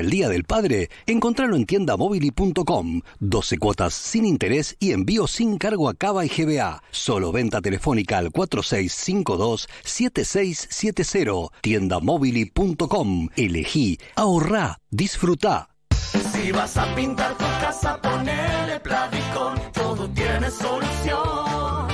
El Día del Padre, encontralo en tiendamobili.com. 12 cuotas sin interés y envío sin cargo a Cava y GBA. Solo venta telefónica al 4652-7670. Tiendamobili.com. Elegí, ahorrá, disfruta. Si vas a pintar tu casa, ponele Plavicon. Todo tiene solución.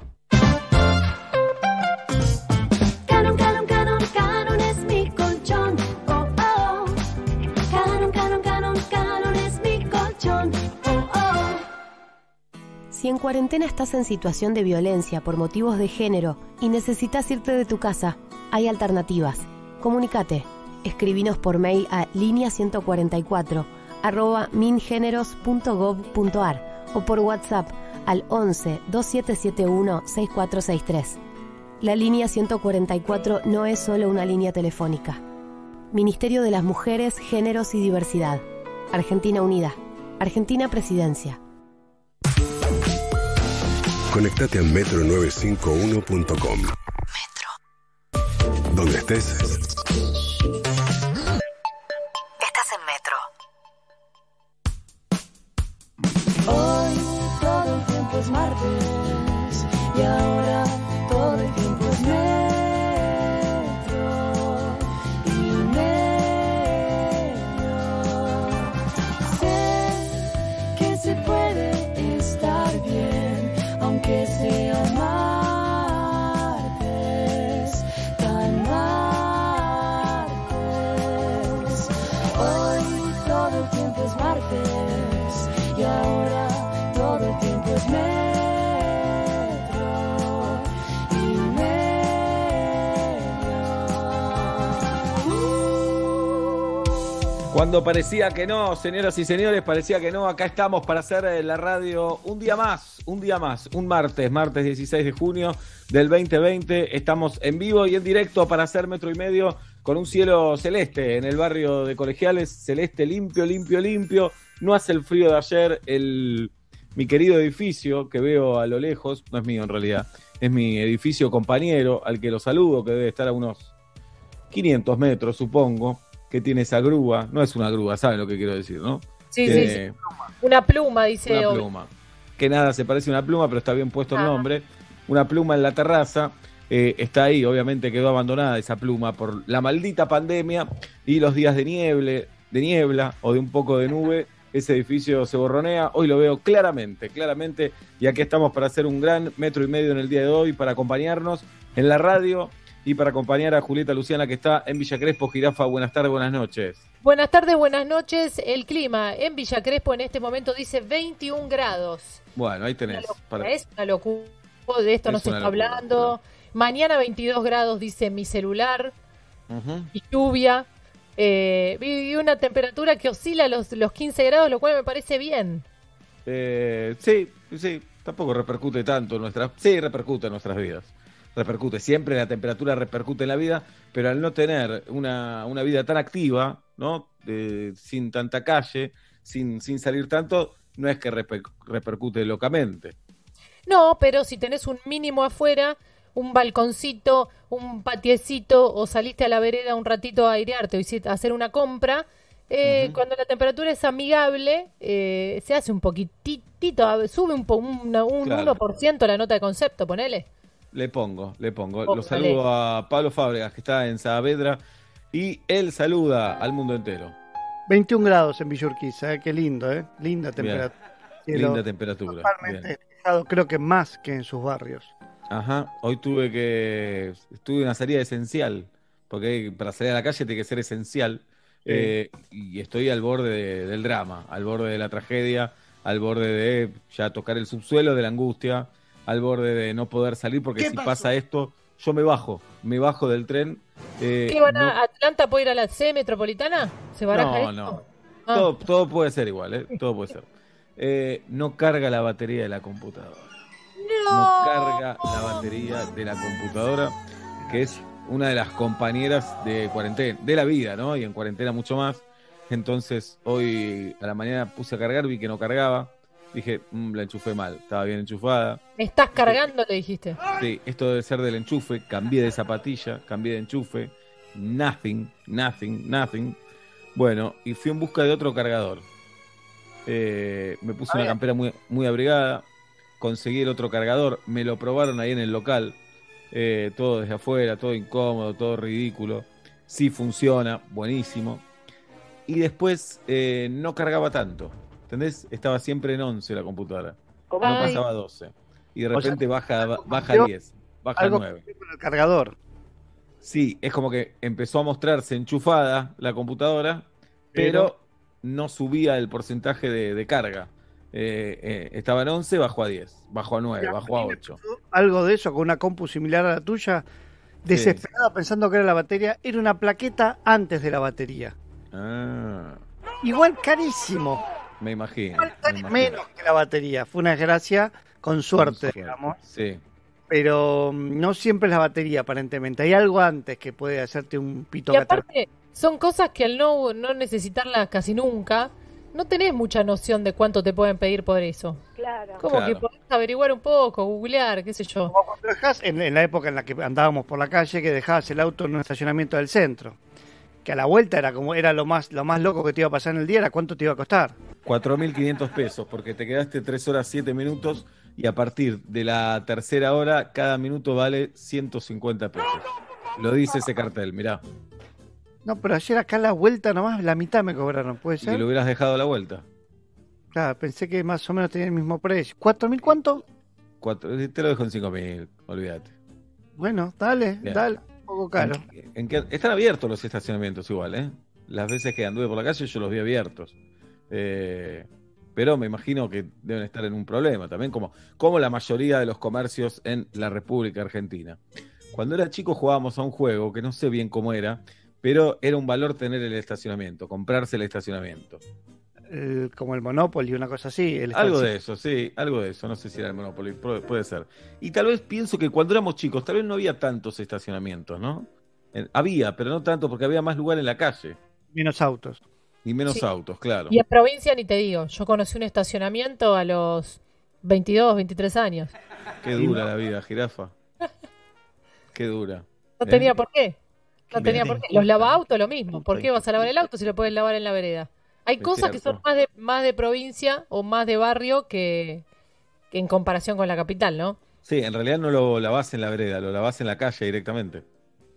Si en cuarentena estás en situación de violencia por motivos de género y necesitas irte de tu casa, hay alternativas. Comunicate. Escribinos por mail a línea 144 arroba mingeneros.gov.ar o por WhatsApp al 11 2771 6463. La línea 144 no es solo una línea telefónica. Ministerio de las Mujeres, Géneros y Diversidad. Argentina Unida. Argentina Presidencia. Conectate a metro951.com. Metro. Donde estés, Cuando parecía que no, señoras y señores, parecía que no, acá estamos para hacer eh, la radio un día más, un día más, un martes, martes 16 de junio del 2020. Estamos en vivo y en directo para hacer metro y medio con un cielo celeste en el barrio de Colegiales, celeste limpio, limpio, limpio. No hace el frío de ayer, el, mi querido edificio que veo a lo lejos, no es mío en realidad, es mi edificio compañero al que lo saludo, que debe estar a unos 500 metros, supongo, que tiene esa grúa. No es una grúa, ¿saben lo que quiero decir, no? Sí, sí. Una pluma, dice Una pluma. Que nada se parece a una pluma, pero está bien puesto el nombre. Una pluma en la terraza. eh, está ahí, obviamente quedó abandonada esa pluma por la maldita pandemia y los días de nieble, de niebla o de un poco de nube. Ese edificio se borronea. Hoy lo veo claramente, claramente. Y aquí estamos para hacer un gran metro y medio en el día de hoy, para acompañarnos en la radio y para acompañar a Julieta Luciana, que está en Villa Crespo. Jirafa, buenas tardes, buenas noches. Buenas tardes, buenas noches. El clima en Villa Crespo en este momento dice 21 grados. Bueno, ahí tenés. para- Es una locura. De esto no se está locura, hablando. Mañana 22 grados, dice mi celular. Y lluvia. Eh, y una temperatura que oscila los, los 15 grados, lo cual me parece bien. Eh, sí, sí, tampoco repercute tanto en nuestras... Sí, repercute en nuestras vidas. Repercute, siempre la temperatura repercute en la vida, pero al no tener una, una vida tan activa, ¿no? De- sin tanta calle, sin, sin salir tanto, no es que reper- repercute locamente. No, pero si tenés un mínimo afuera, un balconcito, un patiecito, o saliste a la vereda un ratito a airearte o a hacer una compra, eh, cuando la temperatura es amigable, eh, se hace un poquitito, sube un, una- un Claro. 1% la nota de concepto, ponele. Le pongo, le pongo. Póngale. Lo saludo a Pablo Fábregas, que está en Saavedra, y él saluda al mundo entero. 21 grados en Villurquiza, ¿eh? qué lindo, ¿eh? Linda temperatura. Linda temperatura. Totalmente despejado, creo que más que en sus barrios. Ajá, hoy tuve que. Estuve una salida esencial, porque para salir a la calle tiene que ser esencial. Sí. eh, y estoy al borde de- del drama, al borde de la tragedia, al borde de ya tocar el subsuelo de la angustia, al borde de no poder salir, porque ¿Qué si pasó? pasa esto, yo me bajo, me bajo del tren. eh, ¿Qué van no- a Atlanta puede ir a la C metropolitana? ¿Se baraja no, esto? no. Ah. Todo, todo puede ser igual, ¿eh? Todo puede ser. Eh, no carga la batería de la computadora. no carga la batería de la computadora, que es una de las compañeras de cuarentena, de la vida, ¿no? Y en cuarentena mucho más. Entonces, hoy a la mañana puse a cargar, vi que no cargaba. Dije, "Mm, la enchufé mal, estaba bien enchufada. ¿Me estás cargando? Le dijiste. Sí, esto debe ser del enchufe. Cambié de zapatilla, cambié de enchufe. Nothing, nothing, nothing. Bueno, y fui en busca de otro cargador. Eh, me puse una campera muy, muy abrigada. Conseguí el otro cargador. Me lo probaron ahí en el local. Eh, todo desde afuera, todo incómodo, todo ridículo. Sí funciona, buenísimo. Y después eh, no cargaba tanto. ¿Entendés? Estaba siempre en 11 la computadora. No Ay. pasaba a 12. Y de O sea, repente baja, baja a 10, baja a Algo 9. con el cargador. Sí, es como que empezó a mostrarse enchufada la computadora, pero, no subía el porcentaje de, de carga. Eh, eh, estaba en 11, bajó a 10, bajó a 9, Mira, bajó a a mí me 8. Algo de eso con una compu similar a la tuya. Desesperada pensando que era la batería. Era una plaqueta antes de la batería. Ah, Igual carísimo. Me imagino. Me menos que la batería. Fue una desgracia con suerte, Con suerte. digamos. Sí, Pero mm, no siempre es la batería, aparentemente. Hay algo antes que puede hacerte un pito Y aparte, son cosas que al no, no necesitarlas casi nunca, no tenés mucha noción de cuánto te pueden pedir por eso. Claro. Como Claro. que podés averiguar un poco, googlear, qué sé yo. Como cuando dejás, en, en la época en la que andábamos por la calle, que dejabas el auto en un estacionamiento del centro. Que a la vuelta era como era lo más lo más loco que te iba a pasar en el día, era cuánto te iba a costar. 4.500 pesos, porque te quedaste 3 horas 7 minutos y a partir de la tercera hora, cada minuto vale 150 pesos. Lo dice ese cartel, mirá. No, pero ayer acá a la vuelta nomás la mitad me cobraron, ¿puede Y ser? lo hubieras dejado a la vuelta. Claro, pensé que más o menos tenía el mismo precio. ¿Cuatro mil cuánto? Cuatro, te lo dejo en 5.000, olvídate. Bueno, dale, Bien. dale. Un poco caro. ¿En, en qué- están abiertos los estacionamientos igual, ¿eh? Las veces que anduve por la calle yo los vi abiertos. Eh, pero me imagino que deben estar en un problema también, como, como la mayoría de los comercios en la República Argentina. Cuando era chico jugábamos a un juego que no sé bien cómo era, pero era un valor tener el estacionamiento, comprarse el estacionamiento. El- como el Monopoly, una cosa así. el Algo de eso, sí, algo de eso. No sé si era el Monopoly, pu- puede ser. Y tal vez pienso que cuando éramos chicos, tal vez no había tantos estacionamientos, ¿no? Eh, Había, pero no tanto porque había más lugar en la calle Menos autos. y menos Sí. autos, claro. Y en provincia ni te digo, yo conocí un estacionamiento a los 22, 23 años. Qué dura la vida, jirafa. Qué dura. No ¿Eh? tenía por qué. No tenía por qué. Los lavaautos lo mismo. ¿Por qué vas a lavar el auto si lo puedes lavar en la vereda? Hay Es cosas que son más de, más de provincia o más de barrio que, que en comparación con la capital, ¿no? Sí, en realidad no lo lavás en la vereda, lo lavás en la calle directamente.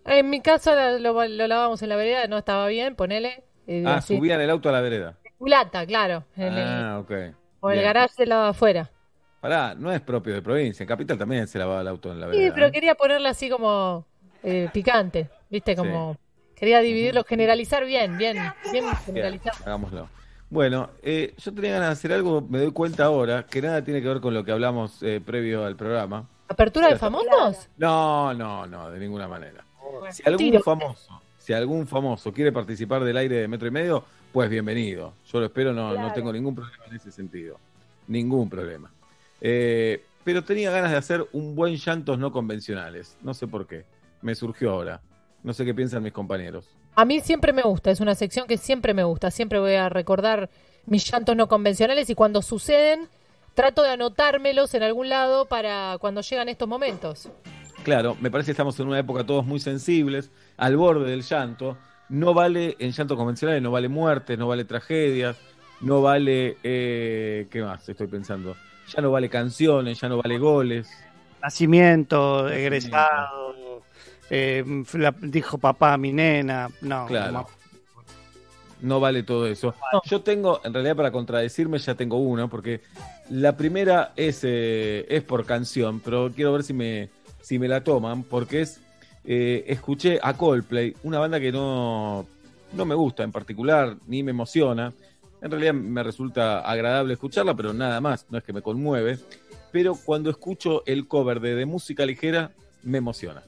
En mi caso lo, lo lavamos en la vereda, no estaba bien, ponele. eh, Ah, así. subían el auto a la vereda. Culata, claro. En el, Ah, ok. o el Bien. garage de la afuera. Pará, no es propio de provincia. En capital también se lavaba el auto en la Sí, vereda. pero ¿eh? quería ponerla así como eh, picante, ¿viste? Como quería dividirlo, generalizar bien, bien, bien generalizar. hagámoslo. Bueno, eh, yo tenía ganas de hacer algo, me doy cuenta ahora, que nada tiene que ver con lo que hablamos eh, previo al programa. ¿Apertura de famosos? No, no, no, de ninguna manera. Si algún famoso, si algún famoso quiere participar del aire de metro y medio, pues bienvenido. Yo lo espero, no, no tengo ningún problema en ese sentido. Ningún problema. Eh, pero tenía ganas de hacer un buen llantos no convencionales. No sé por qué. Me surgió ahora. No sé qué piensan mis compañeros. A mí siempre me gusta, es una sección que siempre me gusta, siempre voy a recordar mis llantos no convencionales y cuando suceden trato de anotármelos en algún lado para cuando llegan estos momentos. Claro, me parece que estamos en una época todos muy sensibles, al borde del llanto. No vale, en llantos convencionales, no vale muertes, no vale tragedias, no vale, eh, ¿qué más estoy pensando? Ya no vale canciones, ya no vale goles. Nacimiento, egresado, eh, la- dijo papá a mi nena. No, Claro. no. No vale todo eso. Yo tengo, en realidad para contradecirme ya tengo una, porque la primera es, eh, es por canción, pero quiero ver si me, si me la toman, porque es, eh, escuché a Coldplay, una banda que no, no me gusta en particular, ni me emociona. En realidad me resulta agradable escucharla, pero nada más, no es que me conmueve. Pero cuando escucho el cover de, de música ligera, me emociona.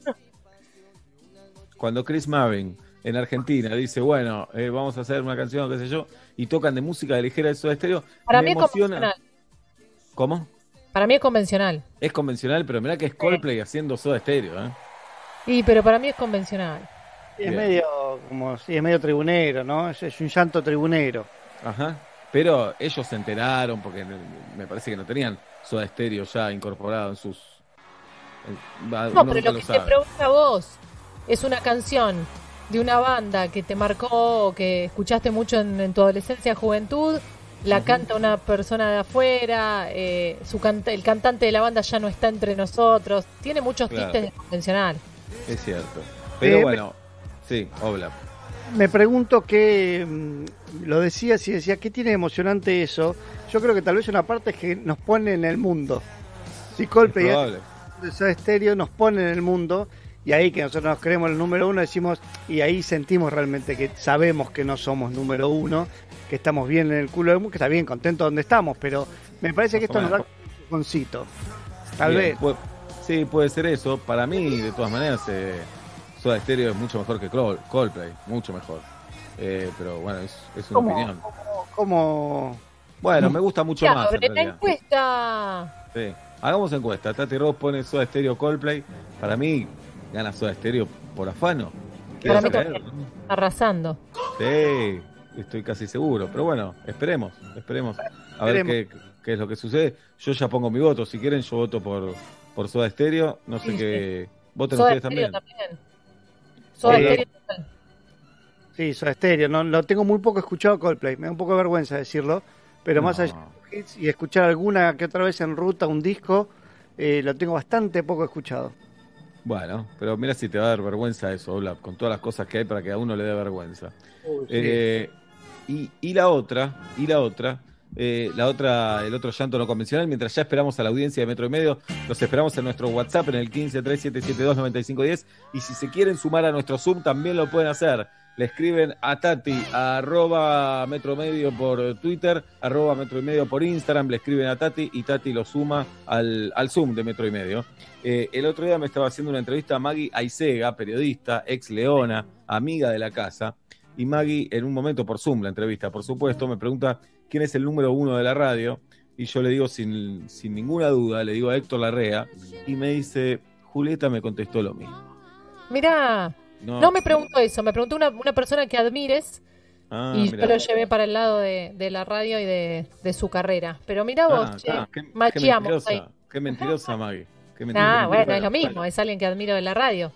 Cuando Chris Marvin en Argentina dice, bueno, eh, vamos a hacer una canción, qué sé yo, y tocan de música ligera de Soda Stereo, Para me mí es emociona. convencional. ¿Cómo? Para mí es convencional. Es convencional, pero mirá que es Coldplay haciendo Soda Stereo, ¿eh? Y pero para mí es convencional. Es Bien. medio, como, sí, es medio tribunero, ¿no? Es, es un llanto tribunero. Ajá. Pero ellos se enteraron porque me parece que no tenían Soda Stereo ya incorporado en sus. en- No, pero lo que te sabe. pregunta a vos es una canción de una banda que te marcó, que escuchaste mucho en, en tu adolescencia, juventud, la canta una persona de afuera, eh, su canta- el cantante de la banda ya no está entre nosotros, tiene muchos Claro. tintes de convencional. Es cierto. Pero Eh, bueno, sí, Obla. Me pregunto qué, mm, lo decías y decía, ¿qué tiene de emocionante eso? Yo creo que tal vez una parte es que nos pone en el mundo. Si Coldplay Es es probable. de Soda Stereo nos pone en el mundo y ahí que nosotros nos creemos el número uno decimos y ahí sentimos realmente que sabemos que no somos número uno, que estamos bien en el culo del mundo, que está bien contentos donde estamos, pero me parece que esto nos da un empujoncito. Tal Bien, vez. sí, puede ser eso. Para mí, de todas maneras, eh, Soda Stereo es mucho mejor que Col- Coldplay, mucho mejor. Eh, pero bueno, es, es una ¿Cómo? opinión. Como Bueno, me gusta mucho Ya, más. En abre la encuesta. Sí. Hagamos encuesta. Tati Ross pone Soda Stereo Coldplay. Para mí, gana Soda Stereo por afano. Para mí ¿no? Arrasando. Sí, estoy casi seguro. Pero bueno, esperemos, esperemos. A ver qué, es lo que sucede. Yo ya pongo mi voto. Si quieren, yo voto por, por Soda Stereo. No sé Sí, qué. Voten Soda ustedes Stereo también. también. Soda Sí. Stereo también. Sí, Soda Stereo. No, lo tengo muy poco escuchado Coldplay. Me da un poco de vergüenza decirlo. Pero más allá de los hits y escuchar alguna que otra vez en ruta un disco, eh, lo tengo bastante poco escuchado. Bueno, pero mira si te va a dar vergüenza eso, con todas las cosas que hay para que a uno le dé vergüenza. Eh, y, y la otra, y la otra, eh, la otra, el otro llanto no convencional, mientras ya esperamos a la audiencia de Metro y Medio, los esperamos en nuestro WhatsApp en el 1537729510 y si se quieren sumar a nuestro Zoom también lo pueden hacer. Le escriben a Tati, a arroba Metro Medio por Twitter, arroba Metro y Medio por Instagram, le escriben a Tati y Tati lo suma al, al Zoom de Metro y Medio. Eh, el otro día me estaba haciendo una entrevista a Maggie Aisega, periodista, ex Leona, amiga de la casa. Y Maggie, en un momento por Zoom, la entrevista, por supuesto, me pregunta quién es el número uno de la radio. Y yo le digo sin, sin ninguna duda, le digo a Héctor Larrea. Y me dice, Julieta me contestó lo mismo. Mirá, No, no me preguntó eso, me preguntó una, una persona que admires Ah, y mirá. yo lo llevé para el lado de, de la radio y de, de su carrera. Pero vos, Ah, che, ah, qué, qué macheamos ahí. mentirosa, qué mentirosa, Maggie. Qué Ah, qué bueno, mentirosa. es lo mismo, es alguien que admiro de la radio.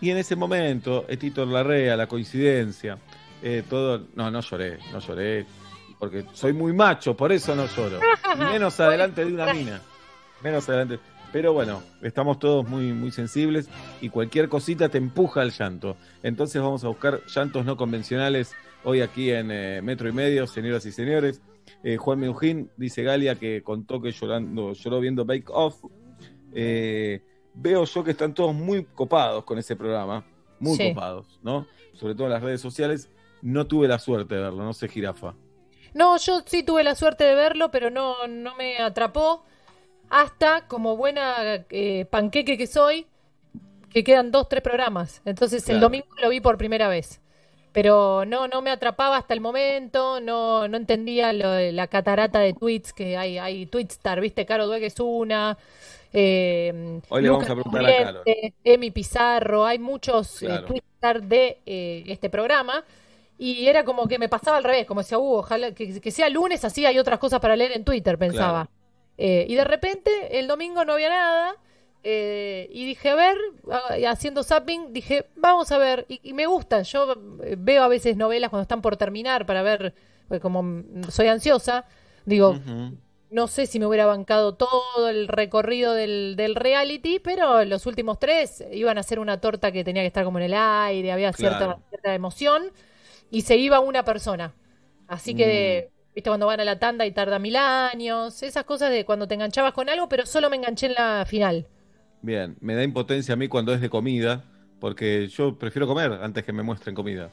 Y en ese momento, Héctor Larrea, la coincidencia, eh, todo. No, no lloré, no lloré. Porque soy muy macho, por eso no lloro. Menos adelante de una mina. Menos adelante. Pero bueno, estamos todos muy, muy sensibles y cualquier cosita te empuja al llanto. Entonces vamos a buscar llantos no convencionales hoy aquí en eh, Metro y Medio, señoras y señores. Eh, Juan Minujín dice Galia que contó que llorando, lloró viendo Bake Off. Eh, veo yo que están todos muy copados con ese programa, muy Sí. copados, ¿no? Sobre todo en las redes sociales. No tuve la suerte de verlo, no sé, jirafa. No, yo sí tuve la suerte de verlo, pero no, no me atrapó. Hasta, como buena eh, panqueque que soy, que quedan dos, tres programas. Entonces el domingo lo vi por primera vez. Pero no, no me atrapaba hasta el momento, no, no entendía lo de la catarata de tweets que hay, hay Twitstar, viste, Caro Duegue es una, eh, Hoy le vamos Lucas a preguntar a Caro. Emi Pizarro, hay muchos eh, Claro. Twitstar de eh, este programa. Y era como que me pasaba al revés, como decía, uh, ojalá que, que sea lunes, así hay otras cosas para leer en Twitter, pensaba. Claro. Eh, y de repente, el domingo no había nada, eh, y dije, a ver, ah, haciendo zapping, dije, vamos a ver, y, y me gusta, yo eh, veo a veces novelas cuando están por terminar para ver, pues como mm, soy ansiosa, digo, no sé si me hubiera bancado todo el recorrido del, del reality, pero los últimos tres iban a ser una torta que tenía que estar como en el aire, había cierta, Claro. cierta emoción, y se iba una persona. Así que, viste, cuando van a la tanda y tarda mil años, esas cosas de cuando te enganchabas con algo, pero solo me enganché en la final. Bien, me da impotencia a mí cuando es de comida, porque yo prefiero comer antes que me muestren comida.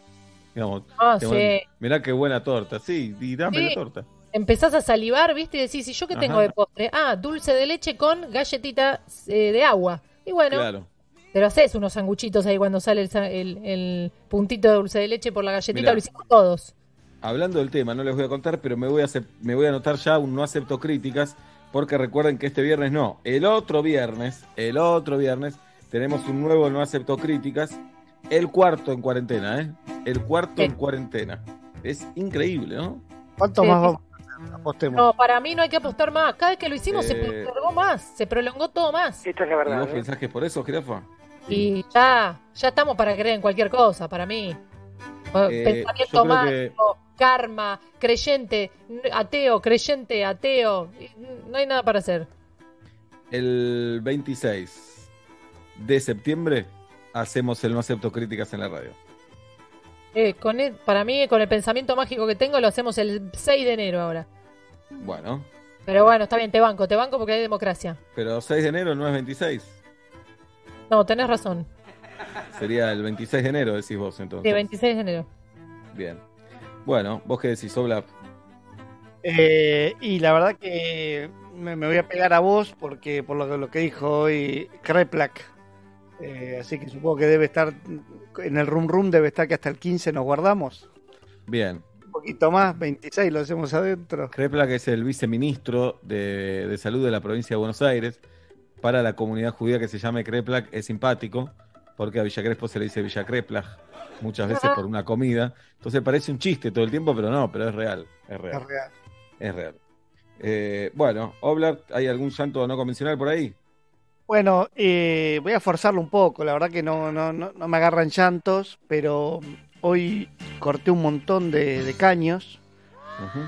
Digamos, Ah, sí. mirá qué buena torta, sí, y dame Sí. la torta. Empezás a salivar, viste, y decís, ¿y yo qué tengo Ajá. de postre? Ah, dulce de leche con galletita eh, de agua. Y bueno, Claro. Pero haces unos sanguchitos ahí cuando sale el, sa- el- el puntito de dulce de leche por la galletita, Mirá. lo hicimos todos. Hablando del tema, no les voy a contar, pero me voy a, me voy a anotar ya un no acepto críticas, porque recuerden que este viernes no, el otro viernes, el otro viernes, tenemos un nuevo No Acepto Críticas, el cuarto en cuarentena, ¿eh? El cuarto Sí. en cuarentena. Es increíble, ¿no? ¿Cuánto Sí, más vamos? Apostemos. No, para mí no hay que apostar más. Cada vez que lo hicimos se Eh. prolongó más, se prolongó todo más. Esto es la ¿Y verdad. vos ¿eh? pensás que es por eso, jirafa? Y ya, ya estamos para creer en cualquier cosa, para mí. Eh, Pensamiento yo creo mágico, karma, creyente, ateo, creyente, ateo. No hay nada para hacer. El 26 de septiembre hacemos el No Acepto Críticas en la radio. Eh, con el- para mí, con el pensamiento mágico que tengo, lo hacemos el 6 de enero ahora. Bueno, Pero bueno, está bien, te banco, te banco porque hay democracia. pero 6 de enero no es 26. No, tenés razón. Sería el 26 de enero, decís vos entonces. Sí, 26 de enero. Bien. Bueno, vos qué decís, Oblap. Eh, y la verdad que me, me voy a pegar a vos porque por lo, que- lo que dijo hoy Kreplak. Eh, así que supongo que debe estar en el room room, debe estar que hasta el 15 nos guardamos. Bien. Un poquito más, 26 lo hacemos adentro. Krepla, que es el viceministro de, de Salud de la provincia de Buenos Aires, para la comunidad judía que se llame Kreplak, es simpático, porque a Villa Crespo se le dice Villa Kreplak muchas veces por una comida. Entonces parece un chiste todo el tiempo, pero no, pero es real. Es real. Es real. Es real. Eh, bueno, Oblap, ¿hay algún llanto no convencional por ahí? Bueno, eh, voy a forzarlo un poco, la verdad que no, no, no, no me agarran llantos, pero hoy corté un montón de, de caños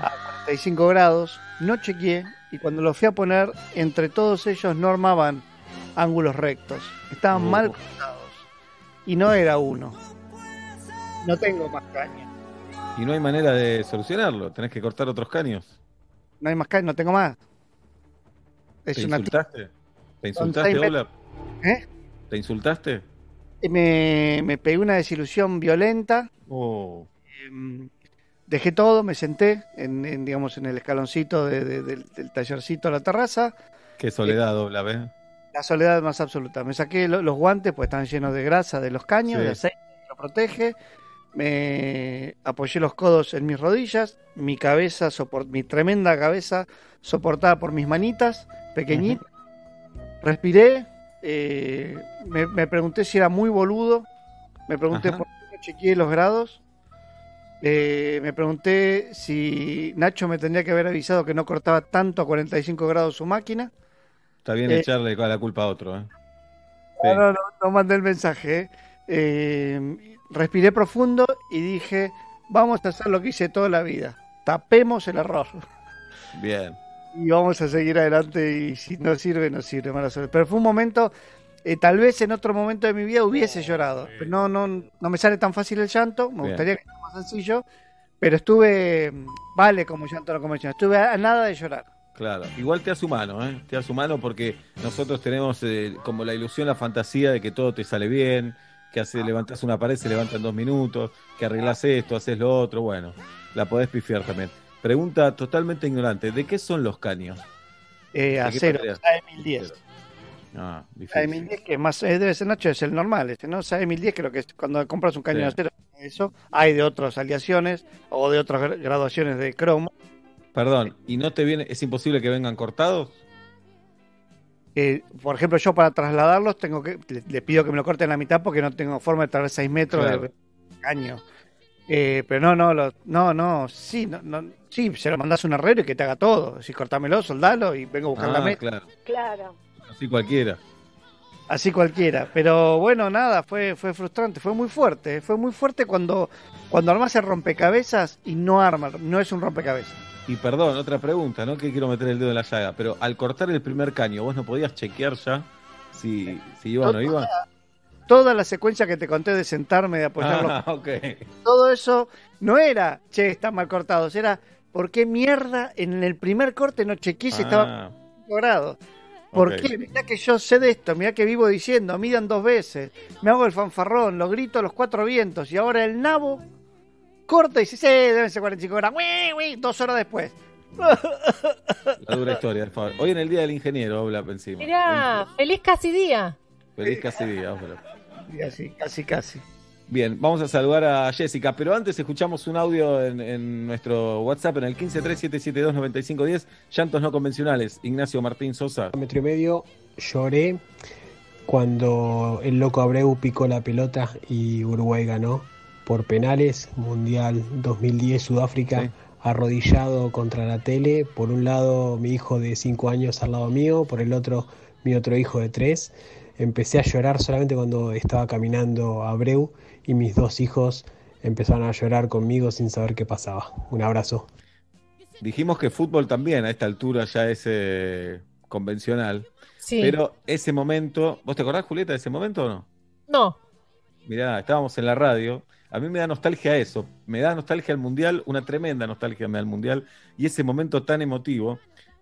a 45 grados, no chequeé y cuando lo fui a poner, entre todos ellos no armaban ángulos rectos, estaban Oh. mal cortados y no era uno. No tengo más caños, Y no hay manera de solucionarlo, tenés que cortar otros caños. no hay más caños, no tengo más. Es ¿Te una insultaste? ¿Te insultaste, Oblap? ¿Eh? ¿Te insultaste? Me, me pegué una desilusión violenta. Oh, Em, dejé todo, me senté en, en, digamos en el escaloncito de- de- del, del tallercito a la terraza, qué soledad, ¿eh? la soledad más absoluta. Me saqué lo- los guantes, pues estaban llenos de grasa de los caños, Sí. de aceite que lo protege. Me apoyé los codos en mis rodillas, mi cabeza, sopor- mi tremenda cabeza soportada por mis manitas, pequeñitas. Respiré, eh, me, me pregunté si era muy boludo, me pregunté Ajá. por qué no chequeé los grados, eh, me pregunté si Nacho me tendría que haber avisado que no cortaba tanto a 45 grados su máquina. Está bien Eh, echarle la culpa a otro. Sí. No, no, no, no mandé el mensaje. ¿eh? Respiré profundo y dije, vamos a hacer lo que hice toda la vida. Tapemos el error. Bien. Y vamos a seguir adelante y si no sirve, no sirve. Mala suerte. Pero fue un momento, eh, tal vez en otro momento de mi vida hubiese llorado. Pero no, no, no me sale tan fácil el llanto. Me Bien. gustaría que sea más sencillo. Pero estuve, vale como llanto no convencional. Estuve a, a nada de llorar. Claro, igual te hace humano, ¿eh? Te hace humano porque nosotros tenemos eh, como la ilusión, la fantasía de que todo te sale bien, que hace, levantás una pared, se levanta en dos minutos, que arreglás esto, haces lo otro, bueno, la podés pifiar también. Pregunta totalmente ignorante, ¿de qué son los caños? Eh, acero, material? AM100010. Ah, difícil. AM1010 que más debe ser Nacho, es el normal, este, ¿no? AM1010 creo que es cuando compras un caño Sí. de acero, eso. Hay de otras aleaciones o de otras gra- graduaciones de cromo. Perdón, ¿y no te viene, es imposible que vengan cortados? Eh, por ejemplo, yo para trasladarlos tengo que le, le pido que me lo corten la mitad porque no tengo forma de traer 6 metros Claro. de caño. Eh, pero no, no, lo- no, no, sí, no, no, sí, se lo mandás a un herrero y que te haga todo. Si cortámelo, soldalo y vengo a buscar la Ah, meta. claro, Claro. así cualquiera. Así cualquiera. Pero bueno, nada, fue, fue frustrante, fue muy fuerte. Fue muy fuerte cuando, cuando armas el rompecabezas y no arma, no es un rompecabezas. Y perdón, otra pregunta, ¿no? Que quiero meter el dedo en la llaga, pero al cortar el primer caño, ¿vos no podías chequear ya si, si iba o no iba? Toda la secuencia que te conté de sentarme, de apoyarlo, Ah, ok. todo eso no era, che, están mal cortados, era, ¿por qué mierda en el primer corte no chequeé si estaba Ah, 5 grados? ¿Por qué? Mirá que yo sé de esto, mirá que vivo diciendo, midan dos veces, me hago el fanfarrón, lo grito a los cuatro vientos y ahora el nabo corta y dice, sí, deben ser 45 grados, ¡Uy, uy! dos horas después. La dura historia, por favor. Hoy en el Día del Ingeniero, habla encima. Mirá, feliz casi día. Feliz casi día, Oblap. Y así, casi, casi. Bien, vamos a saludar a Jessica, pero antes escuchamos un audio en, en nuestro WhatsApp en el 1537729510, llantos no convencionales, Ignacio Martín Sosa. metro y medio lloré cuando el loco Abreu picó la pelota y Uruguay ganó por penales, Mundial 2010 Sudáfrica, Sí. arrodillado contra la tele, por un lado mi hijo de 5 años al lado mío, por el otro mi otro hijo de 3. Empecé a llorar solamente cuando estaba caminando Abreu y mis dos hijos empezaron a llorar conmigo sin saber qué pasaba. Un abrazo. Dijimos que fútbol también a esta altura ya es eh, convencional, Sí. pero ese momento, ¿vos te acordás, Julieta, de ese momento o no? No. Mirá, estábamos en la radio. A mí me da nostalgia eso. Me da nostalgia el Mundial, una tremenda nostalgia me da el Mundial. Y ese momento tan emotivo.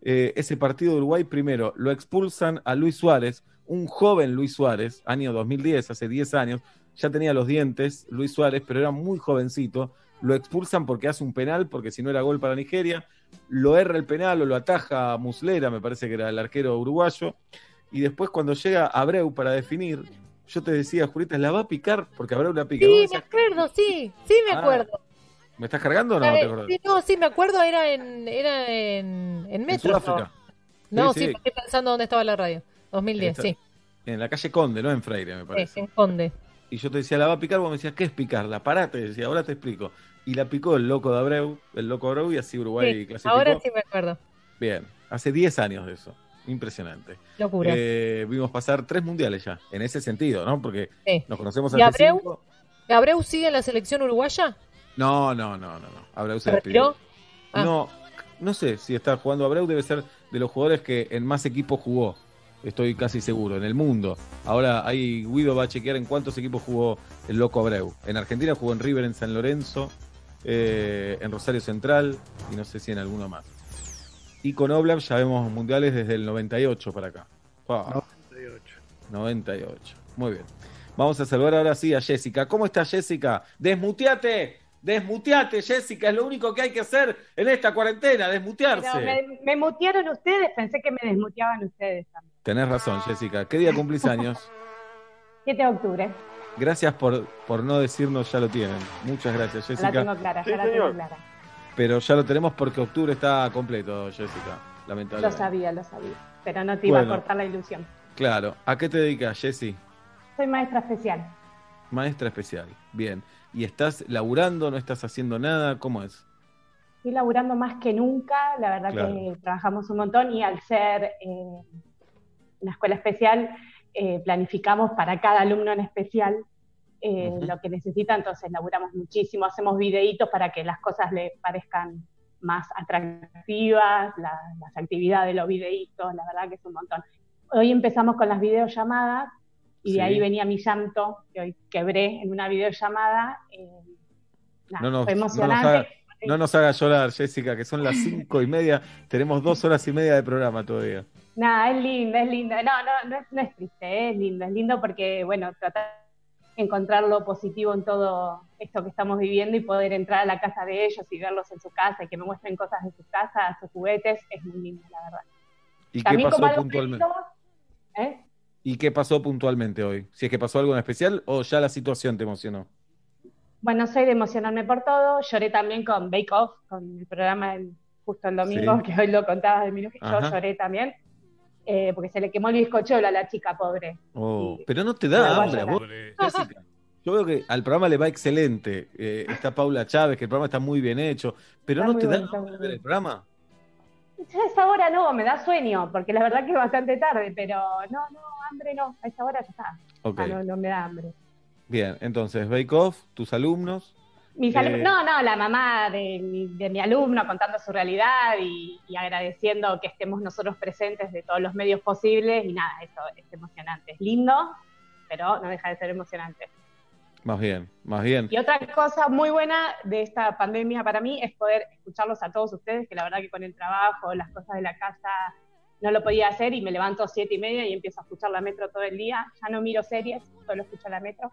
eh, ese partido de Uruguay, primero, lo expulsan a Luis Suárez, un joven Luis Suárez, año 2010, hace 10 años. Ya tenía los dientes Luis Suárez, pero era muy jovencito. Lo expulsan porque hace un penal, porque si no era gol para Nigeria. Lo erra el penal o lo ataja Muslera, me parece que era el arquero uruguayo. Y después, cuando llega Abreu para definir, yo te decía, Julieta, la va a picar porque Abreu la pica. Sí, me acuerdo, sí, sí me Ah, acuerdo. ¿Me estás cargando o no? ¿Te sí, no, sí, me acuerdo, era en, era en, en En Metro. Sudáfrica. No, Sí, sí, sí. estoy pensando dónde estaba la radio. 2010, Está- sí, En la calle Conde, no en Freire, me sí, parece. en Conde. Y yo te decía, la va a picar, vos me decías, ¿qué es picarla? Parate, decía, ahora te explico. Y la picó el loco de Abreu, el loco Abreu, y así Uruguay Sí, clasificó. ahora sí me acuerdo. Bien, hace 10 años de eso. Impresionante. Locura. Eh, vimos pasar tres mundiales ya, en ese sentido, ¿no? Porque Sí. nos conocemos ¿Y Abreu? cinco. ¿Abreu sigue en la selección uruguaya? No, no, no, no, no. Abreu se ¿Se despidió. Ah. No, no sé si está jugando Abreu, debe ser de los jugadores que en más equipos jugó. Estoy casi seguro, en el mundo. Ahora ahí Guido va a chequear en cuántos equipos jugó el loco Abreu. En Argentina jugó en River, en San Lorenzo, eh, en Rosario Central y no sé si en alguno más. Y con Oblak ya vemos mundiales desde el 98 para acá. Wow, 98. 98. Muy bien. Vamos a saludar ahora sí a Jessica. ¿Cómo está Jessica? Desmuteate. Desmuteate, Jessica. Es lo único que hay que hacer en esta cuarentena, desmutearse. Pero me, me mutearon ustedes, pensé que me desmuteaban ustedes también. Tenés razón, Jessica. ¿Qué día cumplís años? 7 de octubre, Gracias por, por no decirnos, ya lo tienen. Muchas gracias, la Jessica. tengo clara, ya la tengo clara. Pero ya lo tenemos porque octubre está completo, Jessica. Lo Lamentablemente. sabía, lo sabía, pero no te iba Bueno. a cortar la ilusión. Claro. ¿A qué te dedicas, Jessy? Soy maestra especial. Maestra especial. Bien. ¿Y estás laburando? ¿No estás haciendo nada? ¿Cómo es? Estoy laburando más que nunca, la verdad Claro. que trabajamos un montón y al ser eh, una escuela especial, eh, planificamos para cada alumno en especial eh, Ujú. lo que necesita, entonces laburamos muchísimo, hacemos videitos para que las cosas le parezcan más atractivas, la- las actividades de los videitos, la verdad que es un montón. Hoy empezamos con las videollamadas y Sí. de ahí venía mi llanto, que hoy quebré en una videollamada. eh, No nos, fue no nos emocionante. haga, no nos haga llorar, Jessica, que son las cinco y media. Tenemos dos horas y media de programa todavía. Nada, es lindo, es lindo. No, no, no es, no es triste, es lindo, es lindo porque, bueno, tratar encontrar lo positivo en todo esto que estamos viviendo y poder entrar a la casa de ellos y verlos en su casa y que me muestren cosas de su casa, sus juguetes, es muy lindo, la verdad. ¿Y qué También como pasó puntualmente? lindo, ¿eh? ¿Y qué pasó puntualmente hoy? Si es que pasó algo en especial o ya la situación te emocionó. Bueno, soy de emocionarme por todo. Lloré también con Bake Off, con el programa justo el domingo, Sí. que hoy lo contabas de mi Yo lloré también, eh, porque se le quemó el bizcochuelo a la chica pobre. Oh, Y- pero no te da hambre, a vos. Yo veo que al programa le va excelente. Eh, está Paula Chávez, que el programa está muy bien hecho. Pero Está no te da hambre ver el programa. Ya a esa hora no, me da sueño, porque la verdad que es bastante tarde, pero no, no, hambre no, a esa hora ya está. Ah, no, no me da hambre. bien. Entonces, Bake Off, tus alumnos. Mis Eh, No, no, la mamá de mi, de mi alumno contando su realidad y, y agradeciendo que estemos nosotros presentes de todos los medios posibles y nada, eso es emocionante. Es lindo, pero no deja de ser emocionante. Más bien, más bien. Y otra cosa muy buena de esta pandemia para mí es poder escucharlos a todos ustedes, que la verdad que con el trabajo, las cosas de la casa, no lo podía hacer y me levanto siete y media y empiezo a escuchar la metro todo el día. Ya no miro series, solo escucho la metro.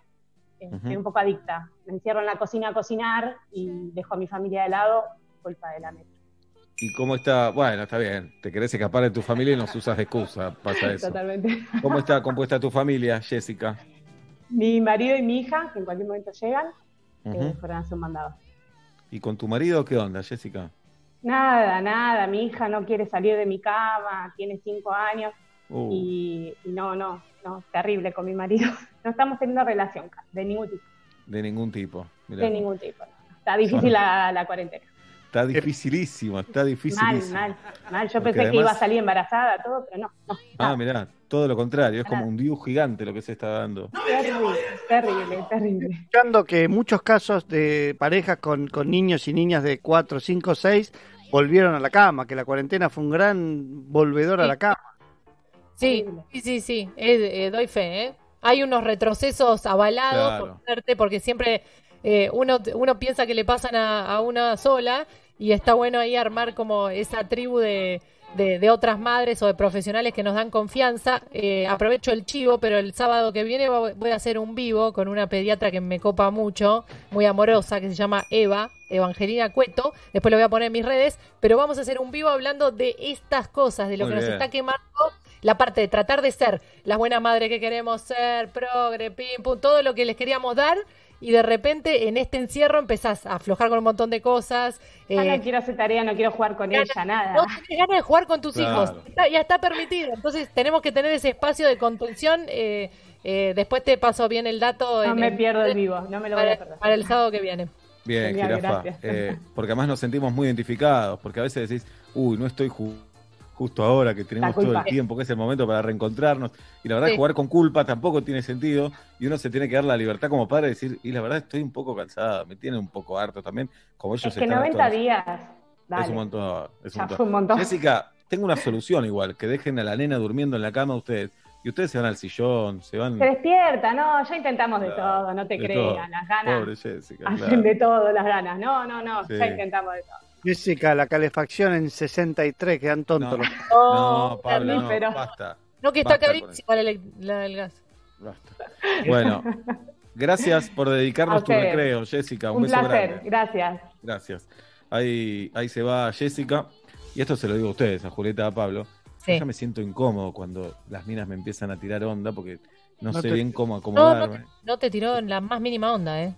Eh, un poco adicta. Me encierro en la cocina a cocinar y dejo a mi familia de lado, culpa de la metro. ¿Y cómo está? Bueno, está bien. Te querés escapar de tu familia y nos usas de excusa. Pasa eso. Totalmente. ¿Cómo está compuesta tu familia, Jessica? Mi marido y mi hija, que en cualquier momento llegan, eh, Ujú. fueron a hacer un mandado. ¿Y con tu marido qué onda, Jessica? Nada, nada, mi hija no quiere salir de mi cama, tiene cinco años Uh, y, y no, no, no, terrible con mi marido. No estamos teniendo relación de ningún tipo, de ningún tipo. Mirá. de ningún tipo. Está difícil la, la cuarentena. Está dificilísimo, está Mal, dificilísimo. mal, mal. Yo Porque pensé que iba a salir embarazada, todo, pero no, no. Ah, mirá, todo lo contrario, es como un dios gigante lo que se está dando. Terrible, terrible, terrible. Escuchando que muchos casos de parejas con, con niños y niñas de 4, 5, 6 volvieron a la cama, que la cuarentena fue un gran volvedor a la cama. Sí, sí, sí, sí, eh, eh, doy fe, ¿eh? Hay unos retrocesos avalados, Claro. por suerte, porque siempre eh, uno, uno piensa que le pasan a, a una sola y está bueno ahí armar como esa tribu de, de, de otras madres o de profesionales que nos dan confianza. Eh, aprovecho el chivo, pero el sábado que viene voy a hacer un vivo con una pediatra que me copa mucho, muy amorosa, que se llama Eva, Evangelina Cueto. Después lo voy a poner en mis redes, pero vamos a hacer un vivo hablando de estas cosas, de lo Muy que nos está quemando la parte de tratar de ser las buenas madres que queremos ser, progre, pim, pum, todo lo que les queríamos dar. Y de repente en este encierro empezás a aflojar con un montón de cosas. Ya eh, no quiero hacer tarea, no quiero jugar con ella, nada. no tenés ganas de jugar con tus Claro. hijos. Está- ya está permitido. Entonces tenemos que tener ese espacio de contención. eh, eh, después te paso bien el dato. No en me el- pierdo el vivo, no me lo voy para, a perder. para el sábado que viene. Bien, Genial, jirafa. gracias. Eh, porque además nos sentimos muy identificados, porque a veces decís, uy, no estoy ju- justo ahora que tenemos todo el tiempo, que es el momento para reencontrarnos. Y la verdad, Sí. jugar con culpa tampoco tiene sentido. Y uno se tiene que dar la libertad como padre de decir, y la verdad estoy un poco cansada, me tienen un poco harto también, como ellos Es que están 90 hartos. días. Es un montón. Es un montón. un montón. Jessica, tengo una solución igual, que dejen a la nena durmiendo en la cama ustedes. Y ustedes se van al sillón, se van... Se despierta, no, ya intentamos de todo, no te todo. las ganas. Pobre Jessica, Hacen claro. de todo las ganas. No, no, no, Sí. ya intentamos de todo. Jessica, la calefacción en 63, quedan tontos. los- No, Pablo, no, basta. No, que está Basta carísimo el, gas. Basta. Bueno, gracias por dedicarnos A tu recreo, Jessica. Un, Un beso placer, grande. gracias. Gracias. Ahí, ahí se va Jessica. Y esto se lo digo a ustedes, a Julieta, a Pablo. Sí. Yo ya me siento incómodo cuando las minas me empiezan a tirar onda porque no, No sé te- bien cómo No, no acomodarme. te, no te tiró en la más mínima onda, ¿eh?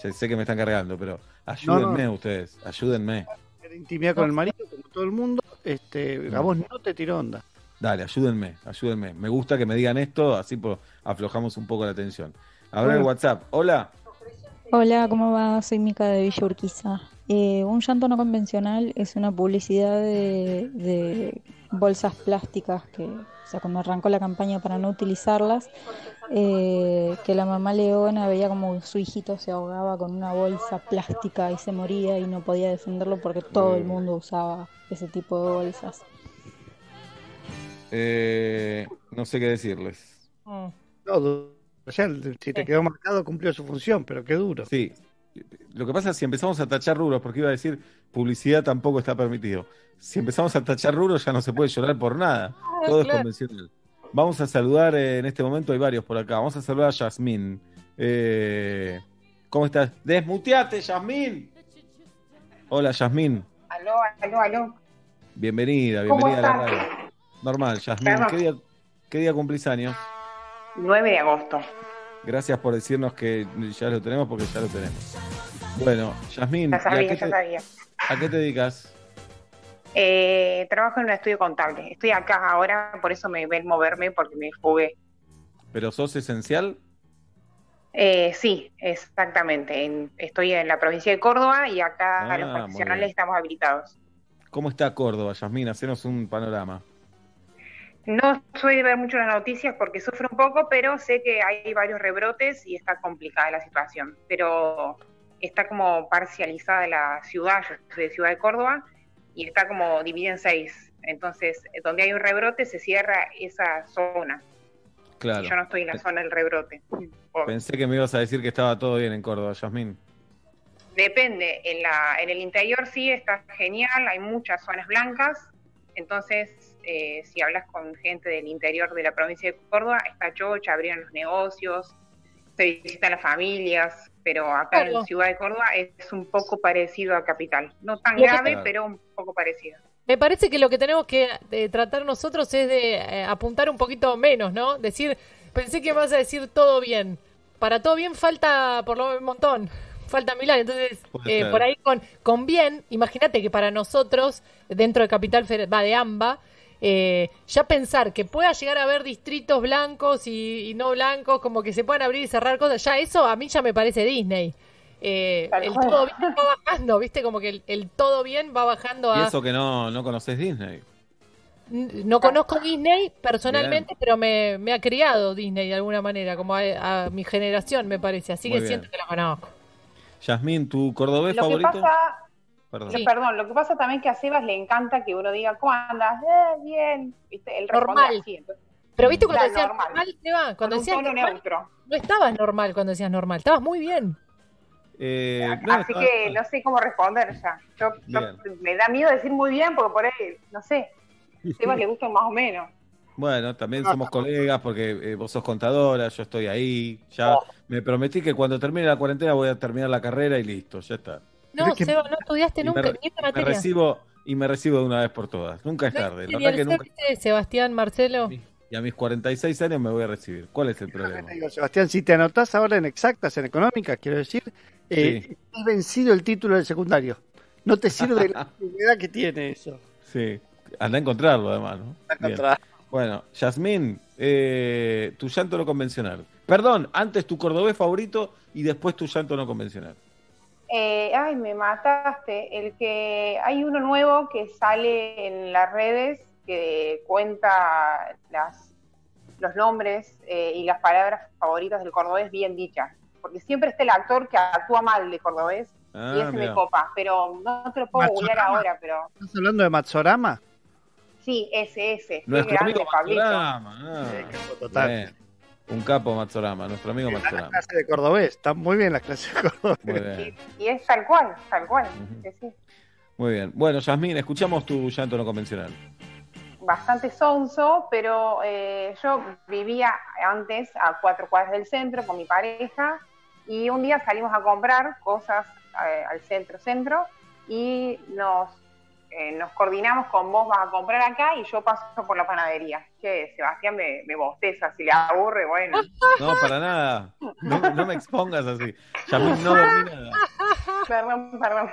Sé, sé que me están cargando, pero ayúdenme ustedes, ayúdenme. Intimidad con el marido, como todo el mundo, este, a vos no te tiró onda. Dale, ayúdenme, ayúdenme. Me gusta que me digan esto, así pues, aflojamos un poco la tensión. A ver el. WhatsApp. Hola. Hola, ¿cómo va? Soy Mica de Villa Urquiza. Eh, un llanto no convencional es una publicidad de, de bolsas plásticas que, o sea, cuando arrancó la campaña para no utilizarlas, eh, que la mamá Leona veía como su hijito se ahogaba con una bolsa plástica y se moría y no podía defenderlo porque todo el mundo usaba ese tipo de bolsas. Eh, no sé qué decirles. Mm. Todo. O sea, si te quedó marcado, cumplió su función, pero qué duro. Sí. Lo que pasa es que si empezamos a tachar rubros, porque iba a decir publicidad tampoco está permitido. Si empezamos a tachar rubros ya no se puede llorar por nada. Todo es convencional. Vamos a saludar eh, en este momento, hay varios por acá. Vamos a saludar a Yasmín. Eh, ¿Cómo estás? Desmuteate, Yasmín. Hola, Yasmín. Aló, aló, aló. Bienvenida, ¿Cómo bienvenida a la radio. Normal, Yasmín. ¿Qué día, qué día cumplís años? 9 de agosto. Gracias por decirnos que ya lo tenemos porque ya lo tenemos. Bueno, Yasmín, Ya ¿y a, sabía, qué ya te, sabía. a qué te dedicas? Eh, trabajo en un estudio contable. Estoy acá ahora, por eso me ven moverme, porque me fugué. ¿Pero sos esencial? Eh, sí, exactamente. En- estoy en la provincia de Córdoba y acá Ah, los profesionales estamos habilitados. ¿Cómo está Córdoba, Yasmín? Hacenos un panorama. No soy de ver mucho las noticias porque sufro un poco, pero sé que hay varios rebrotes y está complicada la situación. Pero está como parcializada la ciudad, yo soy de Ciudad de Córdoba, y está como dividida en seis. Entonces, donde hay un rebrote se cierra esa zona. Claro. Y yo no estoy en la zona del rebrote. Pensé que me ibas a decir que estaba todo bien en Córdoba, Yasmín. Depende, en, la, en el interior sí está genial, hay muchas zonas blancas, entonces eh, si hablas con gente del interior de la provincia de Córdoba, está chocha, abrieron los negocios, se visitan las familias, pero acá Claro. en Ciudad de Córdoba es un poco parecido a Capital, no tan Lo grave, pero un poco parecido. Me parece que lo que tenemos que eh, tratar nosotros es de eh, apuntar un poquito menos, ¿no? Decir, pensé que vas a decir todo bien. para todo bien falta por lo menos un montón. Falta Milán, entonces eh, por ahí con, con bien, imagínate que para nosotros, dentro de Capital Federal, va de AMBA, eh, ya pensar que pueda llegar a haber distritos blancos y, y no blancos, como que se puedan abrir y cerrar cosas, ya eso a mí ya me parece Disney. Eh, el todo bien va bajando, ¿viste? Como que el, el todo bien va bajando Y a... eso que no, no conoces Disney. No conozco Disney personalmente, pero me, me ha criado Disney de alguna manera, como a, a mi generación me parece, así Muy que bien. siento que lo conozco. Yasmín, ¿tu cordobés Lo que favorito? pasa, Perdón. lo- perdón, lo que pasa también que a Sebas le encanta que uno diga, ¿cómo andas? Eh, bien. ¿Viste? Él Normal. así, entonces, Pero viste cuando decías normal. normal, Seba, cuando decías normal, neutro. no estabas normal cuando decías normal, estabas muy bien. Eh, no, Así está- que no sé cómo responder ya. Yo, me da miedo decir muy bien porque por ahí, no sé, Sebas le gusta más o menos. Bueno, también somos colegas porque eh, vos sos contadora, yo estoy ahí. Ya Oh. me prometí que cuando termine la cuarentena voy a terminar la carrera y listo, ya está. No, que- Seba, no estudiaste nunca me, ni esta me materia. recibo y me recibo de una vez por todas. Nunca es ¿No tarde. La ni verdad que nunca. Sebastián, Marcelo. Y a mis 46 años me voy a recibir. ¿Cuál es el problema? Digo, Sebastián, si te anotás ahora en exactas, en económicas, quiero decir, eh, Sí. has vencido el título del secundario. No te sirve la actividad que tiene eso. Sí, anda a encontrarlo además, ¿no? A. Bueno, Yasmín, eh, tu llanto no convencional. Perdón, antes tu cordobés favorito y después tu llanto no convencional. Eh, ay, me mataste. El que hay uno nuevo que sale en las redes que cuenta las, los nombres eh, y las palabras favoritas del cordobés bien dichas. Porque siempre está el actor que actúa mal de cordobés Ah, y ese mirá. me copa. Pero no te lo puedo googlear ahora, pero ¿Estás hablando de Matsorama? sí, ese, ese. Qué Nuestro grande, amigo Pablito. Ah. Sí, total. Un capo Matsorama, nuestro amigo Matsorama. clase de cordobés. Están muy bien las clases de cordobés. Muy bien, Y es tal cual, tal cual. Sí. muy bien. Bueno, Yasmín, escuchamos tu llanto no convencional. bastante sonso, pero eh, yo vivía antes a cuatro cuadras del centro con mi pareja y un día salimos a comprar cosas eh, al centro centro y nos, eh, nos coordinamos con vos vas a comprar acá y yo paso por la panadería. Que Sebastián me, me bosteza, si le aburre, bueno. No, para nada. No, no me expongas así. Yasmín, no dormí nada. Perdón, perdón.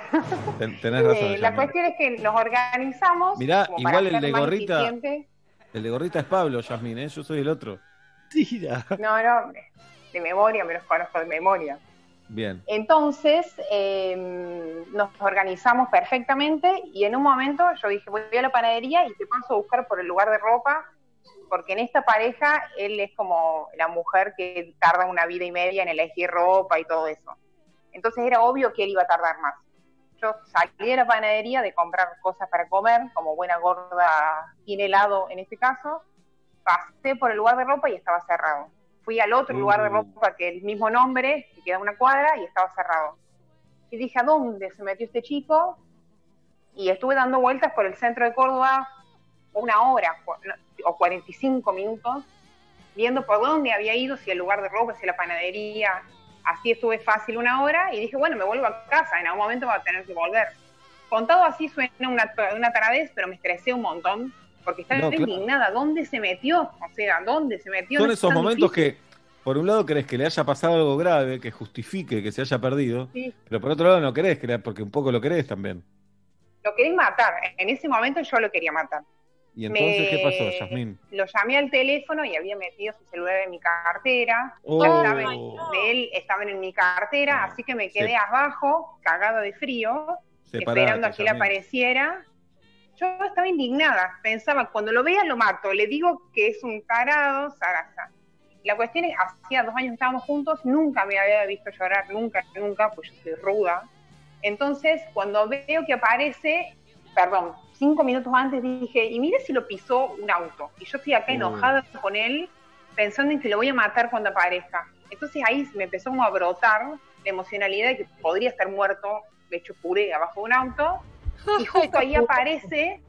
Ten- tenés razón. Eh, la cuestión es que nos organizamos. Mirá, igual el de gorrita- eficiente. El de gorrita es Pablo, Yasmín, ¿eh? Yo soy el otro. Tira. No, no, de memoria, me los conozco de memoria. Bien. Entonces eh, nos organizamos perfectamente y en un momento yo dije, voy a la panadería y te paso a buscar por el lugar de ropa, porque en esta pareja él es como la mujer que tarda una vida y media en elegir ropa y todo eso. Entonces era obvio que él iba a tardar más. Yo salí de la panadería de comprar cosas para comer, como buena gorda sin helado en este caso, pasé por el lugar de ropa y estaba cerrado. Fui al otro lugar de ropa que el mismo nombre, que queda una cuadra, y estaba cerrado. Y dije, ¿a dónde se metió este chico? Y estuve dando vueltas por el centro de Córdoba una hora o 45 minutos, viendo por dónde había ido, si el lugar de ropa, si la panadería. Así estuve fácil una hora y dije, bueno, me vuelvo a casa, en algún momento va a tener que volver. Contado así suena una, una taradez, pero me estresé un montón, porque estaba No, claro. indignada. ¿Dónde se metió? O sea, ¿dónde se metió? Son No esos momentos difícil. que, por un lado, querés que le haya pasado algo grave, que justifique que se haya perdido, Sí. pero por otro lado no querés, le- porque un poco lo querés también. Lo quería matar. En ese momento yo lo quería matar. ¿Y entonces Me- qué pasó, Yasmín? Lo llamé al teléfono y había metido su celular en mi cartera. Oh. Llaves de él estaban en mi cartera, así que me quedé Sí. abajo, cagada de frío, Separate, esperando a que él apareciera. Yo estaba indignada, pensaba, cuando lo vea lo mato, le digo que es un tarado, zaraza. La cuestión es, hacía dos años que estábamos juntos, nunca me había visto llorar, nunca, nunca, pues yo soy ruda. Entonces, cuando veo que aparece, perdón, cinco minutos antes dije, y mire si lo pisó un auto. Y yo estoy acá Oh. enojada con él, pensando en que lo voy a matar cuando aparezca. Entonces ahí me empezó como a brotar la emocionalidad de que podría estar muerto, de hecho puré abajo de un auto. Y justo ahí aparece,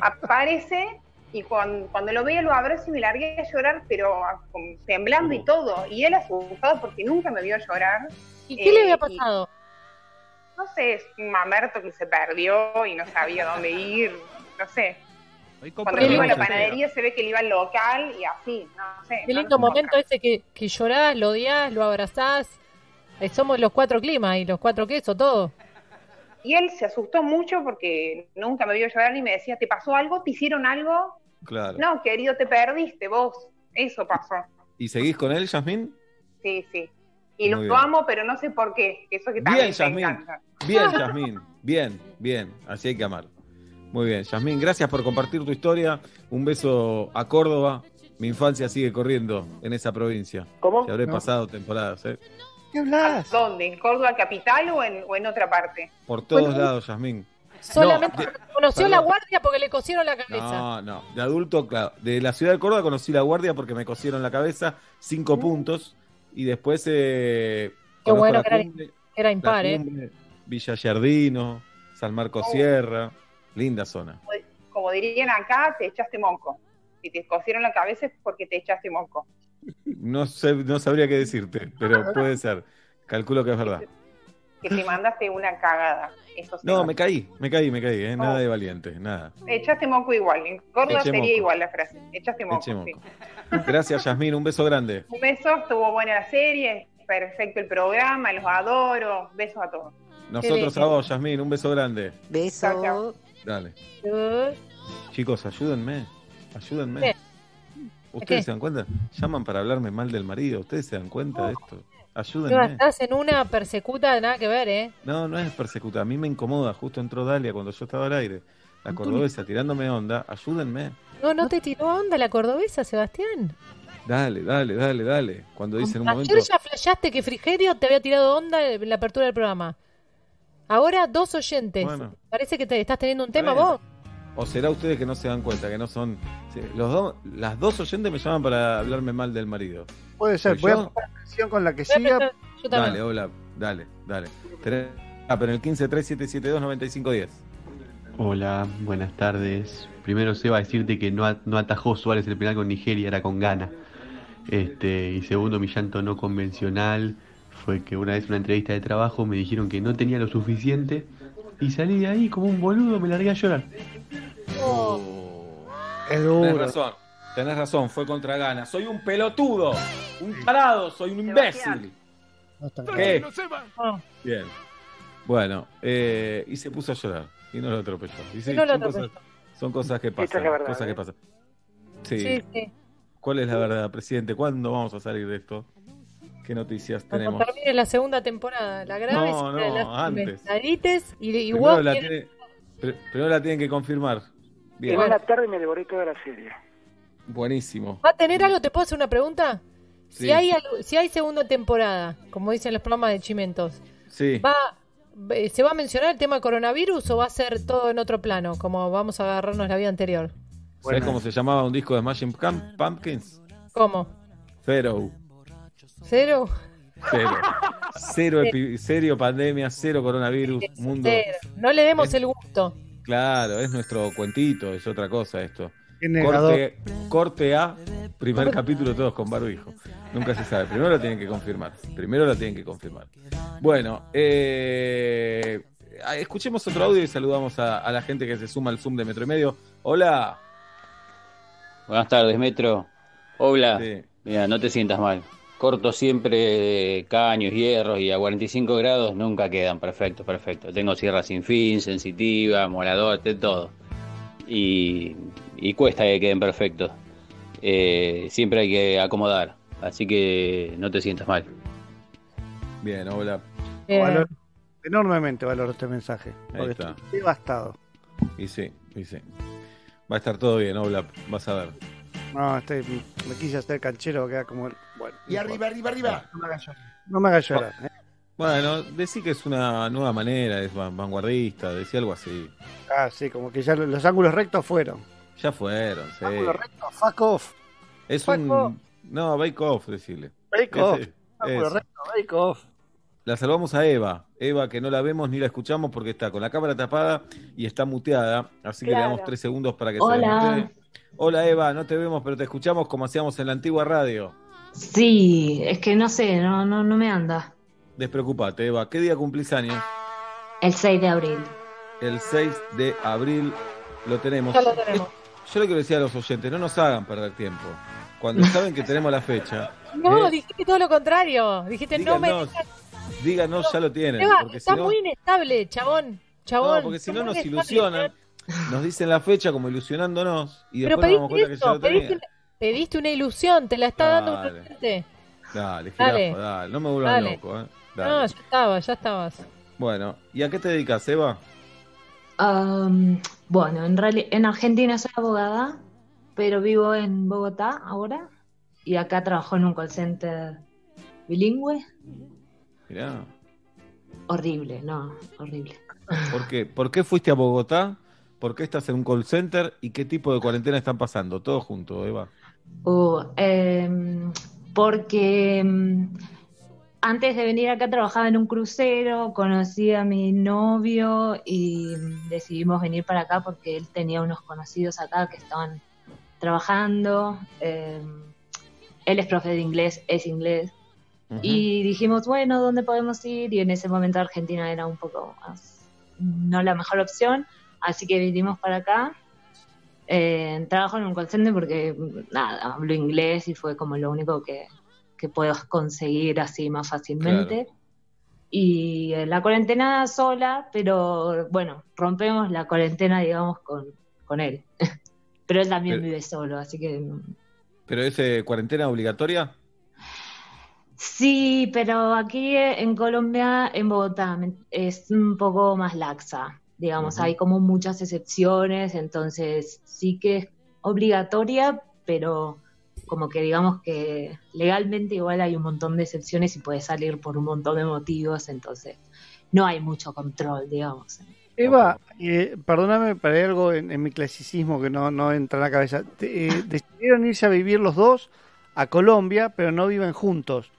aparece, y cuando, cuando lo veo lo abrazo y me largué a llorar, pero temblando y todo. Y él asustado porque nunca me vio llorar. ¿Y qué le Eh, había y- pasado? no sé, es un mamerto que se perdió y no sabía dónde ir, no sé. Cuando él iba a la panadería se ve que él iba al local y así, no sé. Qué lindo no- momento ese que, que llorás, lo odias, lo abrazás. Eh, somos los cuatro climas y los cuatro quesos, todo. Y él se asustó mucho porque nunca me vio llorar y me decía, ¿te pasó algo? ¿Te hicieron algo? Claro. No, querido, te perdiste vos. Eso pasó. ¿Y seguís con él, Yasmín? Sí, sí. Y Muy lo bien. amo, pero no sé por qué. Eso que Bien, también te Yasmín. encanta. Bien, Yasmín. Bien, bien. Así hay que amar. Muy bien, Yasmín, gracias por compartir tu historia. Un beso a Córdoba. Mi infancia sigue corriendo en esa provincia. ¿Cómo? Te habré No. pasado temporadas, ¿eh? ¿Qué hablas? ¿Dónde? ¿En Córdoba capital o en, o en otra parte? Por todos Bueno. lados, Yasmín. Solamente No, de- conoció perdón. la guardia porque le cosieron la cabeza. No, no. De adulto, claro. De la ciudad de Córdoba conocí la guardia porque me cosieron la cabeza cinco puntos. Y después. Eh, Qué bueno que era, cumbre, era la impar, ¿eh? Villa Yardino, San Marcos Oh. Sierra. Linda zona. Como dirían acá, te echaste moco. Si te cosieron la cabeza es porque te echaste moco. No, sé, no sabría qué decirte, pero puede ser. Calculo que es verdad. Que te mandaste una cagada. Eso sí. No, me caí, me caí, me caí. ¿eh? Nada de valiente, nada. Echaste moco igual. En Córdoba Eché sería moco. igual la frase. Echaste moco. Sí. Gracias, Yasmín. Un beso grande. Un beso, estuvo buena la serie, perfecto el programa, los adoro. Besos a todos. Nosotros a vos, Yasmín. Un beso grande. Beso. Dale. Eh, Chicos, ayúdenme. Ayúdenme. ¿Ustedes ¿Qué? se dan cuenta? Llaman para hablarme mal del marido. ¿Ustedes se dan cuenta de esto? Ayúdenme. estás en una persecuta, nada que ver, ¿eh? No, no es persecuta. A mí me incomoda. Justo entró Dalia cuando yo estaba al aire. La cordobesa tirándome onda. Ayúdenme. No, no te tiró onda la cordobesa, Sebastián. Dale, dale, dale, dale. Cuando dice en un momento. Ayer ya flashaste que Frigerio te había tirado onda en la apertura del programa. Ahora dos oyentes. Bueno. Parece que te estás teniendo un tema vos. O será ustedes que no se dan cuenta, que no son. Los dos, las dos oyentes me llaman para hablarme mal del marido. Puede ser. ¿Soy Voy a yo? poner atención con la que a siga. Yo también. Dale, hola, dale, dale. Ah, pero en el 1537729510. Hola, buenas tardes. Primero se va a decirte que no, a- no atajó Suárez el penal con Nigeria, era con Ghana. Este, y segundo, mi llanto no convencional fue que una vez en una entrevista de trabajo me dijeron que no tenía lo suficiente y salí de ahí como un boludo, me largué a llorar. Es Tenés razón, tenés razón, fue contra Gana. Soy un pelotudo, un parado, soy un imbécil. ¿Qué? Bien. Bueno, eh, y se puso a llorar y no lo atropelló. Y sí, Y no lo son, cosas, atropelló. son cosas que es pasan. verdad, cosas ¿eh? que pasan. Sí. sí, sí. ¿Cuál es la verdad, presidente? ¿Cuándo vamos a salir de esto? ¿Qué noticias Cuando tenemos? termine la segunda temporada, la grave No, no, las antes. y, y Primero vos la, quieres- tiene- pr- primero la tienen que confirmar. Bien, Llegó la tarde y me devoré toda la serie. buenísimo. ¿Va a tener algo? ¿Te puedo hacer una pregunta? Si Sí. hay algo- si hay segunda temporada, como dicen los programas de Chimentos, Sí. ¿va, eh, ¿se va a mencionar el tema coronavirus o va a ser todo en otro plano, como vamos a agarrarnos la vida anterior? ¿Sabes cómo se llamaba un disco de Smashing Pump- Pumpkins? ¿Cómo? Zero. ¿Cero? Cero. Cero, epi- cero pandemia, cero coronavirus, mundo. Cero. No le demos Es- el gusto. Claro, es nuestro cuentito, es otra cosa esto. Corte, corte A, primer capítulo todos con barbijo. Nunca se sabe. Primero lo tienen que confirmar. Primero lo tienen que confirmar. Bueno, eh, ah, escuchemos otro audio y saludamos a, a la gente que se suma al Zoom de Metro y Medio. Hola. Buenas tardes, Metro. Hola. Sí. Mira, no te sientas mal. Corto siempre caños, hierros y a 45 grados nunca quedan. Perfecto, perfecto. Tengo sierra sin fin, sensitiva, molador, de todo. Y, y cuesta que queden perfectos. Eh, siempre hay que acomodar. Así que no te sientas mal. Bien, hola. Valoro- enormemente valoro este mensaje. Porque estoy devastado. Y sí, y sí. Va a estar todo bien, hola. Vas a ver. No, estoy, me quise hacer canchero, queda como. Bueno, Y arriba, arriba, arriba. No me hagas llorar. No me hagas llorar. ¿eh? Bueno, decí que es una nueva manera, es van- vanguardista, decí algo así. Ah, sí, como que ya lo- los ángulos rectos fueron. Ya fueron, sí. Ángulos rectos, fuck off. Es Fuck off. un. No, bake off, decirle. Bake off. Ángulos eso. rectos, bake off. La salvamos a Eva. Eva, que no la vemos ni la escuchamos porque está con la cámara tapada y está muteada. Así que le damos tres segundos para que Hola. se desmutee. Hola Eva, no te vemos, pero te escuchamos como hacíamos en la antigua radio. Sí, es que no sé, no, no, no me anda. Despreocupate, Eva. ¿Qué día cumplís años? El 6 de abril. El 6 de abril lo tenemos. Ya lo tenemos. yo le quiero decir a los oyentes, no nos hagan perder tiempo. Cuando saben que tenemos la fecha, No, ¿eh? dijiste todo lo contrario. Dijiste, no me díganos, dejas- díganos, ya lo tienen. Eva, porque está si no, muy inestable, chabón. Chabón. no, porque si no nos ilusionan, nos dicen la fecha como ilusionándonos y Pero después nos damos cuenta que ya lo pediste, tenían. pediste una ilusión, te la está dando un presente. Dale, Dale. jirafa, dale. No me vuelvan Dale. loco, ¿eh? Dale. No, ya estabas, ya estabas. Bueno, ¿y a qué te dedicas, Eva? Bueno, en en Argentina soy abogada, pero vivo en Bogotá ahora y acá trabajo en un call center bilingüe. Mirá. Horrible, no, horrible. ¿Por qué? ¿Por qué fuiste a Bogotá? ¿Por qué estás en un call center? ¿Y qué tipo de cuarentena están pasando? Todo junto, Eva. Uh, em, porque em, antes de venir acá trabajaba en un crucero, conocí a mi novio y decidimos venir para acá porque él tenía unos conocidos acá que estaban trabajando. em, él es profe de inglés, es inglés. Y dijimos, bueno, ¿dónde podemos ir? Y en ese momento Argentina era un poco más, no la mejor opción, así que vinimos para acá. Eh, trabajo en un call center porque, nada, hablo inglés y fue como lo único que, que puedo conseguir así más fácilmente. Y eh, la cuarentena sola, pero bueno, rompemos la cuarentena, digamos, con, con él. pero él también Pero- vive solo, así que ¿Pero es eh, cuarentena obligatoria? Sí, pero aquí eh, en Colombia, en Bogotá, es un poco más laxa, digamos, hay como muchas excepciones, entonces sí que es obligatoria, pero como que digamos que legalmente igual hay un montón de excepciones y puedes salir por un montón de motivos, entonces no hay mucho control, digamos. Eva, eh, perdóname, hay algo en, en mi clasicismo que no, no entra en la cabeza. Eh, decidieron irse a vivir los dos a Colombia, pero no viven juntos.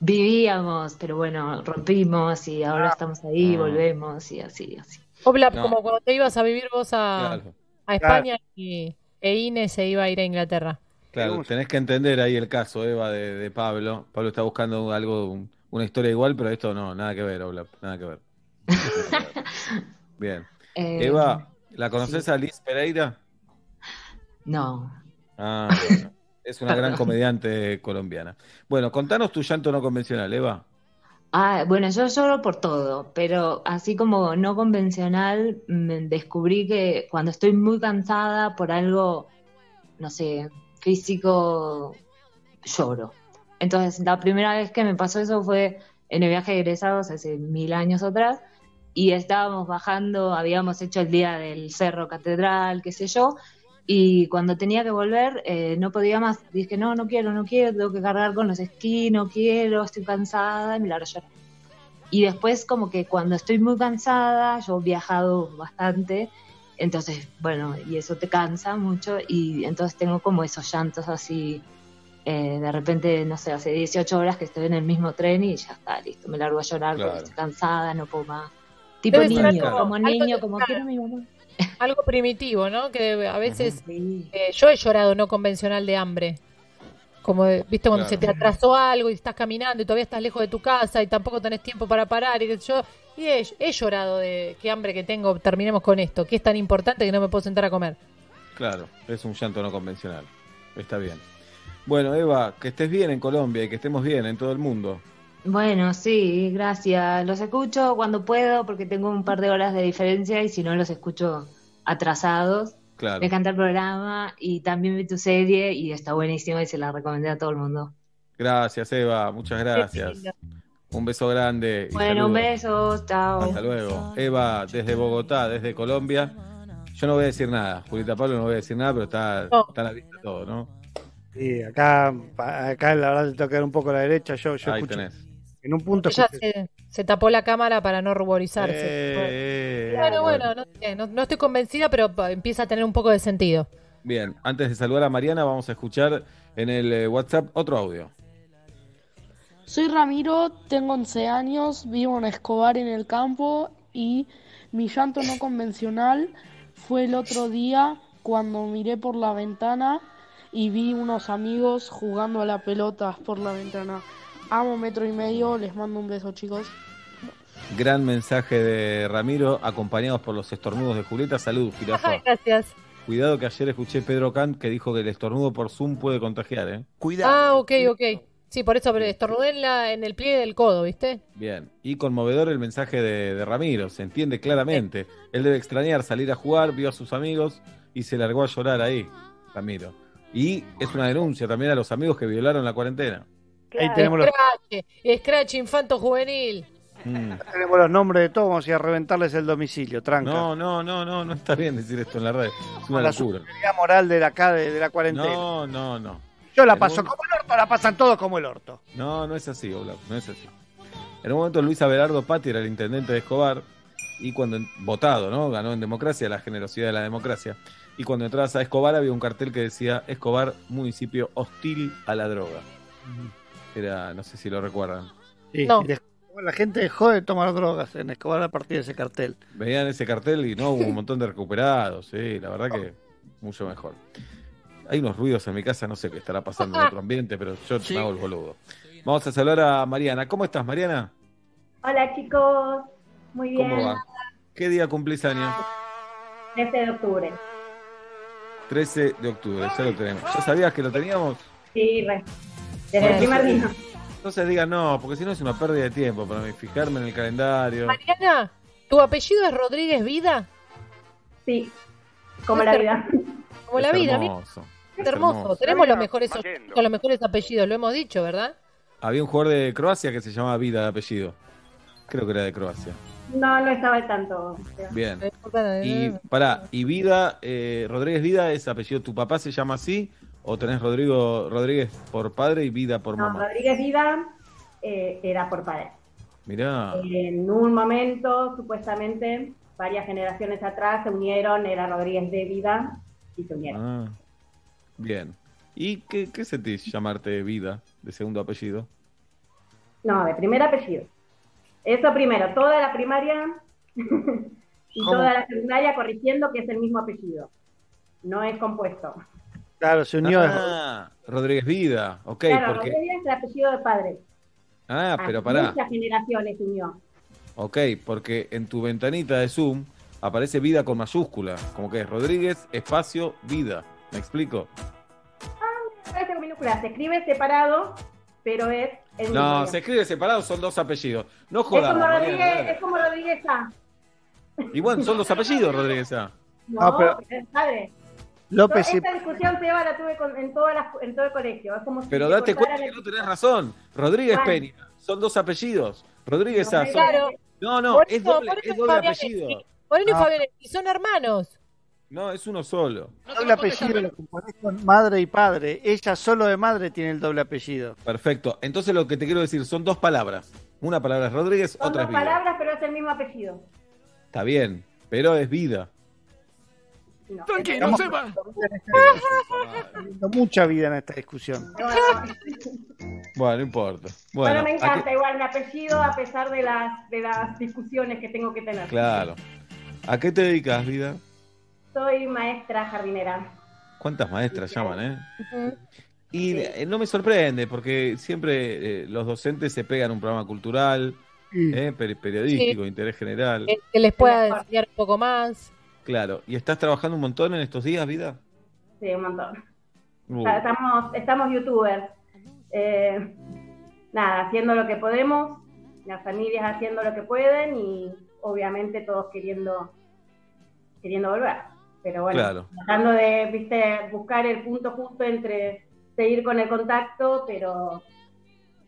Vivíamos, pero bueno, rompimos y ahora estamos ahí, Ah. volvemos y así, así. Obla, No. como cuando te ibas a vivir vos a, Claro. a España y, e Ine se iba a ir a Inglaterra. Claro, tenés que entender ahí el caso, Eva, de, de Pablo. Pablo está buscando algo, un- una historia igual, pero esto no, nada que ver, Oblap, nada que ver. Bien. Eh, Eva, ¿la conoces a Liz Pereira? No. Ah, bueno. Es una gran comediante colombiana. Bueno, contanos tu llanto no convencional, Eva. Ah, bueno, yo lloro por todo, pero así como no convencional, me descubrí que cuando estoy muy cansada por algo, no sé, físico, lloro. Entonces, la primera vez que me pasó eso fue en el viaje de egresados hace mil años atrás, y estábamos bajando, habíamos hecho el día del Cerro Catedral, qué sé yo, y cuando tenía que volver eh, no podía más. Dije, no, no quiero, no quiero, tengo que cargar con los esquís, no quiero, estoy cansada, y me largo a llorar. Y después como que cuando estoy muy cansada, yo he viajado bastante, entonces, bueno, y eso te cansa mucho, y entonces tengo como esos llantos así, eh, de repente, no sé, hace 18 horas que estoy en el mismo tren y ya está, listo, me largo a llorar Claro. porque estoy cansada, no puedo más. Tipo Debe niño, como algo niño, como quiero a mi mamá. Algo primitivo, ¿no? Que a veces eh, yo he llorado no convencional de hambre. Como, viste, cuando Claro. se te atrasó algo y estás caminando y todavía estás lejos de tu casa y tampoco tenés tiempo para parar. Y yo y he, he llorado de qué hambre que tengo, terminemos con esto, que es tan importante que no me puedo sentar a comer. Claro, es un llanto no convencional. Está bien. Bueno, Eva, que estés bien en Colombia y que estemos bien en todo el mundo. Bueno, sí, gracias. Los escucho cuando puedo porque tengo un par de horas de diferencia y si no los escucho atrasados. Claro. Me encanta el programa y también vi tu serie y está buenísima y se la recomendé a todo el mundo. Gracias, Eva. Muchas gracias. Un beso grande. y Bueno, un beso, chao. Hasta luego. Eva, desde Bogotá, desde Colombia. Yo no voy a decir nada. Julita Pablo no voy a decir nada, pero está, está a la vista todo, ¿no? Sí, acá, acá la verdad te dar un poco a la derecha. Yo, yo Ahí escucho. tenés. En un punto Ella se, se tapó la cámara para no ruborizarse. Eh, Claro, bueno, no, sé, no- no estoy convencida, pero empieza a tener un poco de sentido. Bien, antes de saludar a Mariana, vamos a escuchar en el eh, WhatsApp otro audio. Soy Ramiro, tengo 11 años, vivo en Escobar en el campo y mi llanto no convencional fue el otro día cuando miré por la ventana y vi unos amigos jugando a la pelota por la ventana. Amo metro y medio, les mando un beso chicos. Gran mensaje de Ramiro, acompañados por los estornudos de Julieta. Salud, jirafa. Gracias. Cuidado que ayer escuché Pedro Kant que dijo que el estornudo por Zoom puede contagiar, ¿eh? Ah, ok, ok. Sí, por eso pero estornudé en, la, en el pliegue del codo, ¿viste? Bien. Y conmovedor el mensaje de, de Ramiro, se entiende claramente. Él debe extrañar salir a jugar, vio a sus amigos y se largó a llorar ahí, Ramiro. Y es una denuncia también a los amigos que violaron la cuarentena. Ahí tenemos los, Scratch, Scratch infanto juvenil. Mm. tenemos los nombres de todos, vamos a ir a reventarles el domicilio, tranca. No, no, no, no, no está bien decir esto en la red. Es una la locura. moral de la, acá de, de la cuarentena. No, no, no. Yo la En paso un- como el orto, la pasan todos como el orto. No, no es así, Olaf, no es así. En un momento Luis Abelardo Patti era el intendente de Escobar y cuando votado, ¿no? Ganó en democracia, la generosidad de la democracia. Y cuando entrabas a Escobar había un cartel que decía Escobar, municipio hostil a la droga. Era, no sé si lo recuerdan. Sí, No. y dejó- la gente dejó de tomar drogas en Escobar a partir de ese cartel. Veían ese cartel y no hubo un montón de recuperados, sí, la verdad que mucho mejor. Hay unos ruidos en mi casa, no sé qué estará pasando en otro ambiente, pero yo me hago el boludo. Vamos a saludar a Mariana. ¿Cómo estás, Mariana? Hola chicos, muy bien. ¿Cómo va? ¿Qué día cumplís años? 13 de octubre. 13 de octubre, ya lo tenemos. ¿Ya sabías que lo teníamos? Sí, re. Desde el primer día. Entonces digan no, porque si no es una pérdida de tiempo para mí, fijarme en el calendario. Mariana, ¿tu apellido es Rodríguez Vida? Sí, como la vida. Como la Es vida, hermoso. Hermoso. Tenemos los mejores, con los mejores apellidos, lo hemos dicho, ¿verdad? Había un jugador de Croacia que se llamaba Vida de apellido. Creo que era de Croacia. No, no estaba al tanto. Bien. Eh, Y pará, y Vida, eh, Rodríguez Vida es apellido, ¿tu papá se llama así? ¿O tenés Rodrigo Rodríguez por padre y Vida por No, mamá? Rodríguez Vida eh, era por padre. Mirá, En un momento, supuestamente, varias generaciones atrás se unieron, era Rodríguez de Vida y se unieron. ah, bien. ¿Y qué, qué sentís llamarte Vida de segundo apellido? No, de primer apellido. Eso primero, toda la primaria y ¿Cómo? toda la secundaria corrigiendo que es el mismo apellido. No es compuesto. Claro, se unió. Ah, Rodríguez Vida, ok, claro, porque... Rodríguez es el apellido de padre. Ah, pero pará, Muchas generaciones se unió. ok, porque en tu ventanita de Zoom aparece Vida con mayúscula, como que es Rodríguez, espacio, Vida. ¿Me explico? Parece con minúsculas, se escribe separado, pero es el No, se escribe separado, son dos apellidos. No es jodas. como Mariana, Rodríguez, es como Rodríguez A. Igual son dos apellidos, Rodríguez. A. No, No, pero- es padre. López esta discusión, Seba, la tuve con- en, todas las- en todo el colegio. Es como si Pero te date cuenta que no tenés razón. Rodríguez Bueno. Peña, son dos apellidos. Rodríguez A. son- Claro. No, no, Por es eso- doble, por eso es doble Fabián- apellido. Moreno y Ah. Fabián, y son hermanos. No, es uno solo. doble apellido lo componés con madre y padre. Ella solo de madre tiene el doble apellido. Perfecto. Entonces lo que te quiero decir son dos palabras. Una palabra es Rodríguez, Son otra dos es vida. palabras, pero es el mismo apellido. Está bien, pero es vida. No, Tranquilo, Seba. Teniendo mucha vida en esta discusión. No, no. Bueno, no importa. Bueno, Bueno, me ¿a encanta igual mi apellido a pesar de las, de las discusiones que tengo que tener. Claro. ¿A qué te dedicas, vida? Soy maestra jardinera. ¿Cuántas maestras llaman, eh? Y eh, no me sorprende, porque siempre eh, los docentes se pegan un programa cultural, eh, per- periodístico, Sí. interés general. Que, que les pueda enseñar un poco más. Claro. ¿Y estás trabajando un montón en estos días, vida? Sí, un montón. Uh, Estamos, estamos youtubers. Eh, nada, haciendo lo que podemos, las familias haciendo lo que pueden y obviamente todos queriendo, queriendo volver. Pero bueno, Claro. tratando de viste, buscar el punto justo entre seguir con el contacto, pero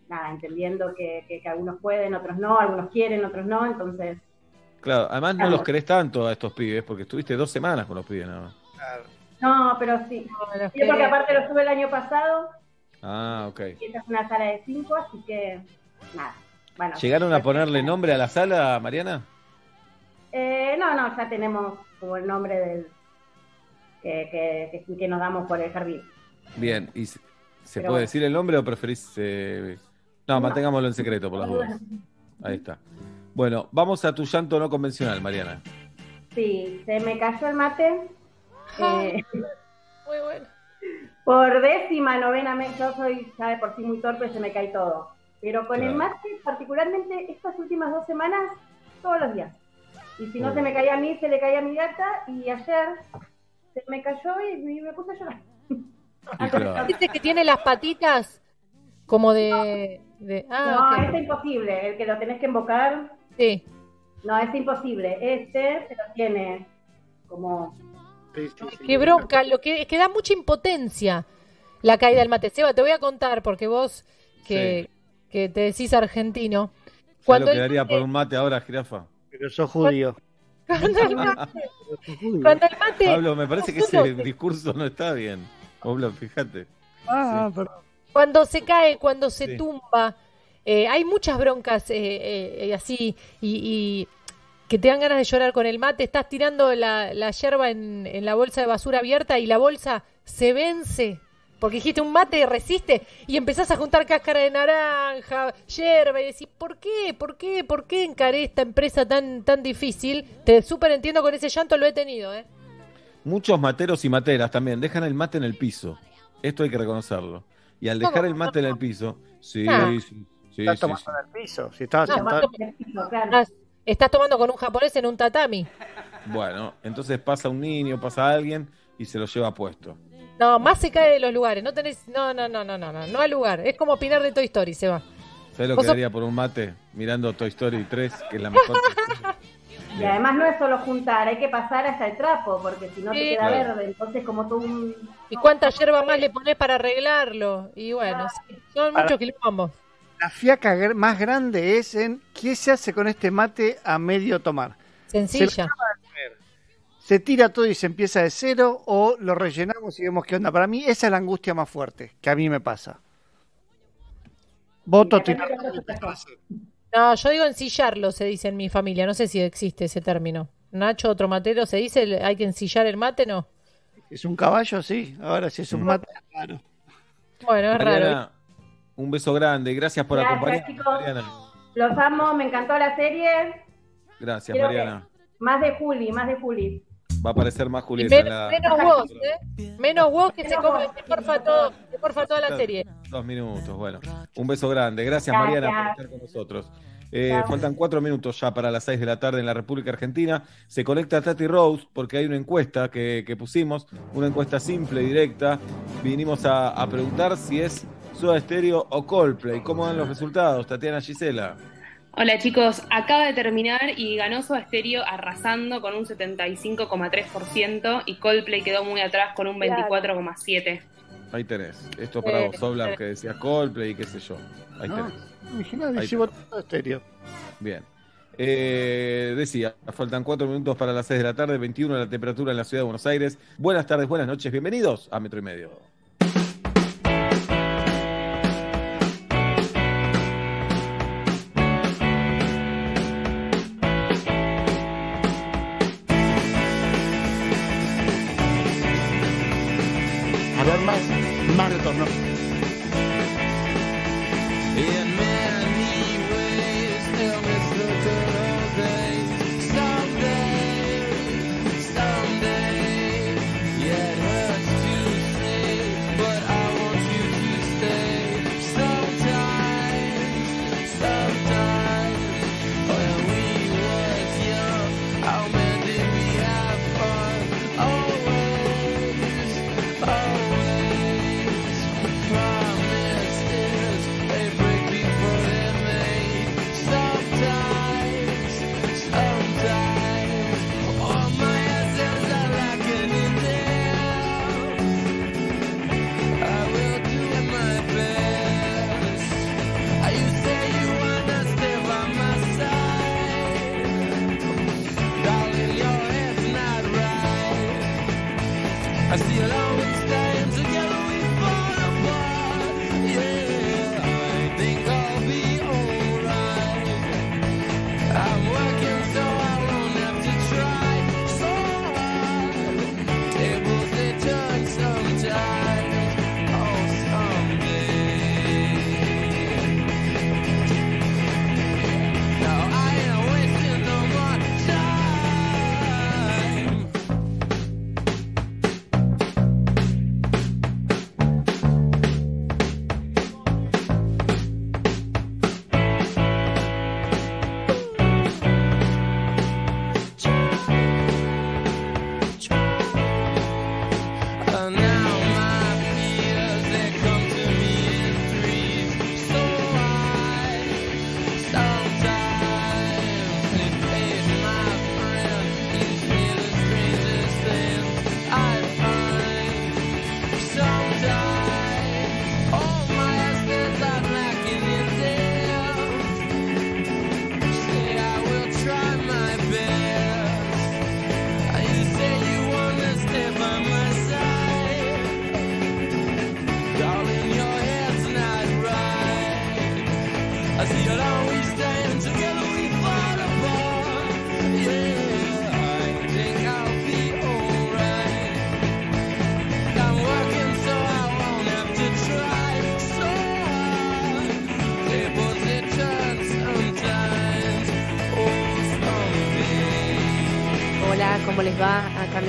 nada, entendiendo que, que- que algunos pueden, otros no, algunos quieren, otros no, entonces Claro, además no Claro. los querés tanto a estos pibes, porque estuviste dos semanas con los pibes nada más. no, pero sí. Sí, porque aparte lo tuve el año pasado Ah, ok. y esta es una sala de cinco, así que nada. Bueno, ¿Llegaron a ponerle nombre a la sala, Mariana? Eh, no, no, ya tenemos como el nombre del que, que, que- que nos damos por el jardín. Bien, ¿y se, se Pero puede bueno. decir el nombre o preferís...? eh, No, mantengámoslo en secreto por las dudas. Ahí está. Bueno, vamos a tu llanto no convencional, Mariana. Sí, se me cayó el mate. eh, Muy bueno. por décima, novena vez, yo soy ya de por sí muy torpe, se me cae todo. Pero con el mate, particularmente estas últimas dos semanas, todos los días. Y si no se me caía a mí, se le caía a mi gata. Y ayer se me cayó y, y me puse a llorar. Dice que tiene las patitas como de... de- ah, no, este es imposible, el que lo tenés que invocar. Sí. No, es imposible. Este se lo tiene como. Qué bronca, lo que, es que da mucha impotencia la caída del mate. Seba, te voy a contar, porque vos que, que te decís argentino, ¿Sabes cuando lo que el, daría por un mate ahora, jirafa? Pero sos judío. cuando el mate, cuando el mate- Pablo, me parece que ese discurso no está bien. Pablo, fíjate. Ah, perdón. cuando se cae, cuando se Sí. tumba, eh, hay muchas broncas eh, eh, eh, así y, y que te dan ganas de llorar con el mate. Estás tirando la, la yerba en, en la bolsa de basura abierta y la bolsa se vence. Porque dijiste un mate resiste y empezás a juntar cáscara de naranja, yerba y decís, ¿por qué? ¿Por qué? ¿Por qué encaré esta empresa tan, tan difícil? Te súper entiendo con ese llanto, lo he tenido, ¿eh? Muchos materos y materas también dejan el mate en el piso. Esto hay que reconocerlo. Y al dejar el mate en el piso, sí, Ah. sí, sí, Estás sí, tomando sí. en el piso. Si estabas No, sentado. Estás, estás tomando con un japonés en un tatami. Bueno, entonces pasa un niño, pasa alguien y se lo lleva puesto. No, más se cae de los lugares. No tenés. No, no, no, no, no, no. No al lugar. Es como opinar de Toy Story, se va. ¿Sabes lo que sos- daría por un mate mirando Toy Story 3, que es la mejor? Y además no es solo juntar, hay que pasar hasta el trapo, porque si no te Sí. queda Claro. verde. Entonces, como todo un. ¿Y cuánta yerba más le pones para arreglarlo? Y bueno, sí, son Para- muchos quilombos. La fiaca más grande es en qué se hace con este mate a medio tomar. Sencilla. Se. Se tira todo y se empieza de cero o lo rellenamos y vemos qué onda. Para mí esa es la angustia más fuerte que a mí me pasa. Voto tirar. No, yo digo ensillarlo, se dice en mi familia. No sé si existe ese término. Nacho, otro matero, se dice hay que ensillar el mate, ¿no? ¿Es un caballo? Sí. Ahora si es un mate, claro. Bueno, es raro. Un beso grande. Gracias por Gracias, acompañarnos, chicos. Mariana. Los amo, me encantó la serie. Gracias, Quiero Mariana. Más de Juli, más de Juli. Va a aparecer más men- la... menos vos, ¿eh? Menos vos que se come, se porfa todo, se porfa toda la serie. Dos minutos, bueno. Un beso grande. Gracias, Gracias. Mariana, por estar con nosotros. Eh, faltan cuatro minutos ya para las seis de la tarde en la República Argentina. Se conecta Tati Rose porque hay una encuesta que, que pusimos, una encuesta simple, directa. Vinimos a, a preguntar si es Soda Stereo o Coldplay. ¿Cómo dan los resultados, Tatiana Gisela? Hola chicos, acaba de terminar y ganó Soda Stereo arrasando con un 75,3% y Coldplay quedó muy atrás con un Claro. 24,7%. Ahí tenés. Esto para Eh, vos, Obla, eh. que decías Coldplay y qué sé yo. Ahí No, tenés. Y llevo todo estéreo. Bien. Eh, decía, faltan cuatro minutos para las 6 de la tarde, 21 la temperatura en la ciudad de Buenos Aires. Buenas tardes, buenas noches, bienvenidos a Metro y Medio.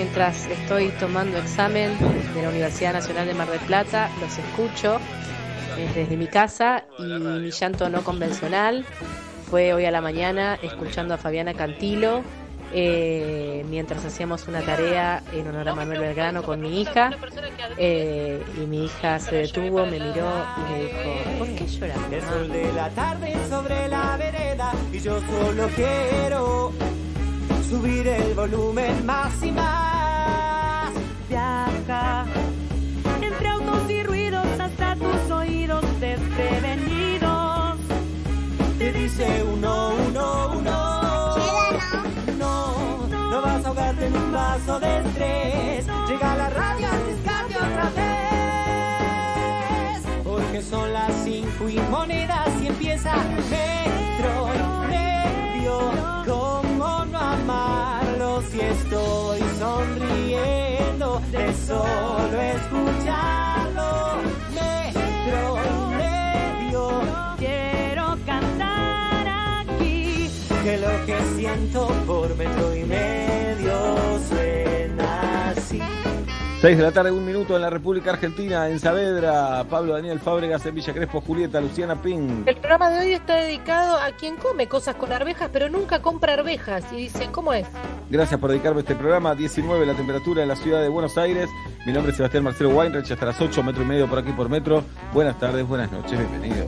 Mientras estoy tomando examen de la Universidad Nacional de Mar del Plata, los escucho desde mi casa y mi llanto no convencional fue hoy a la mañana escuchando a Fabiana Cantilo eh, mientras hacíamos una tarea en honor a Manuel Belgrano con mi hija eh, y mi hija se detuvo, me miró y me dijo, ¿por qué lloras? El sol de la tarde sobre la vereda y yo solo quiero subir el volumen más y más. Viaja entre autos y ruidos hasta tus oídos desprevenidos. Te dice uno, uno, uno. No, no vas a ahogarte en un vaso de estrés. Llega la radio a riscarte otra vez. Porque son las cinco y monedas y empieza metro medio. ¿Cómo no amarlo si estoy sonriendo solo escucharlo? Metro y medio. Quiero cantar aquí que lo que siento por metro 6 de la tarde, un minuto en la República Argentina, en Saavedra, Pablo Daniel Fábregas, en Villa Crespo, Julieta, Luciana Ping. El programa de hoy está dedicado a quien come cosas con arvejas, pero nunca compra arvejas. Y dice, ¿cómo es? Gracias por dedicarme a este programa. 19 la temperatura en la ciudad de Buenos Aires. Mi nombre es Sebastián Marcelo Weinreich, hasta las 8, metro y medio por aquí por metro. Buenas tardes, buenas noches, bienvenidos.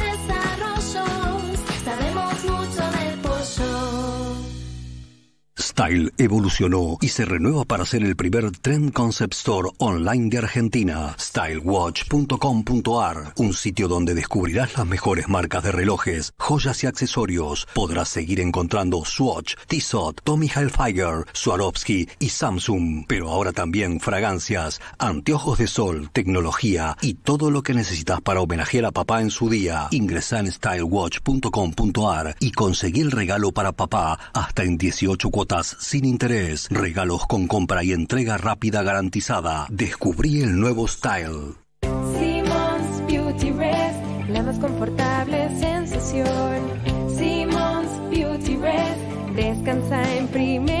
Style evolucionó y se renueva para ser el primer Trend Concept Store online de Argentina. Stylewatch.com.ar, un sitio donde descubrirás las mejores marcas de relojes, joyas y accesorios. Podrás seguir encontrando Swatch, Tissot, Tommy Hilfiger, Swarovski y Samsung, pero ahora también fragancias, anteojos de sol, tecnología y todo lo que necesitas para homenajear a papá en su día. Ingresa en stylewatch.com.ar y conseguí el regalo para papá hasta en 18 cuotas sin interés, regalos con compra y entrega rápida garantizada. Descubrí el nuevo Style. Simmons Beauty Rest, la más confortable sensación. Simmons Beauty Rest, descansa en primera clase.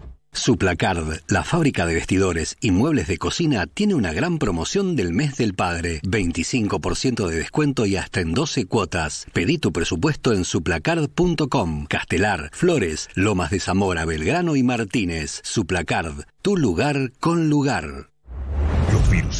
Suplacard, la fábrica de vestidores y muebles de cocina, tiene una gran promoción del mes del padre. 25% de descuento y hasta en 12 cuotas. Pedí tu presupuesto en suplacard.com. Castelar, Flores, Lomas de Zamora, Belgrano y Martínez. Suplacard, tu lugar con lugar.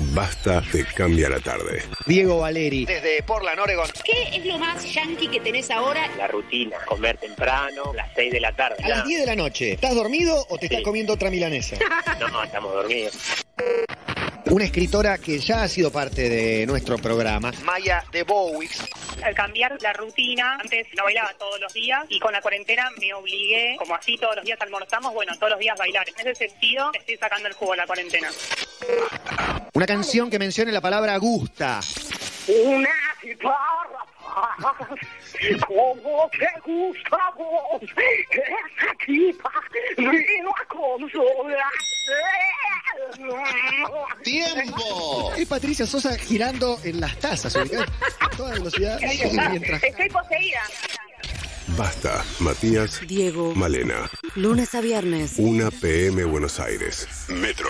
Basta te cambia la tarde. Diego Valeri, desde Portland, Oregon. ¿Qué es lo más yankee que tenés ahora? La rutina, comer temprano, las 6 de la tarde. A las 10 de la noche, ¿estás dormido o te estás comiendo otra milanesa? No, estamos dormidos. Una escritora que ya ha sido parte de nuestro programa, Maya de Bowix. Al cambiar la rutina, antes no bailaba todos los días y con la cuarentena me obligué, como así todos los días almorzamos, bueno, todos los días bailar. En ese sentido, estoy sacando el jugo a la cuarentena. Una canción que mencione la palabra gusta. Una guitarra como te gusta vos, que esa tipa vino a consolar. ¡Tiempo! Es Patricia Sosa girando en las tazas, ubicás a toda velocidad. Mientras... Estoy poseída. Basta, Matías, Diego. Malena. Lunes a viernes. 1 PM Buenos Aires. Metro.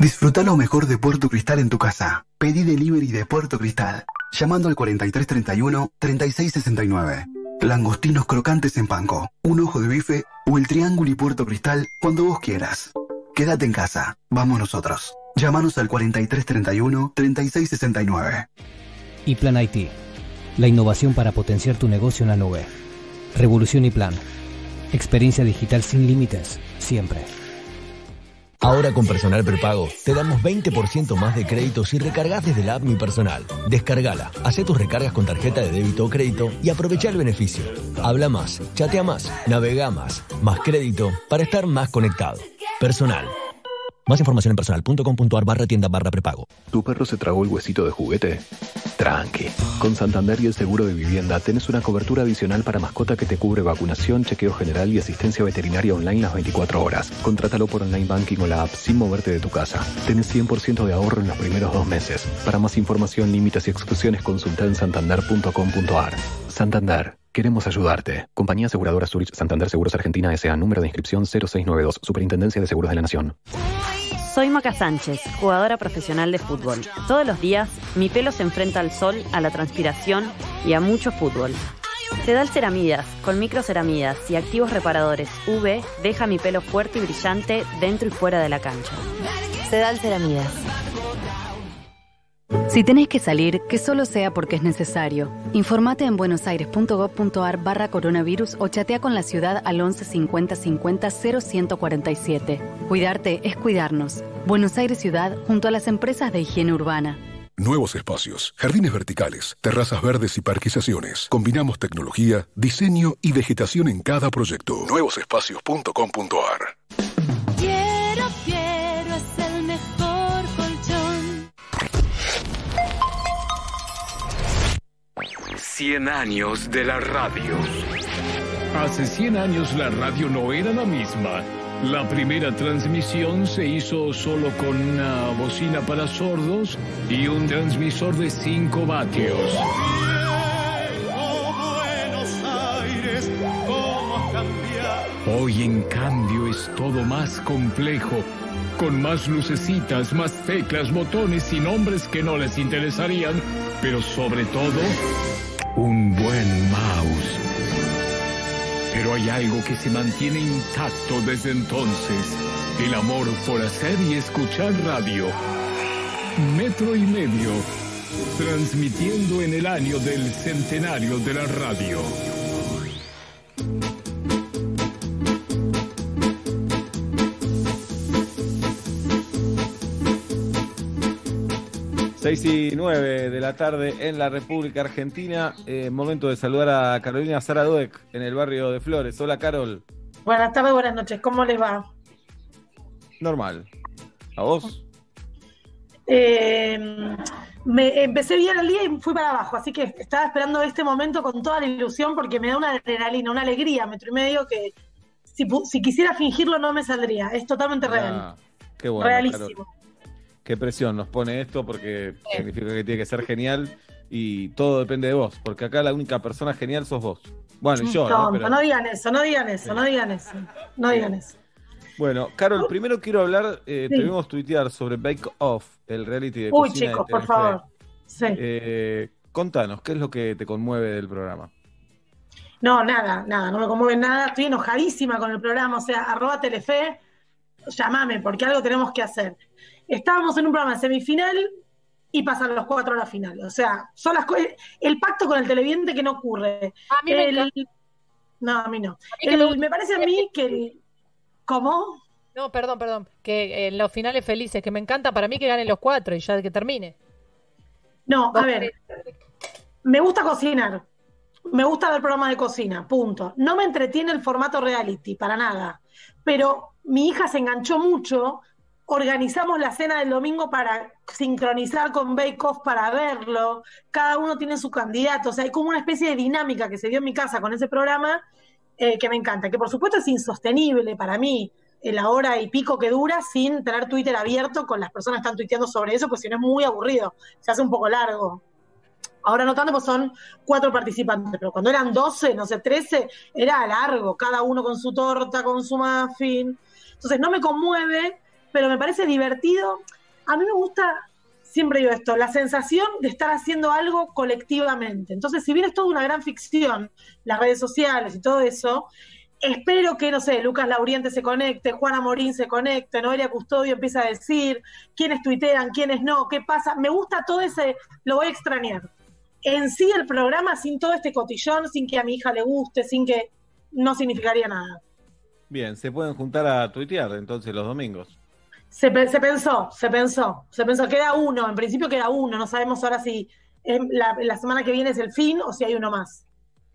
Disfruta lo mejor de Puerto Cristal en tu casa. Pedí delivery de Puerto Cristal. Llamando al 4331-3669. Langostinos crocantes en panco, un ojo de bife o el triángulo y Puerto Cristal cuando vos quieras. Quédate en casa. Vamos nosotros. Llámanos al 4331-3669. y Plan IT, la innovación para potenciar tu negocio en la nube. Revolución y Plan, experiencia digital sin límites, siempre. Ahora con Personal Prepago te damos 20% más de crédito si recargas desde la app Mi Personal. Descargala, hace tus recargas con tarjeta de débito o crédito y aprovecha el beneficio. Habla más, chatea más, navega más, más crédito para estar más conectado. Personal. Más información en personal.com.ar barra tienda barra prepago. ¿Tu perro se tragó el huesito de juguete? Tranqui. Con Santander y el seguro de vivienda tenés una cobertura adicional para mascota que te cubre vacunación, chequeo general y asistencia veterinaria online las 24 horas. Contrátalo por online banking o la app sin moverte de tu casa. Tenés 100% de ahorro en los primeros dos meses. Para más información, límites y exclusiones, consulta en santander.com.ar. Santander. Queremos ayudarte. Compañía Aseguradora Zurich Santander Seguros Argentina S.A. Número de inscripción 0692. Superintendencia de Seguros de la Nación. Soy Maca Sánchez, jugadora profesional de fútbol. Todos los días mi pelo se enfrenta al sol, a la transpiración y a mucho fútbol. Sedal Ceramidas, con microceramidas y activos reparadores UV, deja mi pelo fuerte y brillante dentro y fuera de la cancha. Sedal Ceramidas. Si tenés que salir, que solo sea porque es necesario. Informate en buenosaires.gov.ar barra coronavirus o chatea con la ciudad al 11 50 50 0147. Cuidarte es cuidarnos. Buenos Aires Ciudad junto a las empresas de higiene urbana. Nuevos espacios, jardines verticales, terrazas verdes y parquizaciones. Combinamos tecnología, diseño y vegetación en cada proyecto. Nuevosespacios.com.ar 100 años de la radio. Hace 100 años la radio no era la misma. La primera transmisión se hizo solo con una bocina para sordos y un transmisor de 5 vatios. Hoy en cambio es todo más complejo, con más lucecitas, más teclas, botones y nombres que no les interesarían, pero sobre todo, un buen mouse. Pero hay algo que se mantiene intacto desde entonces, el amor por hacer y escuchar radio. Metro y medio, transmitiendo en el año del centenario de la radio. Seis y nueve de la tarde en la República Argentina. Eh, momento de saludar a Carolina Zaraduec en el barrio de Flores. Hola, Carol. Buenas tardes, buenas noches. ¿Cómo les va? Normal. ¿A vos? Eh, me empecé bien el día y fui para abajo, así que estaba esperando este momento con toda la ilusión porque me da una adrenalina, una alegría, metro y medio que si, quisiera fingirlo no me saldría. Es totalmente real. Ah, qué bueno. Realísimo. Carol. Qué presión nos pone esto porque significa que tiene que ser genial. y todo depende de vos, porque acá la única persona genial sos vos. Bueno, y yo, ¿no? Tonto, Pero- no digan eso, no digan eso, no digan eso. No digan eso. Bueno, Carol, primero quiero hablar, eh, Sí. te vimos tuitear sobre Bake Off, el reality de Uy, cocina de chicos, por favor. Sí. Eh, contanos, ¿qué es lo que te conmueve del programa? No, nada, nada, no me conmueve nada. Estoy enojadísima con el programa. O sea, arroba Telefe, llamame, porque algo tenemos que hacer. Estábamos en un programa de semifinal y pasan los cuatro a la final. O sea, son las el pacto con el televidente que no ocurre. A mí me El- encanta. No, a mí no. me El- me parece a mí que el- ¿Cómo? No, perdón, perdón. Que en los finales felices, que me encanta para mí que ganen los cuatro y ya que termine. No, a ver, me gusta cocinar. Me gusta ver programas de cocina, punto. No me entretiene el formato reality, para nada. Pero mi hija se enganchó mucho. Organizamos la cena del domingo para sincronizar con Bake Off para verlo. Cada uno tiene su candidato. O sea, hay como una especie de dinámica que se dio en mi casa con ese programa eh, que me encanta. Que por supuesto es insostenible para mí eh, la hora y pico que dura sin tener Twitter abierto con las personas que están tuiteando sobre eso, pues si no es muy aburrido. Se hace un poco largo. Ahora no tanto, pues son cuatro participantes, pero cuando eran 12, no sé, 13, era largo, cada uno con su torta, con su muffin. Entonces no me conmueve, pero me parece divertido. A mí me gusta, siempre digo esto, la sensación de estar haciendo algo colectivamente. Entonces, si bien es toda una gran ficción, las redes sociales y todo eso, espero que, no sé, Lucas Lauriente se conecte, Juana Morín se conecte, Noelia Custodio empieza a decir quiénes tuitean, quiénes no, qué pasa. Me gusta todo ese, lo voy a extrañar. En sí el programa, sin todo este cotillón, sin que a mi hija le guste, sin que no significaría nada. Bien, se pueden juntar a tuitear entonces los domingos. Se, pe- se pensó, se pensó, se pensó, queda uno, en principio queda uno, no sabemos ahora si la, la semana que viene es el fin o si hay uno más.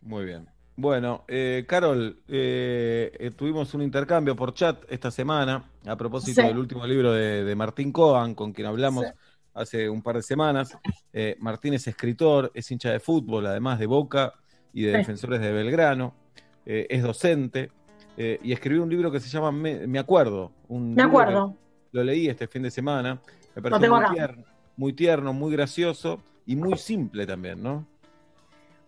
Muy bien. Bueno, eh, Carol, eh, eh, tuvimos un intercambio por chat esta semana a propósito Sí. del último libro de, de Martín Coan, con quien hablamos Sí. hace un par de semanas. Eh, Martín es escritor, es hincha de fútbol, además de Boca y de Sí. Defensores de Belgrano, eh, es docente y escribió un libro que se llama Me, Me Acuerdo. Un Me acuerdo. Lo leí este fin de semana. Me pareció tierno, muy tierno, muy gracioso y muy simple también, ¿no?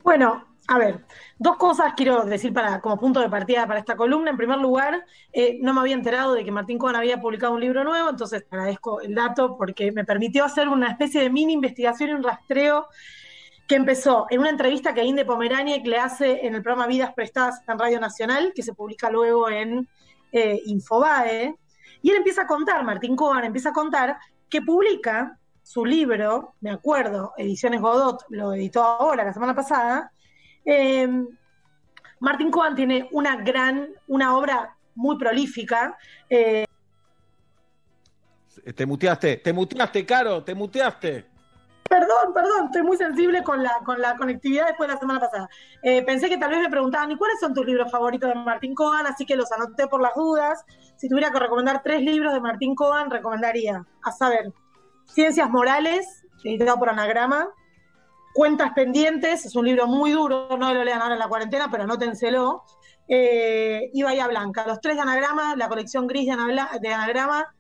Bueno, a ver, dos cosas quiero decir para, como punto de partida para esta columna. En primer lugar, eh, no me había enterado de que Martín Cohen había publicado un libro nuevo, entonces agradezco el dato porque me permitió hacer una especie de mini investigación y un rastreo que empezó en una entrevista que Inde Pomeraniec le hace en el programa Vidas Prestadas en Radio Nacional, que se publica luego en eh, Infobae. Y él empieza a contar, Martín Cohen empieza a contar que publica su libro, me acuerdo, Ediciones Godot, lo editó ahora, la semana pasada. Eh, Martín Cohen tiene una gran, una obra muy prolífica. eh, Te muteaste, te muteaste, Caro, te muteaste. Perdón, perdón, estoy muy sensible con la, con la conectividad después de la semana pasada. Eh, pensé que tal vez me preguntaban, ¿y cuáles son tus libros favoritos de Martín Cohen? Así que los anoté por las dudas. Si tuviera que recomendar tres libros de Martín Cohen, recomendaría, a saber, Ciencias Morales, editado por Anagrama, Cuentas Pendientes, es un libro muy duro, no lo lean ahora en la cuarentena, pero anótenselo. Eh, y Bahía Blanca, los tres de Anagrama, la colección gris de, de Anagrama.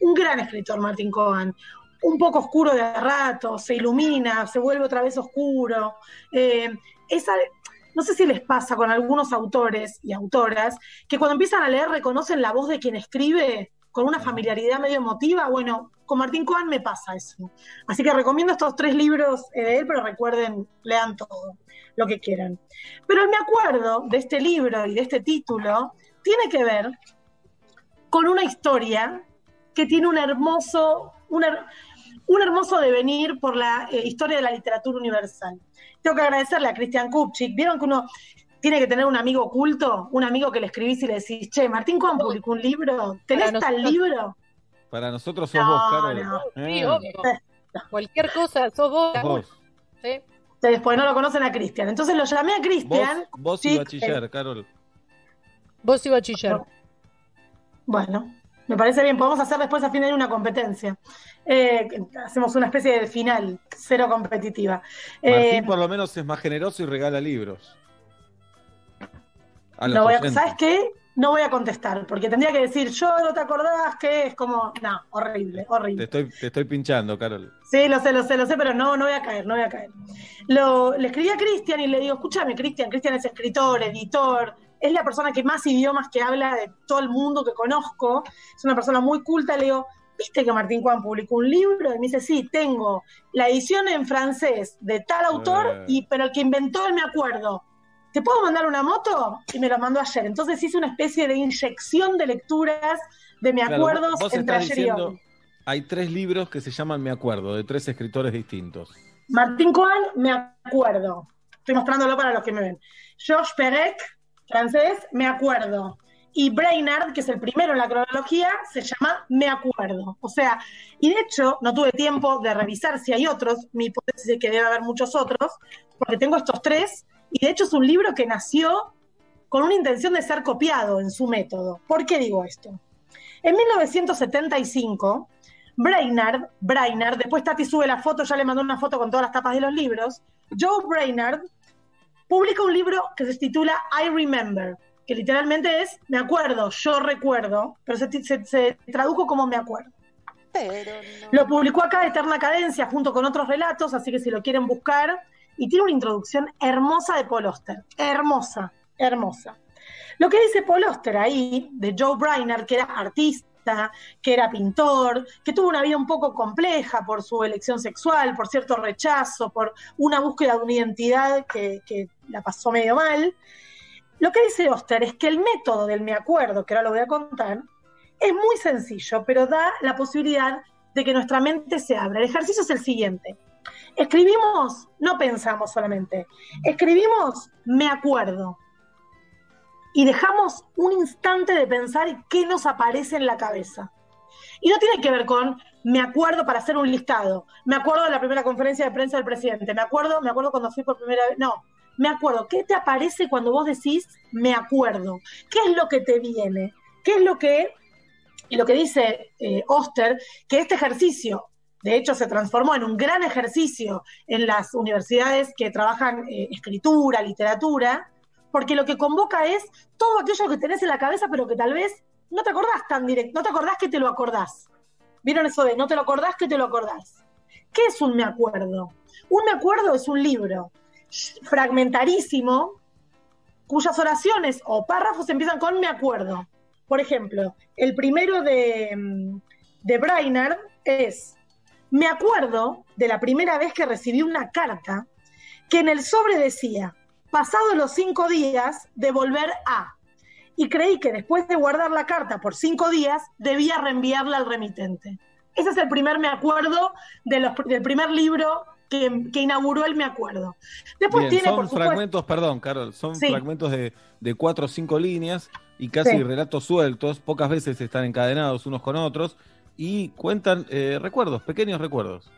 Un gran escritor, Martín Cohen un poco oscuro de rato, se ilumina, se vuelve otra vez oscuro. Eh, esa, no sé si les pasa con algunos autores y autoras que cuando empiezan a leer reconocen la voz de quien escribe con una familiaridad medio emotiva. Bueno, con Martín Cohen me pasa eso. Así que recomiendo estos tres libros eh, de él, pero recuerden, lean todo, lo que quieran. Pero el me acuerdo de este libro y de este título tiene que ver con una historia que tiene un hermoso, un hermoso devenir por la eh, historia de la literatura universal. Tengo que agradecerle a Cristian Kupchik. Vieron que uno tiene que tener un amigo oculto, un amigo que le escribís y le decís, che, Martín Cohen publicó un libro, ¿tenés tal libro? Para nosotros sos No, vos, Carol. no. Sí, Eh, obvio. Cualquier cosa, sos vos. sos vos. ¿sí? Después no lo conocen a Cristian. Entonces lo llamé a Vos, Cristian. vos y Chic, bachiller, eh, Carol. Vos y bachiller. Bueno, me parece bien. Podemos hacer después a fin de año una competencia. Eh, hacemos una especie de final, cero competitiva. Eh, Martín por lo menos es más generoso y regala libros. A lo voy a-. ¿Sabes qué? no voy a contestar, porque tendría que decir, yo no te acordás que es como, no, horrible, Te horrible. estoy, te estoy pinchando, Carol. Sí, lo sé, lo sé, lo sé, pero no, no voy a caer, no voy a caer. Lo, le escribí a Cristian y le digo, escúchame, Cristian, Cristian es escritor, editor, es la persona que más idiomas que habla de todo el mundo que conozco, es una persona muy culta, le digo, ¿viste que Martín Juan publicó un libro? Y me dice, sí, tengo la edición en francés de tal autor, Eh. y, pero el que inventó el me acuerdo. ¿Te puedo mandar una moto? Y me lo mandó ayer. Entonces hice una especie de inyección de lecturas de me acuerdos entre ayer y hoy. hay tres libros que se llaman Me Acuerdo, de tres escritores distintos. Martín Coan, me acuerdo. Estoy mostrándolo para los que me ven. Georges Perec, francés, me acuerdo. Y Brainard, que es el primero en la cronología, se llama Me acuerdo. O sea, y de hecho no tuve tiempo de revisar si hay otros, mi hipótesis es que debe haber muchos otros, porque tengo estos tres, y de hecho es un libro que nació con una intención de ser copiado en su método. ¿Por qué digo esto? En 1975, Brainard, Brainard, después Tati sube la foto, ya le mandó una foto con todas las tapas de los libros, Joe Brainard publica un libro que se titula I Remember, que literalmente es me acuerdo, yo recuerdo, pero se, se- se tradujo como me acuerdo. Lo publicó acá Eterna Cadencia junto con otros relatos, así que si lo quieren buscar, y tiene una introducción hermosa de Paul Auster, hermosa, hermosa. Lo que dice Paul Auster ahí, de Joe Brainerd, que era artista, que era pintor, que tuvo una vida un poco compleja por su elección sexual, por cierto rechazo, por una búsqueda de una identidad que, que la pasó medio mal. Lo que dice Auster es que el método del me acuerdo, que ahora lo voy a contar, es muy sencillo, pero da la posibilidad de que nuestra mente se abra. El ejercicio es el siguiente. Escribimos, no pensamos solamente, escribimos me acuerdo y dejamos un instante de pensar qué nos aparece en la cabeza. Y no tiene que ver con me acuerdo para hacer un listado, me acuerdo de la primera conferencia de prensa del presidente, me acuerdo, me acuerdo cuando fui por primera vez, no, me acuerdo, ¿qué te aparece cuando vos decís me acuerdo? ¿Qué es lo que te viene? ¿Qué es lo que, lo que dice eh, Oster, que este ejercicio, de hecho, se transformó en un gran ejercicio en las universidades que trabajan eh, escritura, literatura, porque lo que convoca es todo aquello que tenés en la cabeza, pero que tal vez no te acordás tan directo, no te acordás que te lo acordás. ¿Vieron eso de no te lo acordás que te lo acordás? ¿Qué es un me acuerdo? Un me acuerdo es un libro fragmentarísimo cuyas oraciones o párrafos empiezan con me acuerdo. Por ejemplo, el primero de, mm, de Brainerd es me acuerdo de la primera vez que recibí una carta que en el sobre decía, pasados los cinco días, devolver a. Y creí que después de guardar la carta por cinco días, debía reenviarla al remitente. Ese es el primer me acuerdo de los- del primer libro que, que inauguró el me acuerdo. Después Bien, tiene, son por supuesto, fragmentos, perdón, Carol, son Sí. fragmentos de, de cuatro o cinco líneas y casi Sí. relatos sueltos, pocas veces están encadenados unos con otros y cuentan eh, recuerdos, pequeños recuerdos.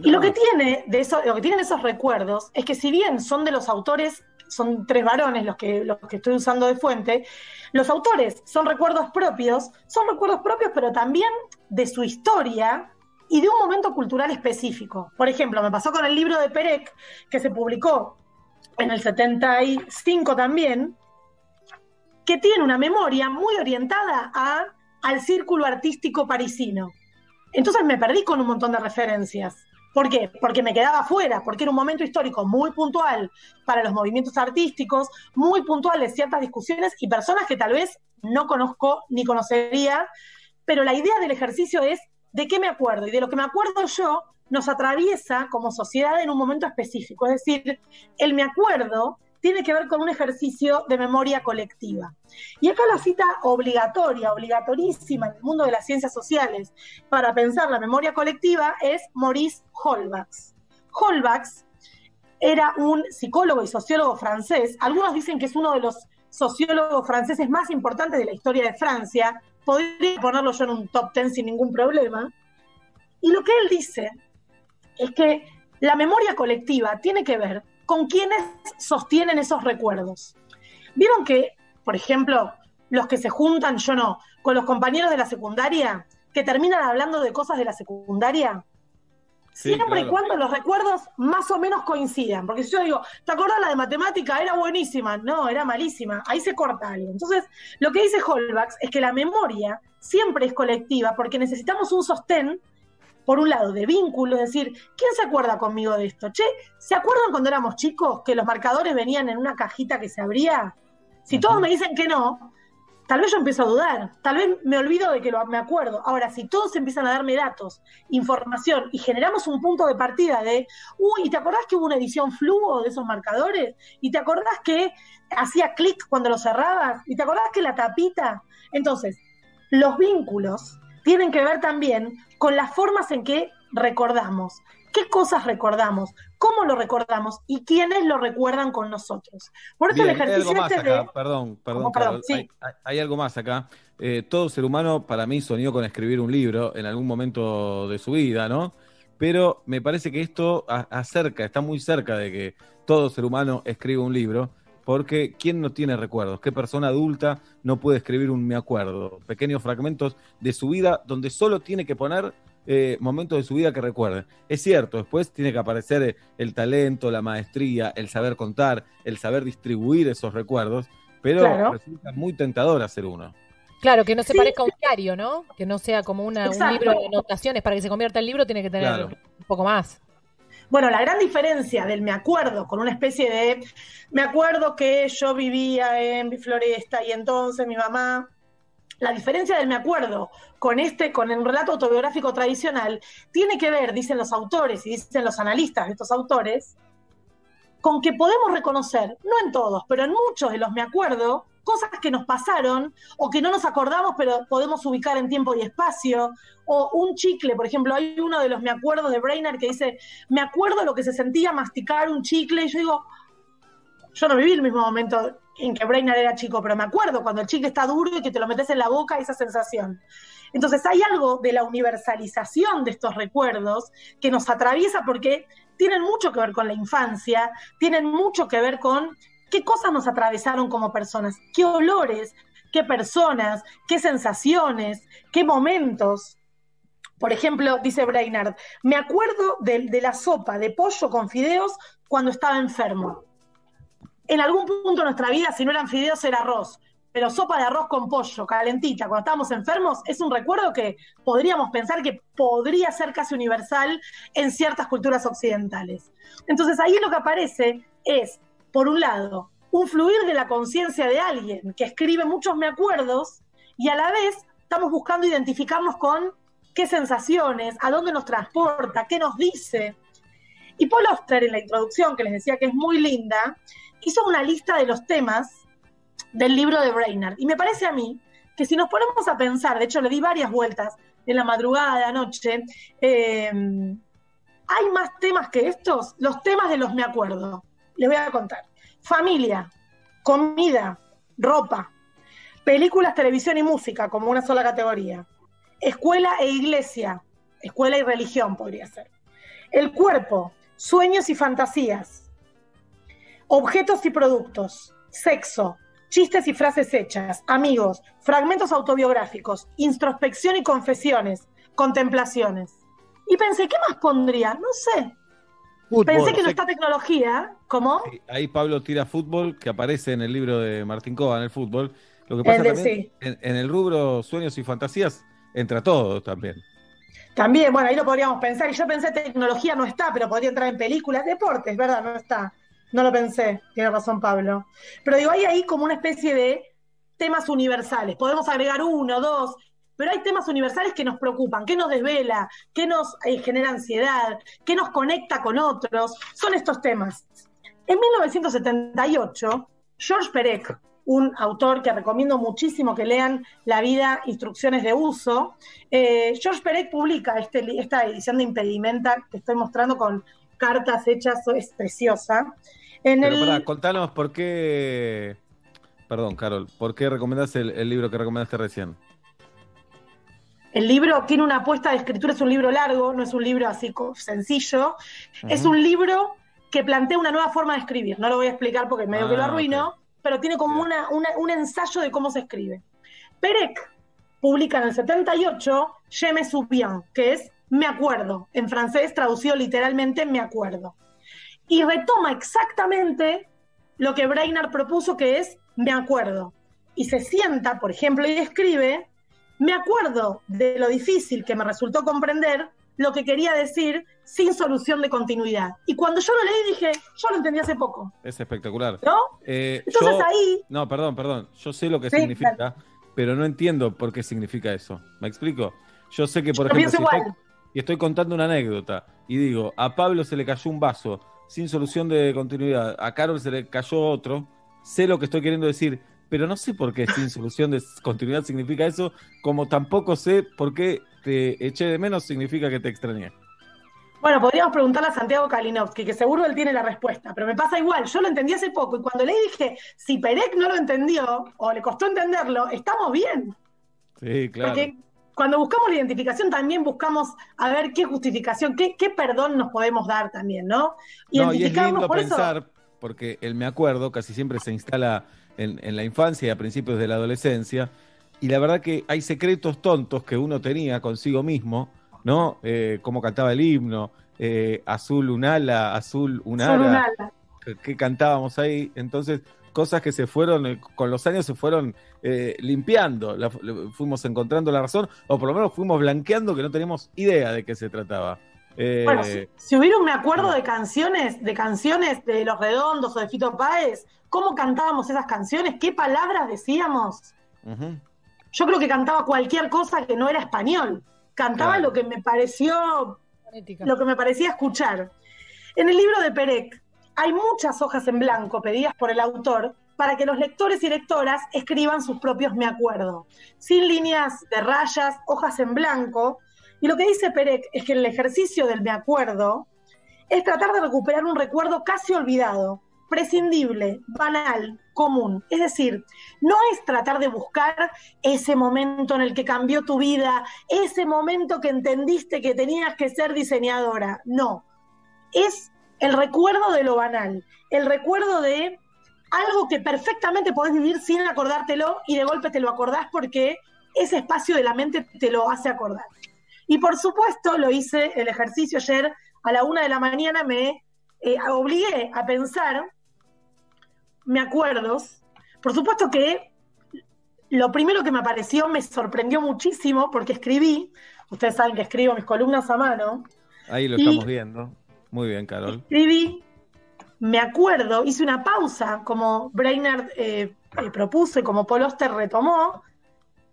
Y lo que tiene de eso, lo que tienen esos recuerdos es que si bien son de los autores, son tres varones los que, los que estoy usando de fuente, los autores son recuerdos propios, son recuerdos propios, pero también de su historia y de un momento cultural específico. Por ejemplo, me pasó con el libro de Perec, que se publicó en el 75 también, que tiene una memoria muy orientada a, al círculo artístico parisino. Entonces me perdí con un montón de referencias. ¿Por qué? Porque me quedaba fuera, porque era un momento histórico muy puntual para los movimientos artísticos, muy puntual de ciertas discusiones y personas que tal vez no conozco ni conocería, pero la idea del ejercicio es de qué me acuerdo y de lo que me acuerdo yo nos atraviesa como sociedad en un momento específico. Es decir, el me acuerdo tiene que ver con un ejercicio de memoria colectiva. Y acá la cita obligatoria, obligatorísima en el mundo de las ciencias sociales para pensar la memoria colectiva es Maurice Holbach. Holbach era un psicólogo y sociólogo francés. Algunos dicen que es uno de los sociólogos franceses más importantes de la historia de Francia. Podría ponerlo yo en un top ten sin ningún problema. Y lo que él dice es que la memoria colectiva tiene que ver con quienes sostienen esos recuerdos. Vieron que, por ejemplo, los que se juntan, yo no, con los compañeros de la secundaria, que terminan hablando de cosas de la secundaria, Sí, Siempre y claro. cuando los recuerdos más o menos coincidan. Porque si yo digo, ¿te acordás la de matemática? Era buenísima. No, era malísima. Ahí se corta algo. Entonces, lo que dice Holbach es que la memoria siempre es colectiva porque necesitamos un sostén, por un lado, de vínculo. Es decir, ¿quién se acuerda conmigo de esto? Che, ¿se acuerdan cuando éramos chicos que los marcadores venían en una cajita que se abría? Si todos me dicen que no, tal vez yo empiezo a dudar, tal vez me olvido de que lo, me acuerdo. Ahora, si todos empiezan a darme datos, información y generamos un punto de partida de, uy, ¿y te acordás que hubo una edición fluo de esos marcadores? ¿Y te acordás que hacía clic cuando lo cerrabas? ¿Y te acordás que la tapita? Entonces, los vínculos tienen que ver también con las formas en que recordamos. ¿Qué cosas recordamos? ¿Cómo lo recordamos? ¿Y quiénes lo recuerdan con nosotros? Por eso Bien, el hay algo ejercicio más este acá, de... perdón, perdón, ¿Cómo, perdón? Sí. Hay, hay- hay algo más acá. Eh, todo ser humano para mí soñó con escribir un libro en algún momento de su vida, ¿no? Pero me parece que esto acerca, está muy cerca de que todo ser humano escriba un libro, porque ¿quién no tiene recuerdos? ¿Qué persona adulta no puede escribir un me acuerdo? Pequeños fragmentos de su vida donde solo tiene que poner eh, momentos de su vida que recuerde. Es cierto, después tiene que aparecer eh, el talento, la maestría, el saber contar, el saber distribuir esos recuerdos, pero Claro. resulta muy tentador hacer uno. Claro, que no se Sí. parezca a un diario, ¿no? Que no sea como una, un libro de anotaciones. Para que se convierta en libro tiene que tener Claro. un poco más. Bueno, la gran diferencia del me acuerdo con una especie de me acuerdo que yo vivía en Floresta y entonces mi mamá. La diferencia del me acuerdo con este, con el relato autobiográfico tradicional, tiene que ver, dicen los autores y dicen los analistas de estos autores, con que podemos reconocer, no en todos, pero en muchos de los me acuerdo, cosas que nos pasaron o que no nos acordamos, pero podemos ubicar en tiempo y espacio, o un chicle, por ejemplo, hay uno de los me acuerdo de Brainerd que dice, me acuerdo lo que se sentía masticar un chicle, y yo digo, yo no viví el mismo momento en que Brainerd era chico, pero me acuerdo cuando el chicle está duro y que te lo metes en la boca, esa sensación. Entonces hay algo de la universalización de estos recuerdos que nos atraviesa porque tienen mucho que ver con la infancia, tienen mucho que ver con qué cosas nos atravesaron como personas, qué olores, qué personas, qué sensaciones, qué momentos. Por ejemplo, dice Brainerd, me acuerdo de, de la sopa de pollo con fideos cuando estaba enfermo. En algún punto de nuestra vida, si no eran fideos, era arroz. Pero sopa de arroz con pollo, calentita, cuando estábamos enfermos, es un recuerdo que podríamos pensar que podría ser casi universal en ciertas culturas occidentales. Entonces ahí lo que aparece es, por un lado, un fluir de la conciencia de alguien que escribe muchos me acuerdos y a la vez estamos buscando identificarnos con qué sensaciones, a dónde nos transporta, qué nos dice. Y Paul Auster, en la introducción, que les decía que es muy linda, hizo una lista de los temas del libro de Brainerd. Y me parece a mí que si nos ponemos a pensar, de hecho le di varias vueltas en la madrugada, anoche, eh, hay más temas que estos, los temas de los me acuerdo. Les voy a contar. Familia, comida, ropa, películas, televisión y música como una sola categoría. Escuela e iglesia, escuela y religión podría ser. El cuerpo, sueños y fantasías, objetos y productos, sexo, chistes y frases hechas, amigos, fragmentos autobiográficos, introspección y confesiones, contemplaciones. Y pensé, ¿qué más pondría? No sé. Fútbol, pensé que no está tecnología, ¿cómo? Ahí Pablo tira fútbol, que aparece en el libro de Martín Cova, en el fútbol. Lo que pasa El de- también, sí. en, en el rubro sueños y fantasías, entra todo también. También, bueno, ahí lo podríamos pensar. Y yo pensé, tecnología no está, pero podría entrar en películas, deportes, ¿verdad? No está. No lo pensé. Tiene razón Pablo. Pero digo, hay ahí como una especie de temas universales. Podemos agregar uno, dos, pero hay temas universales que nos preocupan, que nos desvela, que nos eh, genera ansiedad, que nos conecta con otros. Son estos temas. En 1978, George Perec, un autor que recomiendo muchísimo que lean La vida, instrucciones de uso, eh, George Perec publica este esta edición de Impedimenta que estoy mostrando con cartas hechas, es preciosa. En Pero el, pará, contanos por qué. Perdón, Carol, ¿por qué recomendás el, el libro que recomendaste recién? El libro tiene una apuesta de escritura, es un libro largo, no es un libro así sencillo, es un libro que plantea una nueva forma de escribir. No lo voy a explicar porque medio que lo Ah, arruino, pero tiene como una, una- un ensayo de cómo se escribe. Perec publica en el 78 Je me souviens, que es me acuerdo. En francés traducido literalmente me acuerdo. Y retoma exactamente lo que Brainerd propuso que es me acuerdo. Y se sienta, por ejemplo, y escribe, me acuerdo de lo difícil que me resultó comprender lo que quería decir sin solución de continuidad. Y cuando yo lo leí dije, yo lo entendí hace poco. Es espectacular. ¿No? Eh, Entonces yo- ahí- No, perdón, perdón. Yo sé lo que Sí, significa, claro. pero no entiendo por qué significa eso. ¿Me explico? Yo sé que, por Yo ejemplo, si estoy, y estoy contando una anécdota y digo, a Pablo se le cayó un vaso sin solución de continuidad, a Carol se le cayó otro, sé lo que estoy queriendo decir, pero no sé por qué sin solución de continuidad significa eso, como tampoco sé por qué te eché de menos significa que te extrañé. Bueno, podríamos preguntarle a Santiago Kalinowski, que seguro él tiene la respuesta, pero me pasa igual, yo lo entendí hace poco y cuando leí dije, si Perec no lo entendió o le costó entenderlo, estamos bien. Sí, claro. Porque cuando buscamos la identificación también buscamos a ver qué justificación, qué, qué perdón nos podemos dar también, ¿no? No, y es lindo por eso- pensar, porque el me acuerdo casi siempre se instala en, en la infancia y a principios de la adolescencia, y la verdad que hay secretos tontos que uno tenía consigo mismo, ¿no? Eh, como cantaba el himno, eh, Azul Azul Unala, Azul Unala. que, que cantábamos ahí, entonces cosas que se fueron, eh, con los años se fueron eh, limpiando, la- fuimos encontrando la razón, o por lo menos fuimos blanqueando que no teníamos idea de qué se trataba. Eh, Bueno, si, si hubiera un me acuerdo de canciones, de canciones de Los Redondos o de Fito Páez, ¿cómo cantábamos esas canciones? ¿Qué palabras decíamos? Yo creo que cantaba cualquier cosa que no era español. Cantaba Claro. lo que me pareció, lo que me parecía escuchar. En el libro de Perec hay muchas hojas en blanco pedidas por el autor para que los lectores y lectoras escriban sus propios me acuerdo, sin líneas de rayas, hojas en blanco. Y lo que dice Perec es que el ejercicio del me acuerdo es tratar de recuperar un recuerdo casi olvidado, prescindible, banal, común. Es decir, no es tratar de buscar ese momento en el que cambió tu vida, ese momento que entendiste que tenías que ser diseñadora. No, es el recuerdo de lo banal, el recuerdo de algo que perfectamente podés vivir sin acordártelo y de golpe te lo acordás porque ese espacio de la mente te lo hace acordar. Y por supuesto, lo hice el ejercicio ayer a la una de la mañana, me eh, obligué a pensar, me acuerdos. Por supuesto que lo primero que me apareció me sorprendió muchísimo porque escribí, ustedes saben que escribo mis columnas a mano, Ahí lo estamos viendo. Muy bien, Carol. escribí, me acuerdo, hice una pausa como Brainerd eh, eh, propuso y como Paul Oster retomó.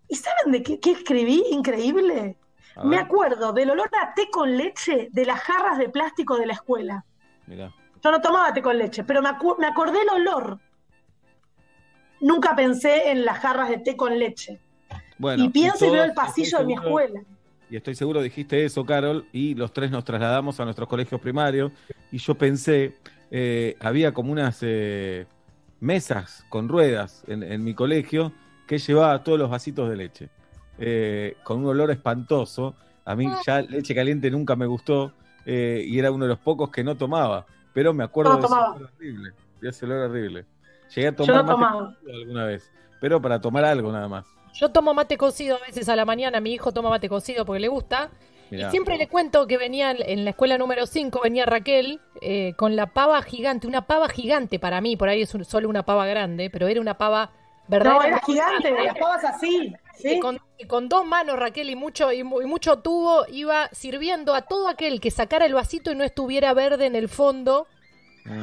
¿Y saben de qué, qué escribí? Increíble. Me acuerdo del olor a té con leche de las jarras de plástico de la escuela. Mirá. Yo no tomaba té con leche, pero me, acordé el olor. Nunca pensé en las jarras de té con leche. Bueno, y pienso y veo todos- el pasillo de mi seguro- escuela. Y estoy seguro dijiste eso, Carol, y los tres nos trasladamos a nuestros colegios primarios. Y yo pensé, eh, había como unas eh, mesas con ruedas en, en mi colegio que llevaba todos los vasitos de leche, eh, con un olor espantoso. A mí ya leche caliente nunca me gustó eh, y era uno de los pocos que no tomaba, pero me acuerdo No de ese olor horrible, de ese olor horrible. Llegué a Yo tomar no mate alguna vez, pero para tomar algo nada más. Yo tomo mate cocido a veces a la mañana, mi hijo toma mate cocido porque le gusta. Mirá. Y siempre le cuento que venía en- en la escuela número 5, venía Raquel eh, con la pava gigante, una pava gigante para mí, por ahí es un- solo una pava grande, pero era una pava verdadera. No, era gigante, las pavas así. Y con, y con dos manos, Raquel, y mucho, y, mu- y mucho tubo, iba sirviendo a todo aquel que sacara el vasito y no estuviera verde en el fondo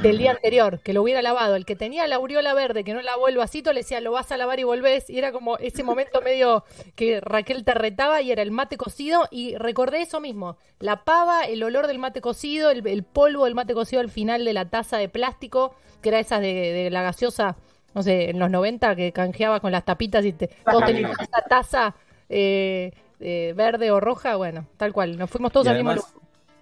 del día anterior, que lo hubiera lavado. El que tenía la aureola verde, que no lavó el vasito, le decía, lo vas a lavar y volvés. Y era como ese momento medio que Raquel te retaba y era el mate cocido. Y recordé eso mismo, la pava, el olor del mate cocido, el, el polvo del mate cocido al final de la taza de plástico, que era esas de, de la gaseosa, no sé, en los 90, que canjeaba con las tapitas y te, todos teníamos esa taza eh, eh, verde o roja. Bueno, tal cual, nos fuimos todos Y al mismo lugar.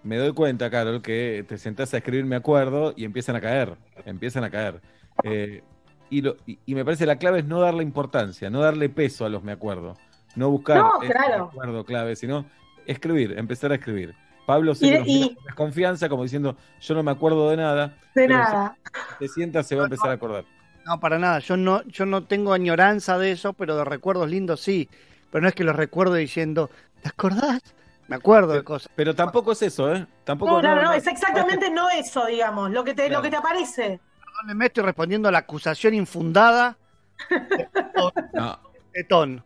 me doy cuenta, Carol, que te sentás a escribir me acuerdo y empiezan a caer, empiezan a caer. Eh, y, lo- y, y me parece la clave es no darle importancia, no darle peso a los me acuerdo, no buscar No, claro. me acuerdo clave, sino escribir, empezar a escribir. Pablo sé Y- y- con desconfianza, como diciendo, yo no me acuerdo de nada. De nada. si te sientas, se va a empezar a acordar. No, para nada. Yo no, yo no tengo añoranza de eso, pero de recuerdos lindos sí. Pero no es que los recuerdo diciendo, ¿te acordás Me acuerdo de cosas. Pero tampoco es eso, ¿eh? Tampoco No, claro, no, no- es exactamente no eso, digamos, lo que te, lo que te aparece. Me estoy respondiendo a la acusación infundada No. de Ton.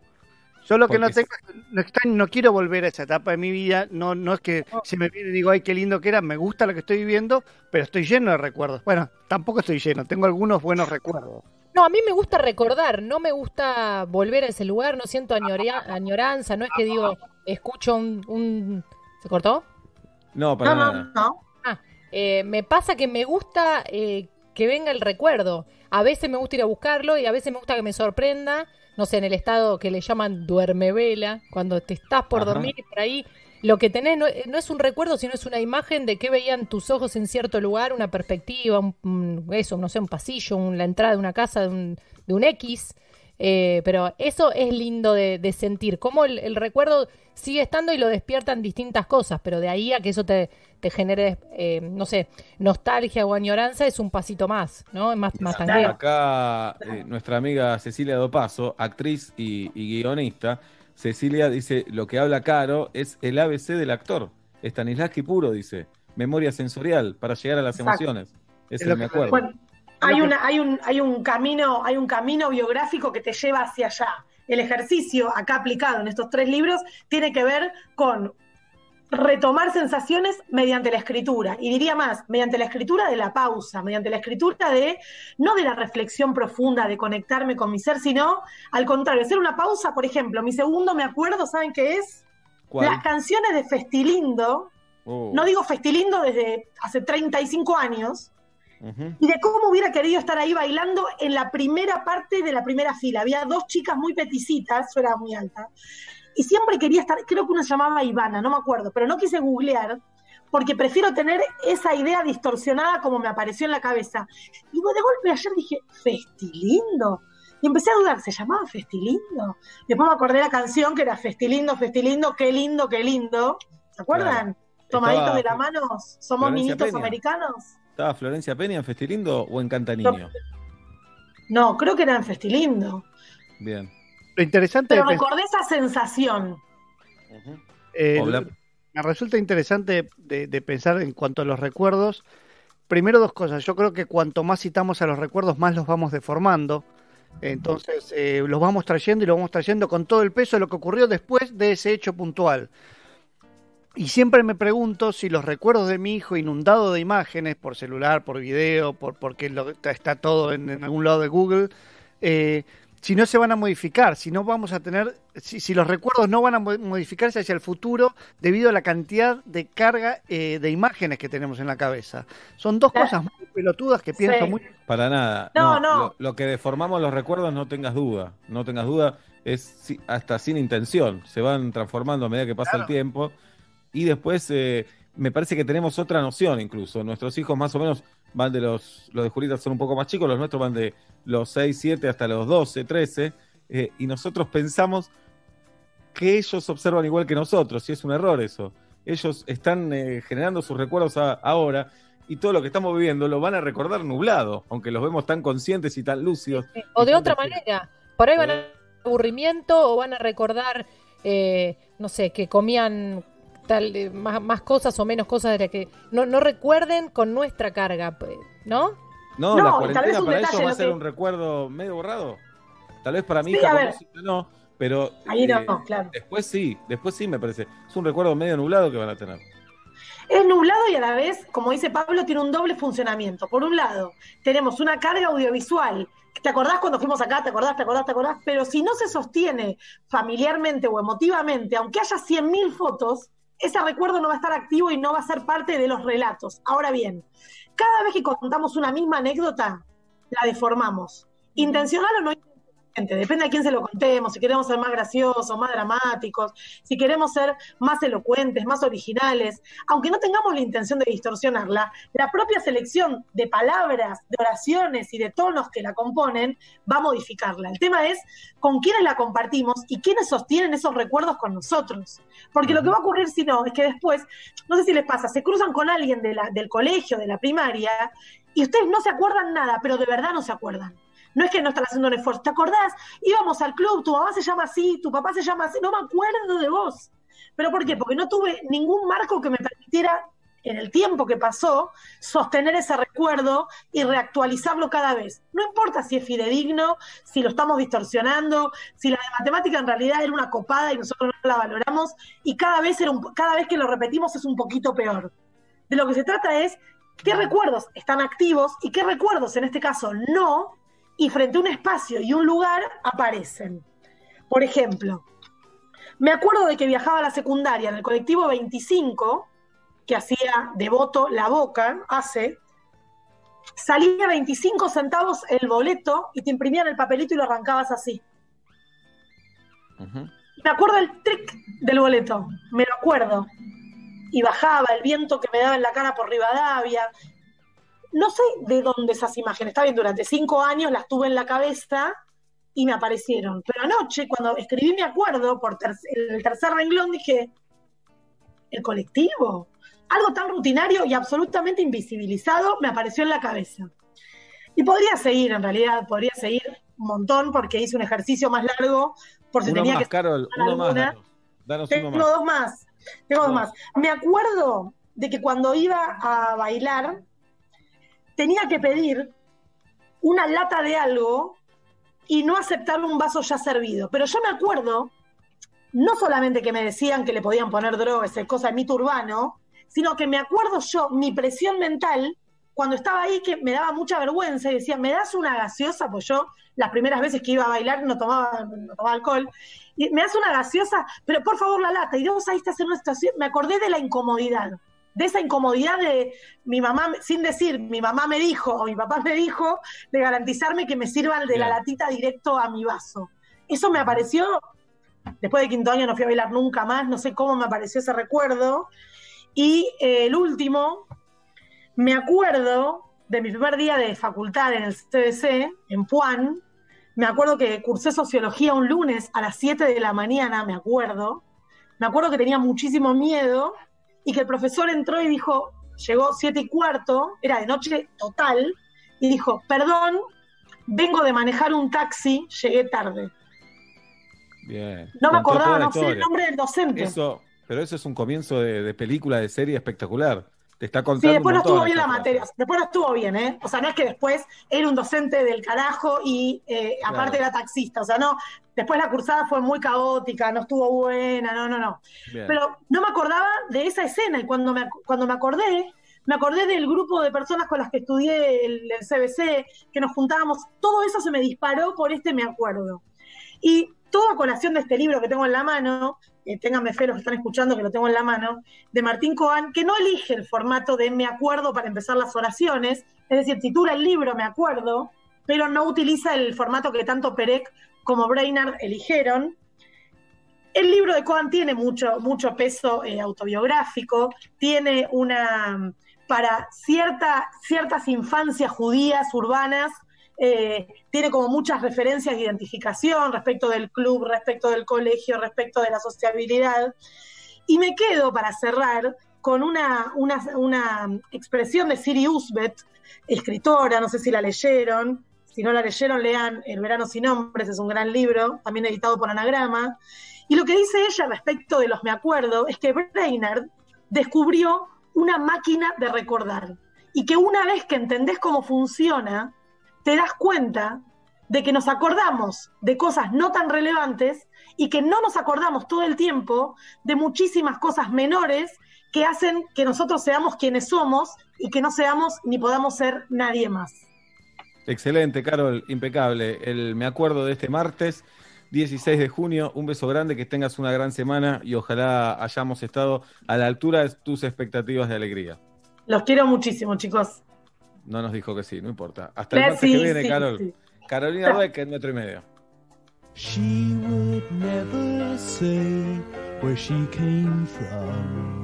Yo lo que no tengo, no, extraño- no quiero volver a esa etapa de mi vida, no, no es que se me viene y digo, ay, qué lindo que era, me gusta lo que estoy viviendo, pero estoy lleno de recuerdos. Bueno, tampoco estoy lleno, tengo algunos buenos recuerdos. No, a mí me gusta recordar, no me gusta volver a ese lugar, no siento añoria- añoranza, no es que digo, escucho un... un- ¿Se cortó? No, para nada. no. Ah, eh, me pasa que me gusta eh, que venga el recuerdo. A veces me gusta ir a buscarlo y a veces me gusta que me sorprenda, no sé, en el estado que le llaman duerme vela, cuando te estás por Ajá. dormir y por ahí, lo que tenés no, no es un recuerdo, sino es una imagen de qué veían tus ojos en cierto lugar, una perspectiva, un, un- eso, no sé, un pasillo, un- la entrada de una casa, de un, de un X. Eh, pero eso es lindo de, de sentir, cómo el, el recuerdo sigue estando y lo despiertan distintas cosas, pero de ahí a que eso te, te genere, eh, no sé, nostalgia o añoranza es un pasito más, ¿no? Es más, más tanguero. Acá eh, nuestra amiga Cecilia Dopaso, actriz y, y guionista, Cecilia dice, lo que habla Caro es el ABC del actor. Stanislavski puro, dice. Memoria sensorial para llegar a las Exacto. emociones. Es lo me que- acuerdo. Bueno, hay, una, hay, un, hay, un camino, hay un camino biográfico que te lleva hacia allá. El ejercicio acá aplicado en estos tres libros tiene que ver con retomar sensaciones mediante la escritura. Y diría más, mediante la escritura de la pausa, mediante la escritura de, no de la reflexión profunda, de conectarme con mi ser, sino al contrario, hacer una pausa, por ejemplo, mi segundo me acuerdo, ¿saben qué es? ¿Cuál? Las canciones de Festilindo, Oh. no digo Festilindo desde hace 35 años, y de cómo hubiera querido estar ahí bailando en la primera parte de la primera fila. Había dos chicas muy peticitas, yo era muy alta, y siempre quería estar, creo que una se llamaba Ivana, no me acuerdo, pero no quise googlear porque prefiero tener esa idea distorsionada como me apareció en la cabeza. Y de golpe ayer dije, Festilindo. Y empecé a dudar, ¿se llamaba Festilindo? Después me acordé la canción que era Festilindo, Festilindo, qué lindo, qué lindo. ¿Se acuerdan? Tomaditos Estaba de la mano, somos Florencia niñitos Peña. americanos. ¿Estaba Florencia Peña en Festilindo o en Cantaniño? No, creo que era en Festilindo. Bien. Lo interesante Pero recordé esa sensación. Eh, Hola. Me resulta interesante de, de pensar en cuanto a los recuerdos. Primero dos cosas. Yo creo que cuanto más citamos a los recuerdos, más los vamos deformando. Entonces eh, los vamos trayendo y los vamos trayendo con todo el peso de lo que ocurrió después de ese hecho puntual. Y siempre me pregunto si los recuerdos de mi hijo inundado de imágenes por celular, por video, por porque lo- está todo en, en algún lado de Google, eh, si no se van a modificar, si no vamos a tener, si, si los recuerdos no van a mo- modificarse hacia el futuro debido a la cantidad de carga eh, de imágenes que tenemos en la cabeza. Son dos cosas muy pelotudas que pienso Sí. muy... Para nada. No, no. Lo, lo que deformamos los recuerdos, no tengas duda. No tengas duda, es si- hasta sin intención. Se van transformando a medida que pasa el tiempo. Y después, eh, me parece que tenemos otra noción incluso. Nuestros hijos más o menos van de los... Los de Julita son un poco más chicos, los nuestros van de los 6, 7 hasta los 12, 13. eh, y nosotros pensamos que ellos observan igual que nosotros. Y es un error eso. Ellos están eh, generando sus recuerdos a- ahora y todo lo que estamos viviendo lo van a recordar nublado, aunque los vemos tan conscientes y tan lúcidos. O de otra manera. Por ahí van a aburrimiento o van a recordar, eh, no sé, que comían tal eh, más, más cosas o menos cosas de las que no, no recuerden con nuestra carga, pues, ¿no? No, No, la y tal vez cuarentena un para detalle, ellos va a ser que- un recuerdo medio borrado. Tal vez para mi Sí, no, pero Ahí eh, no, claro. después sí, después sí me parece. Es un recuerdo medio nublado que van a tener. Es nublado y a la vez, como dice Pablo, tiene un doble funcionamiento. Por un lado, tenemos una carga audiovisual. ¿Te acordás cuando fuimos acá? ¿Te acordás? ¿Te acordás? ¿Te acordás? Pero si no se sostiene familiarmente o emotivamente, aunque haya 100.000 fotos, ese recuerdo no va a estar activo y no va a ser parte de los relatos. Ahora bien, cada vez que contamos una misma anécdota, la deformamos. Intencional o no depende a quién se lo contemos, si queremos ser más graciosos, más dramáticos, si queremos ser más elocuentes, más originales, aunque no tengamos la intención de distorsionarla, la propia selección de palabras, de oraciones y de tonos que la componen va a modificarla. El tema es con quiénes la compartimos y quiénes sostienen esos recuerdos con nosotros. Porque lo que va a ocurrir si no es que después, no sé si les pasa, se cruzan con alguien de la- del colegio, de la primaria, y ustedes no se acuerdan nada, pero de verdad no se acuerdan. No es que no están haciendo un esfuerzo. ¿Te acordás? Íbamos al club, tu mamá se llama así, tu papá se llama así. No me acuerdo de vos. ¿Pero por qué? Porque no tuve ningún marco que me permitiera, en el tiempo que pasó, sostener ese recuerdo y reactualizarlo cada vez. No importa si es fidedigno, si lo estamos distorsionando, si la de matemática en realidad era una copada y nosotros no la valoramos, y cada vez, era un- cada vez que lo repetimos es un poquito peor. De lo que se trata es qué recuerdos están activos y qué recuerdos, en este caso, no, y frente a un espacio y un lugar aparecen. Por ejemplo, me acuerdo de que viajaba a la secundaria en el colectivo 25, que hacía devoto la boca, hace, salía 25 centavos el boleto y te imprimían el papelito y lo arrancabas así. Me acuerdo el trick del boleto, me lo acuerdo. Y bajaba el viento que me daba en la cara por Rivadavia. No sé de dónde esas imágenes. Está bien, durante cinco años las tuve en la cabeza y me aparecieron. Pero anoche, cuando escribí mi acuerdo por ter- el tercer renglón, dije, el colectivo. Algo tan rutinario y absolutamente invisibilizado me apareció en la cabeza. Y podría seguir, en realidad, podría seguir un montón porque hice un ejercicio más largo por si Uno tenía más, que Carol, uno más. Danos, danos Tengo uno más. dos más. Tengo dos más. Me acuerdo de que cuando iba a bailar tenía que pedir una lata de algo y no aceptarle un vaso ya servido. Pero yo me acuerdo, no solamente que me decían que le podían poner droga, esa cosa de mito urbano, sino que me acuerdo yo, mi presión mental, cuando estaba ahí, que me daba mucha vergüenza y decía, ¿me das una gaseosa? Pues yo, las primeras veces que iba a bailar, no tomaba, no tomaba alcohol. Y me das una gaseosa, pero por favor la lata. Y vos ahí estás en una situación, me acordé de la incomodidad, de esa incomodidad de mi mamá, sin decir, mi mamá me dijo o mi papá me dijo, de garantizarme que me sirvan de la latita directo a mi vaso. Eso me apareció, después de quinto año no fui a bailar nunca más, no sé cómo me apareció ese recuerdo. Y eh, el último, me acuerdo de mi primer día de facultad en el CBC, en Puan. Me acuerdo que cursé sociología un lunes a las 7 de la mañana, me acuerdo. Me acuerdo que tenía muchísimo miedo y que el profesor entró y dijo, llegó 7 y cuarto, era de noche total, y dijo, perdón, vengo de manejar un taxi, llegué tarde. Bien. No me acordaba, no sé el nombre del docente. Eso, pero eso es un comienzo de, de película, de serie espectacular. Te está Sí, contando. después un no estuvo bien la materia, después no estuvo bien, ¿eh? O sea, no es que después era un docente del carajo y eh, aparte Claro. era taxista, o sea, no, después la cursada fue muy caótica, no estuvo buena, no, no, no. Bien. Pero no me acordaba de esa escena y cuando me, cuando me acordé, me acordé del grupo de personas con las que estudié el, el CBC, que nos juntábamos, todo eso se me disparó por este me acuerdo. Y toda colación de este libro que tengo en la mano, eh, ténganme fe los que están escuchando que lo tengo en la mano, de Martín Coan, que no elige el formato de me acuerdo para empezar las oraciones, es decir, titula el libro me acuerdo, pero no utiliza el formato que tanto Perec como Brainard eligieron. El libro de Coan tiene mucho, mucho peso eh, autobiográfico, tiene una, para cierta, ciertas infancias judías urbanas, eh, tiene como muchas referencias de identificación respecto del club, respecto del colegio, respecto de la sociabilidad. Y me quedo para cerrar con una, una, una expresión de Siri Usbet, escritora, no sé si la leyeron, si no la leyeron, lean El verano sin nombres, es un gran libro, también editado por Anagrama. Y lo que dice ella respecto de los me acuerdo es que Brainerd descubrió una máquina de recordar y que una vez que entendés cómo funciona, te das cuenta de que nos acordamos de cosas no tan relevantes y que no nos acordamos todo el tiempo de muchísimas cosas menores que hacen que nosotros seamos quienes somos y que no seamos ni podamos ser nadie más. Excelente, Carol, impecable. El, me acuerdo de este martes, 16 de junio. Un beso grande, que tengas una gran semana y ojalá hayamos estado a la altura de tus expectativas de alegría. Los quiero muchísimo, chicos. No nos dijo que sí, no importa. Hasta el martes sí, que viene, sí, Carol. sí. Carolina Dueck en metro y medio. She would never say where she came from.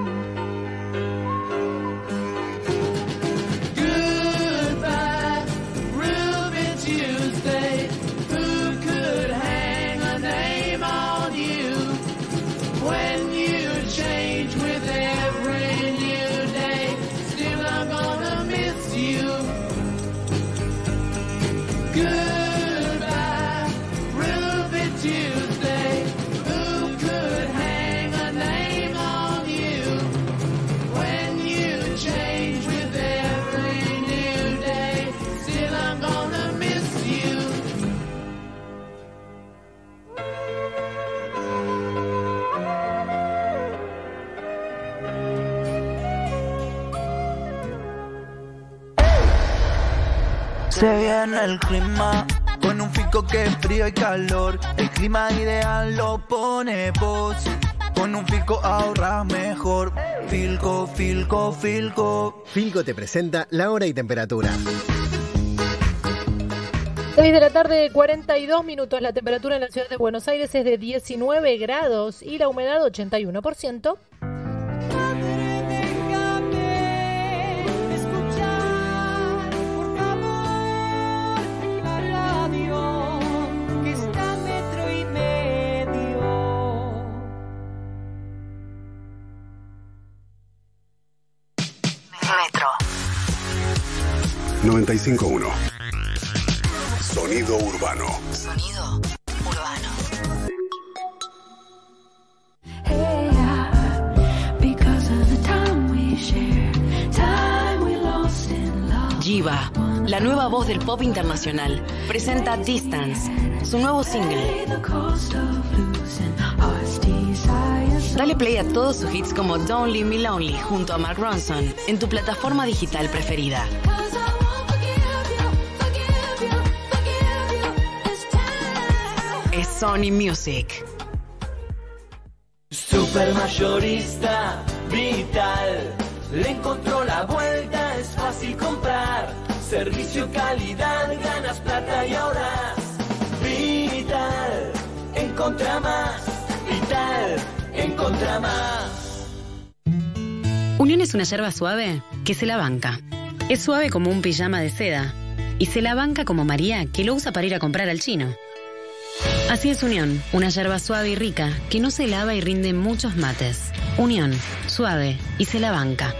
Viene el clima con un fico que es frío y calor. El clima ideal lo pone vos. Con un fico ahorras mejor. Filco, filco, filco. Filco te presenta la hora y temperatura. 6 de la tarde, 42 minutos. La temperatura en la ciudad de Buenos Aires es de 19 grados y la humedad 81%. Metro. 951. Sonido urbano. Sonido urbano. Because of the time we share, time we lost in love. Jiva, la nueva voz del pop internacional, presenta Distance, su nuevo single. Dale play a todos sus hits como Don't Leave Me Lonely junto a Mark Ronson en tu plataforma digital preferida. Es Sony Music. Super mayorista, vital. Le encontró la vuelta, es fácil comprar. Servicio, calidad, ganas plata y ahorras. Vital, encontra más. Vital, encontra más. Unión es una yerba suave que se la banca. Es suave como un pijama de seda y se la banca como María que lo usa para ir a comprar al chino. Así es Unión, una yerba suave y rica que no se lava y rinde muchos mates. Unión, suave y se la banca.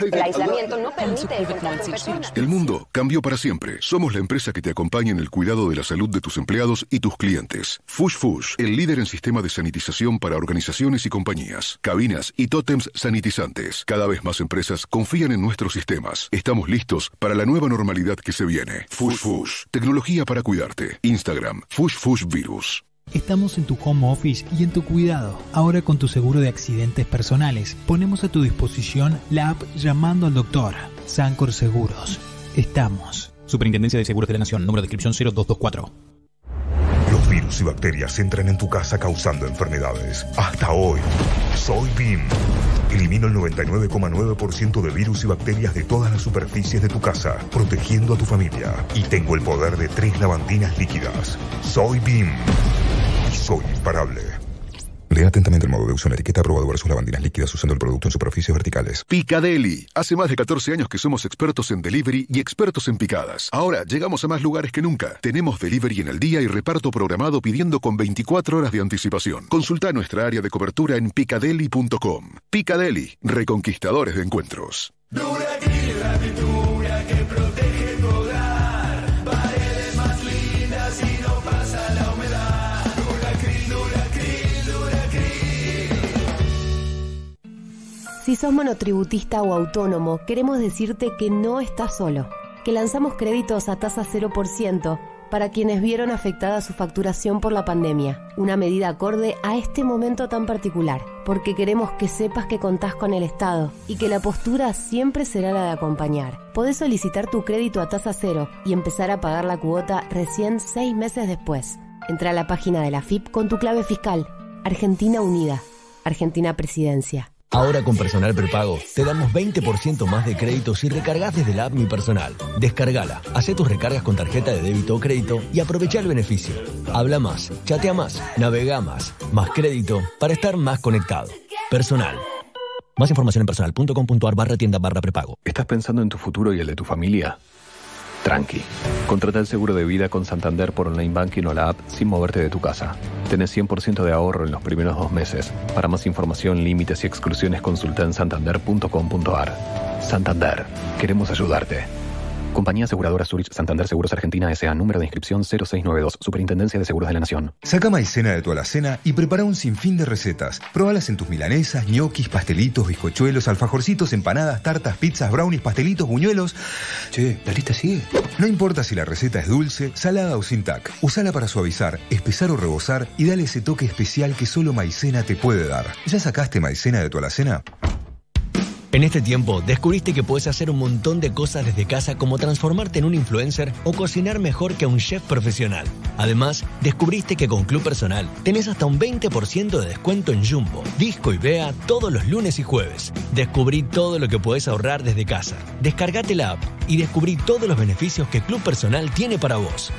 El aislamiento no permite el contacto. El mundo cambió para siempre. Somos la empresa que te acompaña en el cuidado de la salud de tus empleados y tus clientes. Fush Fush, el líder en sistema de sanitización para organizaciones y compañías, cabinas y tótems sanitizantes. Cada vez más empresas confían en nuestros sistemas. Estamos listos para la nueva normalidad que se viene. Fush Fush, tecnología para cuidarte. Instagram, Fush Fush Virus. Estamos en tu home office y en tu cuidado. Ahora con tu seguro de accidentes personales, ponemos a tu disposición la app Llamando al Doctor. Sancor Seguros. Estamos. Superintendencia de Seguros de la Nación, número de inscripción 0224. Los Virus y bacterias entran en tu casa causando enfermedades. Hasta hoy, soy BIM. Elimino el 99,9% de virus y bacterias de todas las superficies de tu casa, protegiendo a tu familia. Y tengo el poder de tres lavandinas líquidas. Soy BIM. Soy imparable. Lea atentamente el modo de uso en la etiqueta aprobado versus lavandinas líquidas usando el producto en superficies verticales. Picadeli. Hace más de 14 años que somos expertos en delivery y expertos en picadas. Ahora llegamos a más lugares que nunca. Tenemos delivery en el día y reparto programado pidiendo con 24 horas de anticipación. Consulta nuestra área de cobertura en picadeli.com. Picadeli, reconquistadores de encuentros. Duracril, la pintura Si sos monotributista o autónomo, queremos decirte que no estás solo, que lanzamos créditos a tasa 0% para quienes vieron afectada su facturación por la pandemia, una medida acorde a este momento tan particular, porque queremos que sepas que contás con el Estado y que la postura siempre será la de acompañar. Podés solicitar tu crédito a tasa cero y empezar a pagar la cuota recién seis meses después. Entra a la página de la FIP con tu clave fiscal. Argentina Unida. Argentina Presidencia. Ahora con Personal Prepago te damos 20% más de crédito si recargas desde la app Mi Personal. Descargala, hace tus recargas con tarjeta de débito o crédito y aprovecha el beneficio. Habla más, chatea más, navega más, más crédito para estar más conectado. Personal. Más información en personal.com.ar barra tienda barra prepago. ¿Estás pensando en tu futuro y el de tu familia? Tranqui. Contrata el seguro de vida con Santander por online banking o la app sin moverte de tu casa. Tenés 100% de ahorro en los primeros dos meses. Para más información, límites y exclusiones consulta en santander.com.ar. Santander. Queremos ayudarte. Compañía Aseguradora Zurich Santander Seguros Argentina S.A. Número de inscripción 0692. Superintendencia de Seguros de la Nación. Saca maicena de tu alacena y prepara un sinfín de recetas. Probalas en tus milanesas, ñoquis, pastelitos, bizcochuelos, alfajorcitos, empanadas, tartas, pizzas, brownies, pastelitos, buñuelos. Che, la lista sigue. No importa si la receta es dulce, salada o sin tac. Usala para suavizar, espesar o rebosar y dale ese toque especial que solo maicena te puede dar. ¿Ya sacaste maicena de tu alacena? En este tiempo, descubriste que puedes hacer un montón de cosas desde casa como transformarte en un influencer o cocinar mejor que un chef profesional. Además, descubriste que con Club Personal tenés hasta un 20% de descuento en Jumbo, Disco y Bea todos los lunes y jueves. Descubrí todo lo que puedes ahorrar desde casa. Descargate la app y descubrí todos los beneficios que Club Personal tiene para vos.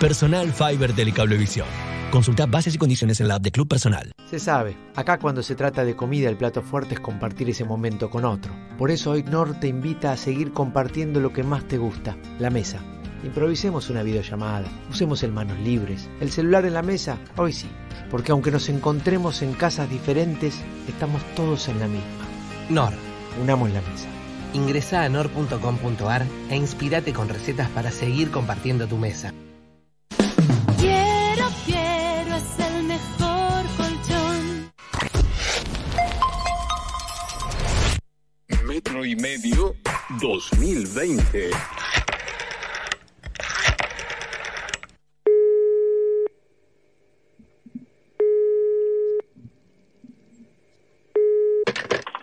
Personal Fiber Telecablevisión. Consulta bases y condiciones en la app de Club Personal. Se sabe, acá cuando se trata de comida el plato fuerte es compartir ese momento con otro. Por eso hoy Nor te invita a seguir compartiendo lo que más te gusta, la mesa. Improvisemos una videollamada, usemos el manos libres, el celular en la mesa, hoy sí, porque aunque nos encontremos en casas diferentes, estamos todos en la misma. Nor. Unamos la mesa. Ingresa a nor.com.ar e inspirate con recetas para seguir compartiendo tu mesa. Y medio 2020.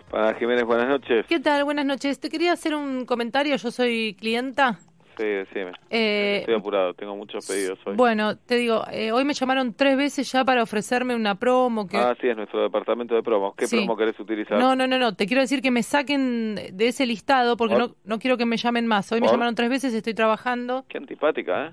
Para Jiménez, buenas noches. ¿Qué tal? Buenas noches. Te quería hacer un comentario. Yo soy clienta. Sí, decime. Eh, Estoy apurado, tengo muchos pedidos hoy. Bueno, te digo, eh, hoy me llamaron tres veces ya para ofrecerme una promo. Que... Ah, sí, es nuestro departamento de promos. ¿Qué Sí. promo querés utilizar? No, no, no, no. Te quiero decir que me saquen de ese listado porque ¿Por? no, no quiero que me llamen más. Hoy me llamaron tres veces, estoy trabajando. Qué antipática, ¿eh?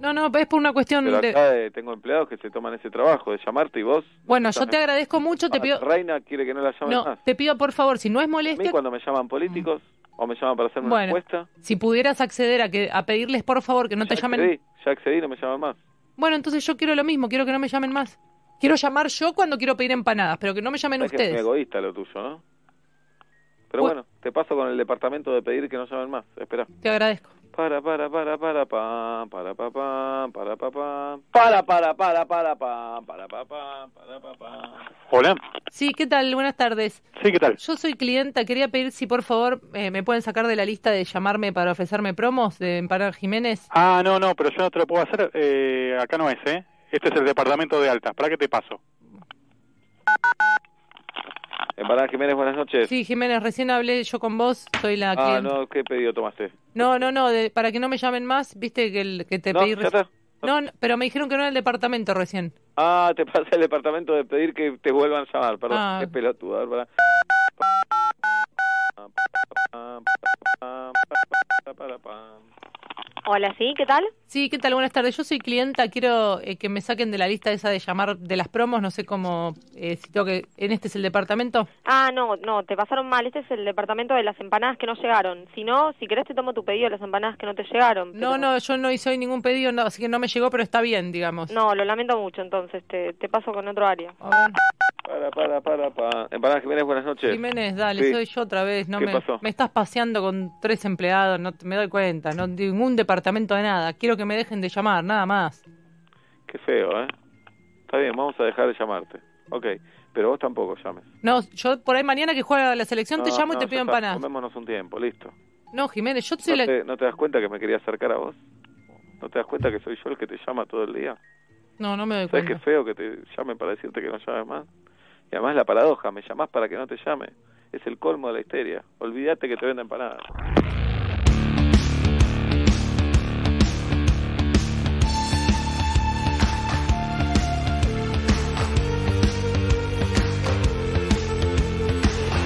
No, no, es por una cuestión Pero de... acá eh, tengo empleados que se toman ese trabajo de llamarte y vos... Bueno, yo te agradezco mucho, te Ah, pido... Reina quiere que no la llamen No, más. te pido por favor, si no es A mí molestia, cuando me llaman políticos o me llaman para hacerme una Bueno. encuesta, si pudieras acceder a que a pedirles por favor que no te llamen... accedí, ya accedí, no me llaman más. Bueno, entonces yo quiero lo mismo, quiero que no me llamen más. Quiero llamar yo cuando quiero pedir empanadas, pero que no me llamen Es que es muy ustedes. egoísta lo tuyo, ¿no? Pero Bueno. bueno, te paso con el departamento de pedir que no llamen más. Espera. Te agradezco. Para, para, para, para, pa, para, pa, pa, para, pa, pa, para, para, para, para, pa, para, pa, pa, para, pa, pa. Hola. Sí, ¿qué tal? Buenas tardes. Sí, ¿qué tal? Yo soy clienta, quería pedir si por favor eh, me pueden sacar de la lista de llamarme para ofrecerme promos de Empanadas Jiménez. Ah, no, no, pero yo no te lo puedo hacer. Eh, acá no es, ¿eh? Este es el departamento de alta. ¿Para qué te paso? Empanada Jiménez, buenas noches. Sí, Jiménez, recién hablé yo con vos, soy la ah, no, ¿qué pedido tomaste? No, no, no, de- para que no me llamen más, viste que, el, que te No, pedí... ya está. No, no, pero me dijeron que no era el departamento recién. Ah, te pasa el departamento de pedir que te vuelvan a llamar, perdón. Ah. Qué pelotudo. a ver. Hola, ¿sí? ¿Qué tal? Sí, ¿qué tal? Buenas tardes. Yo soy clienta, quiero eh, que me saquen de la lista esa de llamar de las promos, no sé cómo, eh, si tengo que... ¿En este es el departamento? Ah, no, no, te pasaron mal. Este es el departamento de las empanadas que no llegaron. Si no, si querés te tomo tu pedido de las empanadas que no te llegaron. pero- No, no, yo no hice hoy ningún pedido, no, así que no me llegó, pero está bien, digamos. No, lo lamento mucho, entonces te, te paso con otro área. Para, para, para, para. Empanadas Jiménez, buenas noches. Jiménez, dale, Sí. soy yo otra vez. No ¿Qué me, pasó? me estás paseando con tres empleados, no te- me doy cuenta, no ningún departamento de nada. Quiero que me dejen de llamar, nada más. Qué feo, ¿eh? Está bien, vamos a dejar de llamarte. Ok, pero vos tampoco llames. No, yo por ahí mañana que juega la selección te No, llamo y te pido empanadas. Tomémonos un tiempo, listo. No, Jiménez, yo soy ¿No la... te, ¿No te das cuenta que me quería acercar a vos? ¿No te das cuenta que soy yo el que te llama todo el día? No, no me doy ¿Sabes cuenta. qué feo que te llame para decirte que no llames más? Y además la paradoja, me llamás para que no te llame. Es el colmo de la histeria. Olvídate que te venden empanadas.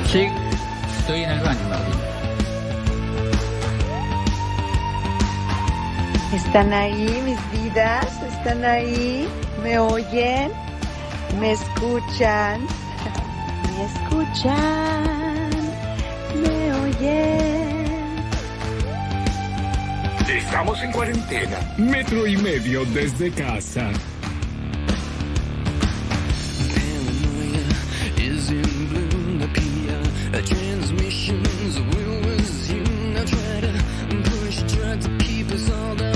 Sí, estoy en el baño, Martín. ¿Están ahí mis vidas? ¿Están ahí? ¿Me oyen? ¿Me escuchan? ¿Me escuchan? ¿Me oyen? Estamos en cuarentena. Metro y medio desde casa. is in bloom. The PR transmissions will resume. Now try to push, try to keep us all down, down,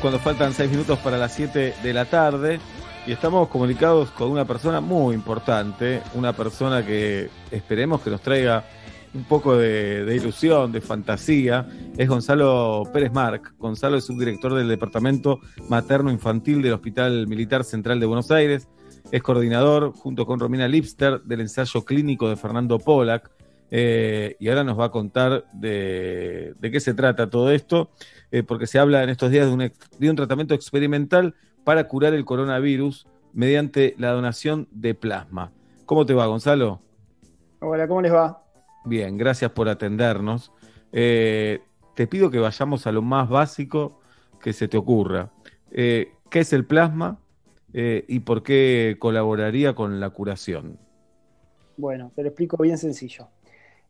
Cuando faltan 6 minutos para las 7 de la tarde y estamos comunicados con una persona muy importante, una persona que esperemos que nos traiga un poco de, de ilusión, de fantasía, es Gonzalo Pérez Marc. Gonzalo es subdirector del Departamento Materno Infantil del Hospital Militar Central de Buenos Aires. Es coordinador, junto con Romina Lipster, del ensayo clínico de Fernando Pollack. Eh, y ahora nos va a contar de, de qué se trata todo esto, eh, porque se habla en estos días de un, ex- de un tratamiento experimental para curar el coronavirus mediante la donación de plasma. ¿Cómo te va, Gonzalo? Hola, ¿cómo les va? Bien, gracias por atendernos. Eh, te pido que vayamos a lo más básico que se te ocurra. Eh, ¿Qué es el plasma eh, y por qué colaboraría con la curación? Bueno, te lo explico bien sencillo.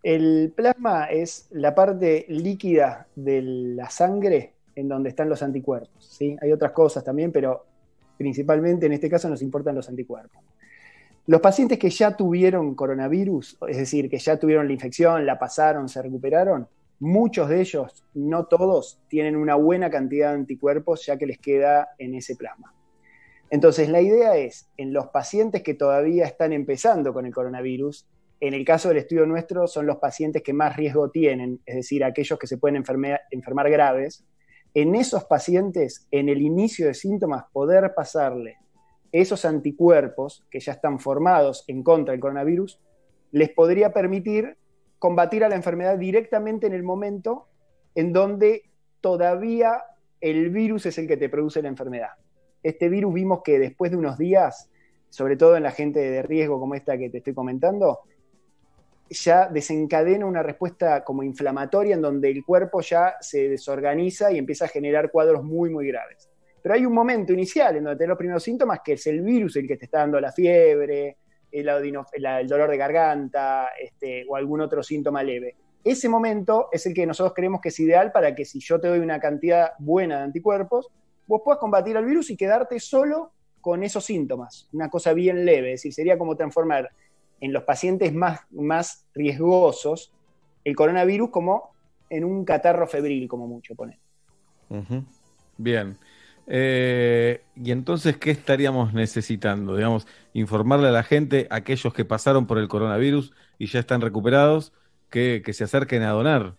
El plasma es la parte líquida de la sangre en donde están los anticuerpos. ¿sí? Hay otras cosas también, pero principalmente en este caso nos importan los anticuerpos. Los pacientes que ya tuvieron coronavirus, es decir, que ya tuvieron la infección, la pasaron, se recuperaron, muchos de ellos, no todos, tienen una buena cantidad de anticuerpos ya que les queda en ese plasma. Entonces, la idea es, en los pacientes que todavía están empezando con el coronavirus, en el caso del estudio nuestro, son los pacientes que más riesgo tienen, es decir, aquellos que se pueden enfermar graves. En esos pacientes, en el inicio de síntomas, poder pasarle esos anticuerpos que ya están formados en contra del coronavirus, les podría permitir combatir a la enfermedad directamente en el momento en donde todavía el virus es el que te produce la enfermedad. Este virus vimos que después de unos días, sobre todo en la gente de riesgo como esta que te estoy comentando, ya desencadena una respuesta como inflamatoria en donde el cuerpo ya se desorganiza y empieza a generar cuadros muy, muy graves. Pero hay un momento inicial en donde tenés los primeros síntomas que es el virus el que te está dando la fiebre, el, dolor de garganta este, o algún otro síntoma leve. Ese momento es el que nosotros creemos que es ideal para que si yo te doy una cantidad buena de anticuerpos, vos puedas combatir al virus y quedarte solo con esos síntomas, una cosa bien leve, es decir, sería como transformar en los pacientes más, más riesgosos el coronavirus como en un catarro febril, como mucho poner. Ujú. Bien. Eh, y entonces, ¿qué estaríamos necesitando? Digamos, informarle a la gente, aquellos que pasaron por el coronavirus y ya están recuperados, que, que se acerquen a donar.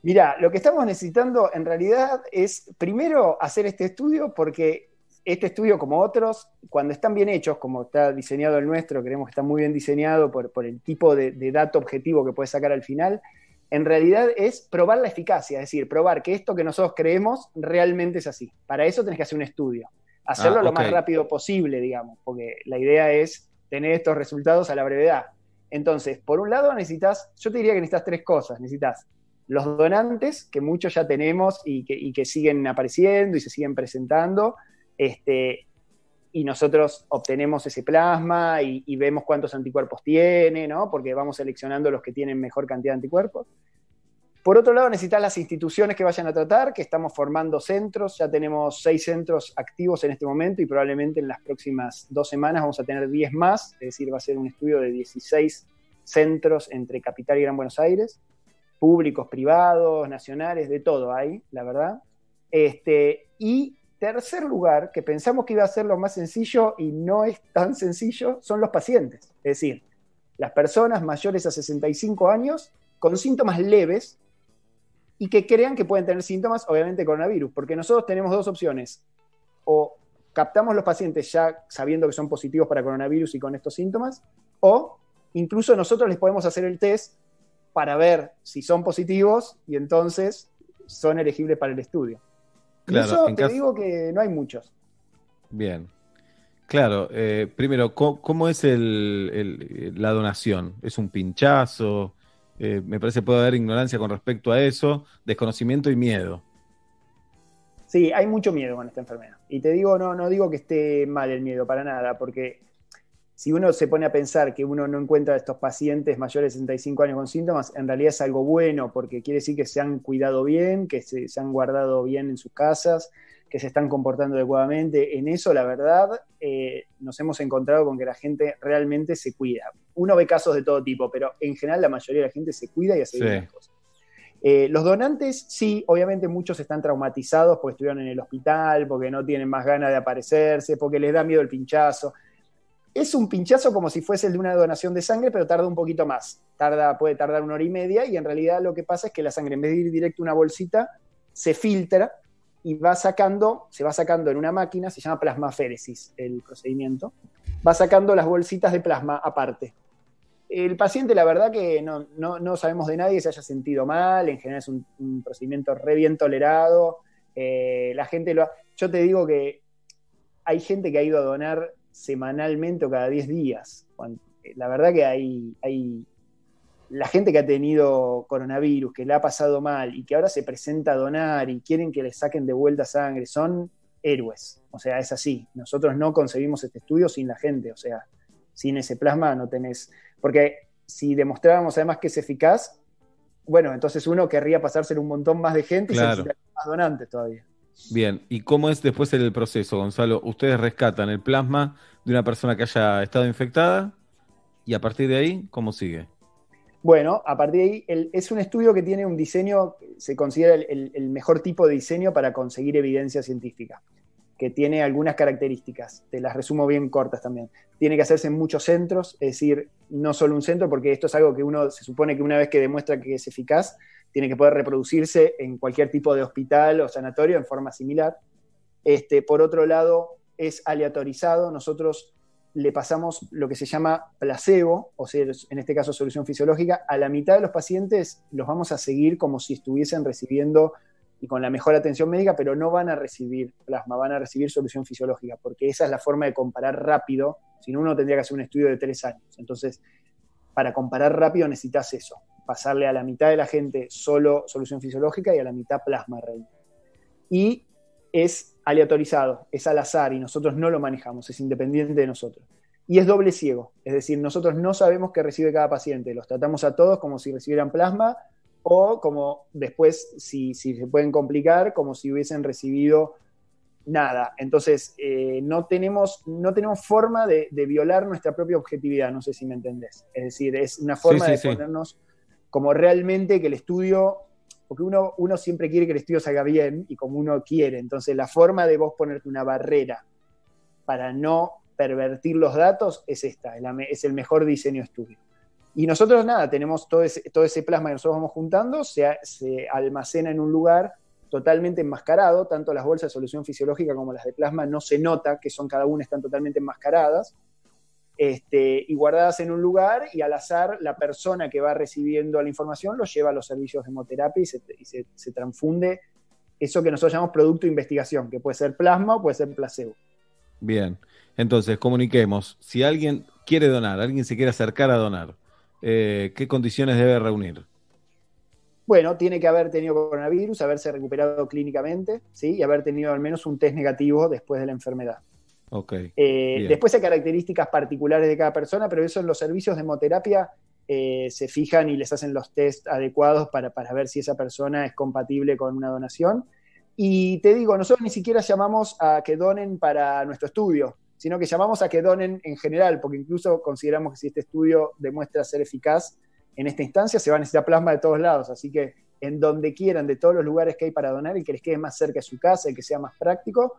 Mira, lo que estamos necesitando en realidad es primero hacer este estudio porque este estudio, como otros, cuando están bien hechos, como está diseñado el nuestro, creemos que está muy bien diseñado por, por el tipo de, de dato objetivo que puede sacar al final, en realidad es probar la eficacia, es decir, probar que esto que nosotros creemos realmente es así. Para eso tenés que hacer un estudio, hacerlo Ah, lo ok. más rápido posible, digamos, porque la idea es tener estos resultados a la brevedad. Entonces, por un lado necesitas, yo te diría que necesitas tres cosas, necesitas los donantes, que muchos ya tenemos y que, y que siguen apareciendo y se siguen presentando, este, y nosotros obtenemos ese plasma y, vemos cuántos anticuerpos tiene, ¿no? Porque vamos seleccionando los que tienen mejor cantidad de anticuerpos. Por otro lado, necesitas las instituciones que vayan a tratar, que estamos formando centros, ya tenemos seis centros activos en este momento y probablemente en las próximas dos semanas vamos a tener 10 más, es decir, va a ser un estudio de 16 centros entre Capital y Gran Buenos Aires, públicos, privados, nacionales, de todo hay, la verdad. Este, y tercer lugar, que pensamos que iba a ser lo más sencillo y no es tan sencillo, son los pacientes. Es decir, las personas mayores a 65 años con síntomas leves y que crean que pueden tener síntomas, obviamente, coronavirus, porque nosotros tenemos dos opciones. O captamos los pacientes ya sabiendo que son positivos para coronavirus y con estos síntomas, o incluso nosotros les podemos hacer el test para ver si son positivos y entonces son elegibles para el estudio. Y Claro, eso te caso- digo que no hay muchos. Bien. Claro, eh, primero, ¿cómo, cómo es el- el- la donación? ¿Es un pinchazo? Eh, me parece que puede haber ignorancia con respecto a eso, desconocimiento y miedo. Sí, hay mucho miedo con esta enfermedad. Y te digo, no, no digo que esté mal el miedo, para nada, porque si uno se pone a pensar que uno no encuentra a estos pacientes mayores de 65 años con síntomas, en realidad es algo bueno, porque quiere decir que se han cuidado bien, que se, se han guardado bien en sus casas, que se están comportando adecuadamente. En eso, la verdad, eh, nos hemos encontrado con que la gente realmente se cuida. Uno ve casos de todo tipo, pero en general la mayoría de la gente se cuida y hace bien Sí. las cosas. Eh, los donantes, sí, obviamente muchos están traumatizados porque estuvieron en el hospital, porque no tienen más ganas de aparecerse, porque les da miedo el pinchazo. Es un pinchazo como si fuese el de una donación de sangre, pero tarda un poquito más. Tarda, puede tardar una hora y media y en realidad lo que pasa es que la sangre en vez de ir directo a una bolsita, se filtra y va sacando, se va sacando en una máquina, se llama plasmaféresis el procedimiento, va sacando las bolsitas de plasma aparte. El paciente, la verdad que no, no- no sabemos de nadie que se haya sentido mal, en general es un, procedimiento re bien tolerado, eh, la gente lo ha- Yo te digo que hay gente que ha ido a donar semanalmente o cada 10 días. Cuan- La verdad que hay, hay la gente que ha tenido coronavirus, que le ha pasado mal y que ahora se presenta a donar y quieren que le saquen de vuelta sangre, son héroes. O sea, es así. Nosotros no concebimos este estudio sin la gente. O sea, sin ese plasma no tenés. Porque si demostrábamos además que es eficaz, bueno, entonces uno querría pasárselo un montón más de gente y se necesitaría más donantes todavía. Bien, ¿y cómo es después el proceso, Gonzalo? Ustedes rescatan el plasma de una persona que haya estado infectada y a partir de ahí, ¿cómo sigue? Bueno, a partir de ahí, el- es un estudio que tiene un diseño, se considera el, el- el mejor tipo de diseño para conseguir evidencia científica, que tiene algunas características, te las resumo bien cortas también. Tiene que hacerse en muchos centros, es decir, no solo un centro, porque esto es algo que uno se supone que una vez que demuestra que es eficaz, tiene que poder reproducirse en cualquier tipo de hospital o sanatorio en forma similar. Este, por otro lado, es aleatorizado. Nosotros le pasamos lo que se llama placebo, o sea, en este caso solución fisiológica, a la mitad de los pacientes los vamos a seguir como si estuviesen recibiendo y con la mejor atención médica, pero no van a recibir plasma, van a recibir solución fisiológica, porque esa es la forma de comparar rápido, si no uno tendría que hacer un estudio de tres años. Entonces, para comparar rápido necesitas eso, pasarle a la mitad de la gente solo solución fisiológica y a la mitad plasma real. Y es aleatorizado, es al azar y nosotros no lo manejamos, es independiente de nosotros. Y es doble ciego, es decir, nosotros no sabemos qué recibe cada paciente, los tratamos a todos como si recibieran plasma o como después, si, si se pueden complicar, como si hubiesen recibido nada. Entonces, eh, no, tenemos, no tenemos forma de, de violar nuestra propia objetividad, no sé si me entendés. Es decir, es una forma sí, de sí. ponernos como realmente que el estudio, porque uno, uno siempre quiere que el estudio salga bien y como uno quiere. Entonces, la forma de vos ponerte una barrera para no pervertir los datos es esta, es, la me- es el mejor diseño estudio. Y nosotros nada, tenemos todo ese, plasma que nosotros vamos juntando, se, almacena en un lugar totalmente enmascarado, tanto las bolsas de solución fisiológica como las de plasma no se nota que son cada una están totalmente enmascaradas, este, y guardadas en un lugar y al azar la persona que va recibiendo la información lo lleva a los servicios de hemoterapia y se- se transfunde eso que nosotros llamamos producto de investigación, que puede ser plasma o puede ser placebo. Bien, entonces comuniquemos. Si alguien quiere donar, alguien se quiere acercar a donar, eh, ¿qué condiciones debe reunir? Bueno, tiene que haber tenido coronavirus, haberse recuperado clínicamente, ¿sí? Y haber tenido al menos un test negativo después de la enfermedad. Ok. Eh, después hay características particulares de cada persona, pero eso en los servicios de hemoterapia eh, se fijan y les hacen los test adecuados para, para ver si esa persona es compatible con una donación. Y te digo, nosotros ni siquiera llamamos a que donen para nuestro estudio, sino que llamamos a que donen en general, porque incluso consideramos que si este estudio demuestra ser eficaz en esta instancia, se va a necesitar plasma de todos lados. Así que en donde quieran, de todos los lugares que hay para donar, el que les quede más cerca de su casa, el que sea más práctico,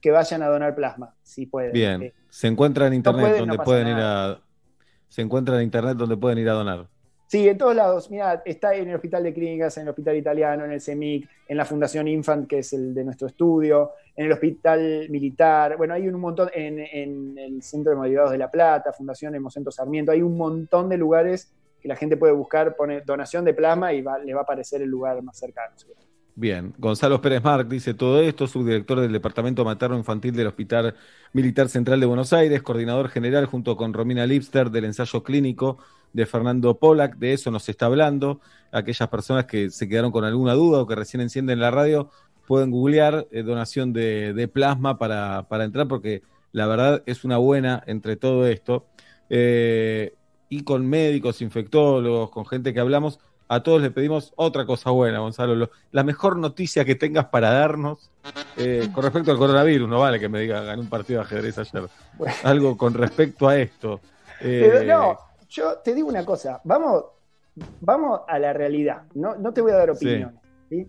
que vayan a donar plasma, si pueden. Bien, Eh, se encuentra en internet pueden, donde no pueden ir a se encuentra en internet donde pueden ir a donar. Sí, en todos lados. Mira, está en el Hospital de Clínicas, en el Hospital Italiano, en el CEMIC, en la Fundación Infant, que es el de nuestro estudio, en el Hospital Militar. Bueno, hay un montón, en, el Centro de Motivados de La Plata, Fundación Hemocentro Sarmiento. Hay un montón de lugares que la gente puede buscar, pone donación de plasma y le va a aparecer el lugar más cercano. Bien, Gonzalo Pérez Marc dice todo esto, subdirector del Departamento Materno Infantil del Hospital Militar Central de Buenos Aires, coordinador general junto con Romina Lipster del ensayo clínico de Fernando Pollack, de eso nos está hablando. Aquellas personas que se quedaron con alguna duda o que recién encienden la radio pueden googlear eh, donación de, de plasma para, para entrar porque la verdad es una buena entre todo esto. Eh, y con médicos, infectólogos, con gente que hablamos, a todos le pedimos otra cosa buena, Gonzalo. Lo- la mejor noticia que tengas para darnos eh, con respecto al coronavirus, no vale que me diga gané un partido de ajedrez ayer. Algo con respecto a esto. Pero no, yo te digo una cosa, vamos, vamos a la realidad, no, no te voy a dar opiniones. ¿sí?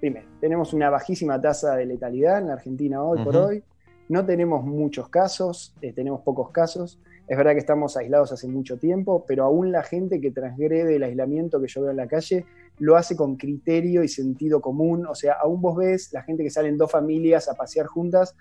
Primero, tenemos una bajísima tasa de letalidad en la Argentina hoy por hoy, no tenemos muchos casos, eh, tenemos pocos casos, Es verdad que estamos aislados hace mucho tiempo, pero aún la gente que transgrede el aislamiento que yo veo en la calle lo hace con criterio y sentido común. O sea, aún vos ves la gente que salen dos familias a pasear juntas,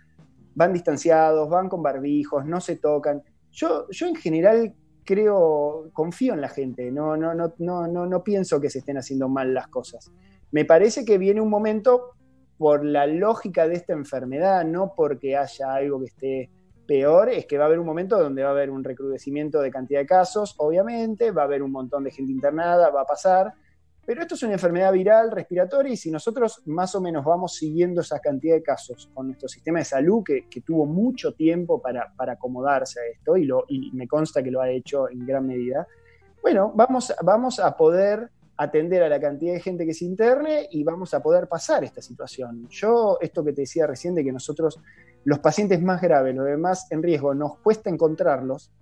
van distanciados, van con barbijos, no se tocan. Yo, yo en general creo, confío en la gente, no, no, no, no, no, no pienso que se estén haciendo mal las cosas. Me parece que viene un momento por la lógica de esta enfermedad, no porque haya algo que esté peor, es que va a haber un momento donde va a haber un recrudecimiento de cantidad de casos, obviamente, va a haber un montón de gente internada, va a pasar, pero esto es una enfermedad viral, respiratoria, y si nosotros más o menos vamos siguiendo esa cantidad de casos con nuestro sistema de salud, que, que tuvo mucho tiempo para, para acomodarse a esto, y, lo, y me consta que lo ha hecho en gran medida, bueno, vamos, vamos a poder atender a la cantidad de gente que se interne y vamos a poder pasar esta situación. Yo, esto que te decía recién, que nosotros, los pacientes más graves, los demás en riesgo, nos cuesta encontrarlos,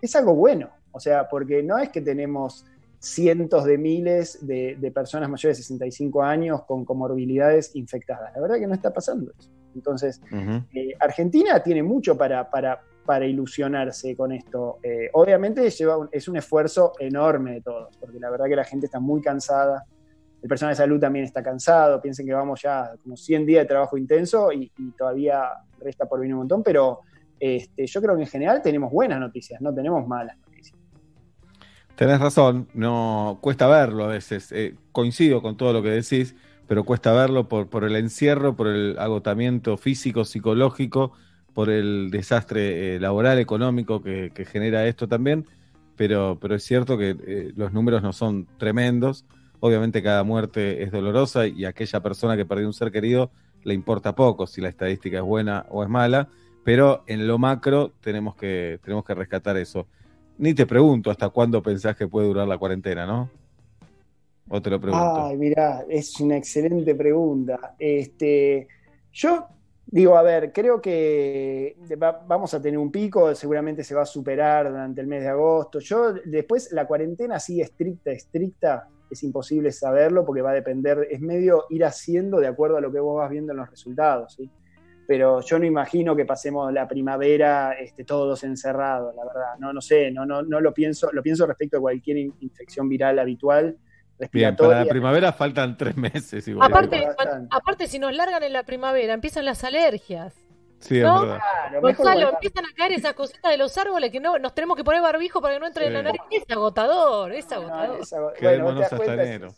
es algo bueno. O sea, porque no es que tenemos cientos de miles de, de personas mayores de 65 años con comorbilidades infectadas. La verdad que no está pasando eso. Entonces, eh, Argentina tiene mucho para, para, para ilusionarse con esto. Eh, obviamente lleva un- es un esfuerzo enorme de todos, porque la verdad que la gente está muy cansada. El personal de salud también está cansado. Piensen que vamos ya como 100 días de trabajo intenso y, y todavía resta por venir un montón, pero este, yo creo que en general tenemos buenas noticias, no tenemos malas. Tenés razón, no cuesta verlo a veces. eh, coincido con todo lo que decís, pero cuesta verlo por, por el encierro, por el agotamiento físico, psicológico, por el desastre eh, laboral, económico que, que genera esto también. Pero, pero es cierto que eh, los números no son tremendos. Obviamente cada muerte es dolorosa y aquella persona que perdió un ser querido le importa poco si la estadística es buena o es mala, pero en lo macro tenemos que, tenemos que rescatar eso. Ni te pregunto hasta cuándo pensás que puede durar la cuarentena, ¿no? O te lo pregunto. Ay, mirá, es una excelente pregunta. Este, yo digo, a ver, creo que va- vamos a tener un pico, seguramente se va a superar durante el mes de agosto. Yo después la cuarentena así estricta, estricta, es imposible saberlo porque va a depender, es medio ir haciendo de acuerdo a lo que vos vas viendo en los resultados, ¿sí? Pero yo no imagino que pasemos la primavera este, todos encerrados, la verdad. No, no sé, no, no, no lo pienso, lo pienso respecto a cualquier in- infección viral habitual. Bien, para la primavera faltan tres meses igual. Aparte, aparte, si nos largan en la primavera, empiezan las alergias. Sí, es ¿no? verdad. Gonzalo, empiezan a caer esas cositas de los árboles que no nos tenemos que poner barbijo para que no entre Sí. en la nariz. Es agotador, es agotador. Bueno, te das hasta cuenta, enero.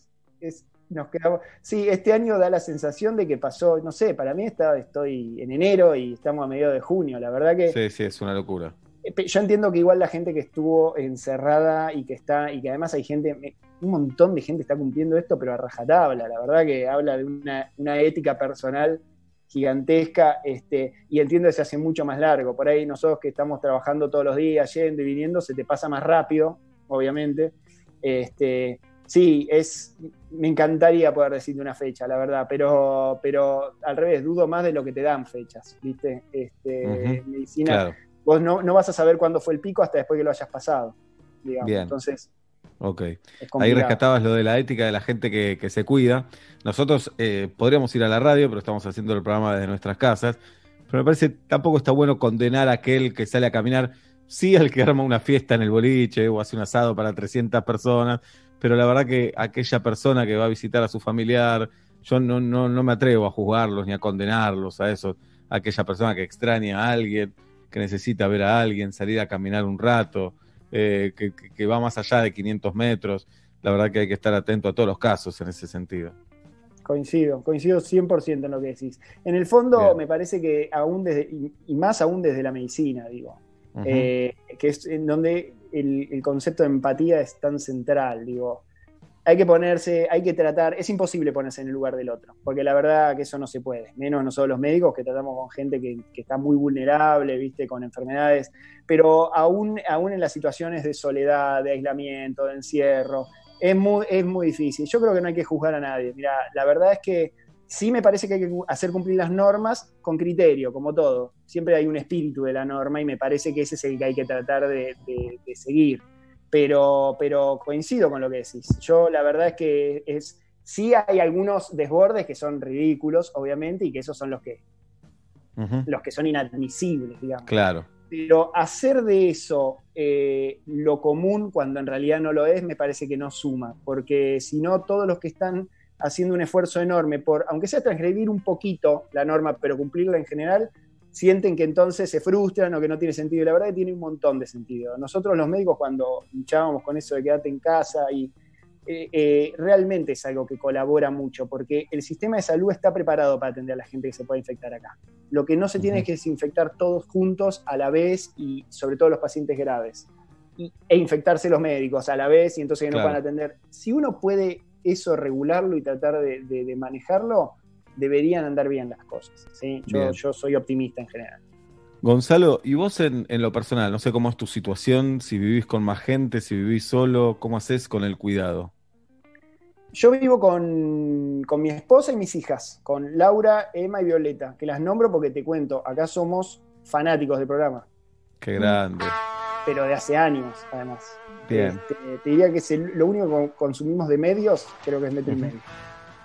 es- nos quedamos. Sí, este año da la sensación de que pasó, no sé, para mí está, estoy en enero y estamos a mediados de junio. La verdad que Sí, sí, es una locura. eh, yo entiendo que igual la gente que estuvo encerrada y que está, y que además hay gente, un montón de gente está cumpliendo esto, pero a rajatabla. La verdad que habla de una, una ética personal gigantesca, este, y entiendo que se hace mucho más largo. Por ahí nosotros que estamos trabajando todos los días, yendo y viniendo, se te pasa más rápido, obviamente. Este, sí, es, me encantaría poder decirte una fecha, la verdad, pero, pero al revés, dudo más de lo que te dan fechas, ¿viste? Este, Medicina, claro. vos no, no vas a saber cuándo fue el pico hasta después que lo hayas pasado, digamos. Bien. Entonces, Ok. Ahí rescatabas lo de la ética de la gente que, que se cuida. Nosotros eh, podríamos ir a la radio, pero estamos haciendo el programa desde nuestras casas. Pero me parece tampoco está bueno condenar a aquel que sale a caminar, sí al que arma una fiesta en el boliche o hace un asado para 300 personas, pero la verdad que aquella persona que va a visitar a su familiar, yo no, no, no me atrevo a juzgarlos ni a condenarlos a eso. Aquella persona que extraña a alguien, que necesita ver a alguien, salir a caminar un rato, eh, que, va más allá de 500 metros. La verdad que hay que estar atento a todos los casos en ese sentido. Coincido, coincido 100% en lo que decís. En el fondo, Bien. me parece que aún desde, y, más aún desde la medicina, digo, eh, que es en donde el, concepto de empatía es tan central, digo. Hay que ponerse, hay que tratar, es imposible ponerse en el lugar del otro, porque la verdad que eso no se puede, menos nosotros los médicos que tratamos con gente que, que está muy vulnerable, viste, con enfermedades, pero aún, aún en las situaciones de soledad, de aislamiento, de encierro, es muy, es muy difícil. Yo creo que no hay que juzgar a nadie. Mira, la verdad es que sí me parece que hay que hacer cumplir las normas con criterio, como todo. Siempre hay un espíritu de la norma y me parece que ese es el que hay que tratar de, de- de seguir. Pero, pero coincido con lo que decís. Yo la verdad es que es, sí hay algunos desbordes que son ridículos, obviamente, y que esos son los que, los que son inadmisibles, digamos. Claro. Pero hacer de eso eh, lo común cuando en realidad no lo es, me parece que no suma, porque si no, todos los que están haciendo un esfuerzo enorme por, aunque sea transgredir un poquito la norma, pero cumplirla en general, sienten que entonces se frustran o que no tiene sentido. Y la verdad que tiene un montón de sentido. Nosotros los médicos cuando luchábamos con eso de quedarte en casa y eh, eh, realmente es algo que colabora mucho, porque el sistema de salud está preparado para atender a la gente que se puede infectar acá. Lo que no se tiene es que desinfectar todos juntos a la vez y sobre todo los pacientes graves. Y- e infectarse los médicos a la vez y entonces que no Claro. puedan atender. Si uno puede eso regularlo y tratar de, de- de manejarlo, deberían andar bien las cosas. ¿sí? Yo, Bien. yo soy optimista en general. Gonzalo, ¿y vos en, en lo personal? No sé cómo es tu situación, si vivís con más gente, si vivís solo, ¿cómo haces con el cuidado? Yo vivo con, con mi esposa y mis hijas, con Laura, Emma y Violeta, que las nombro porque te cuento, acá somos fanáticos del programa, Qué grande. pero de hace años, además. Bien. Este, te diría que es el- lo único que con- consumimos de medios, creo que es metro y medio.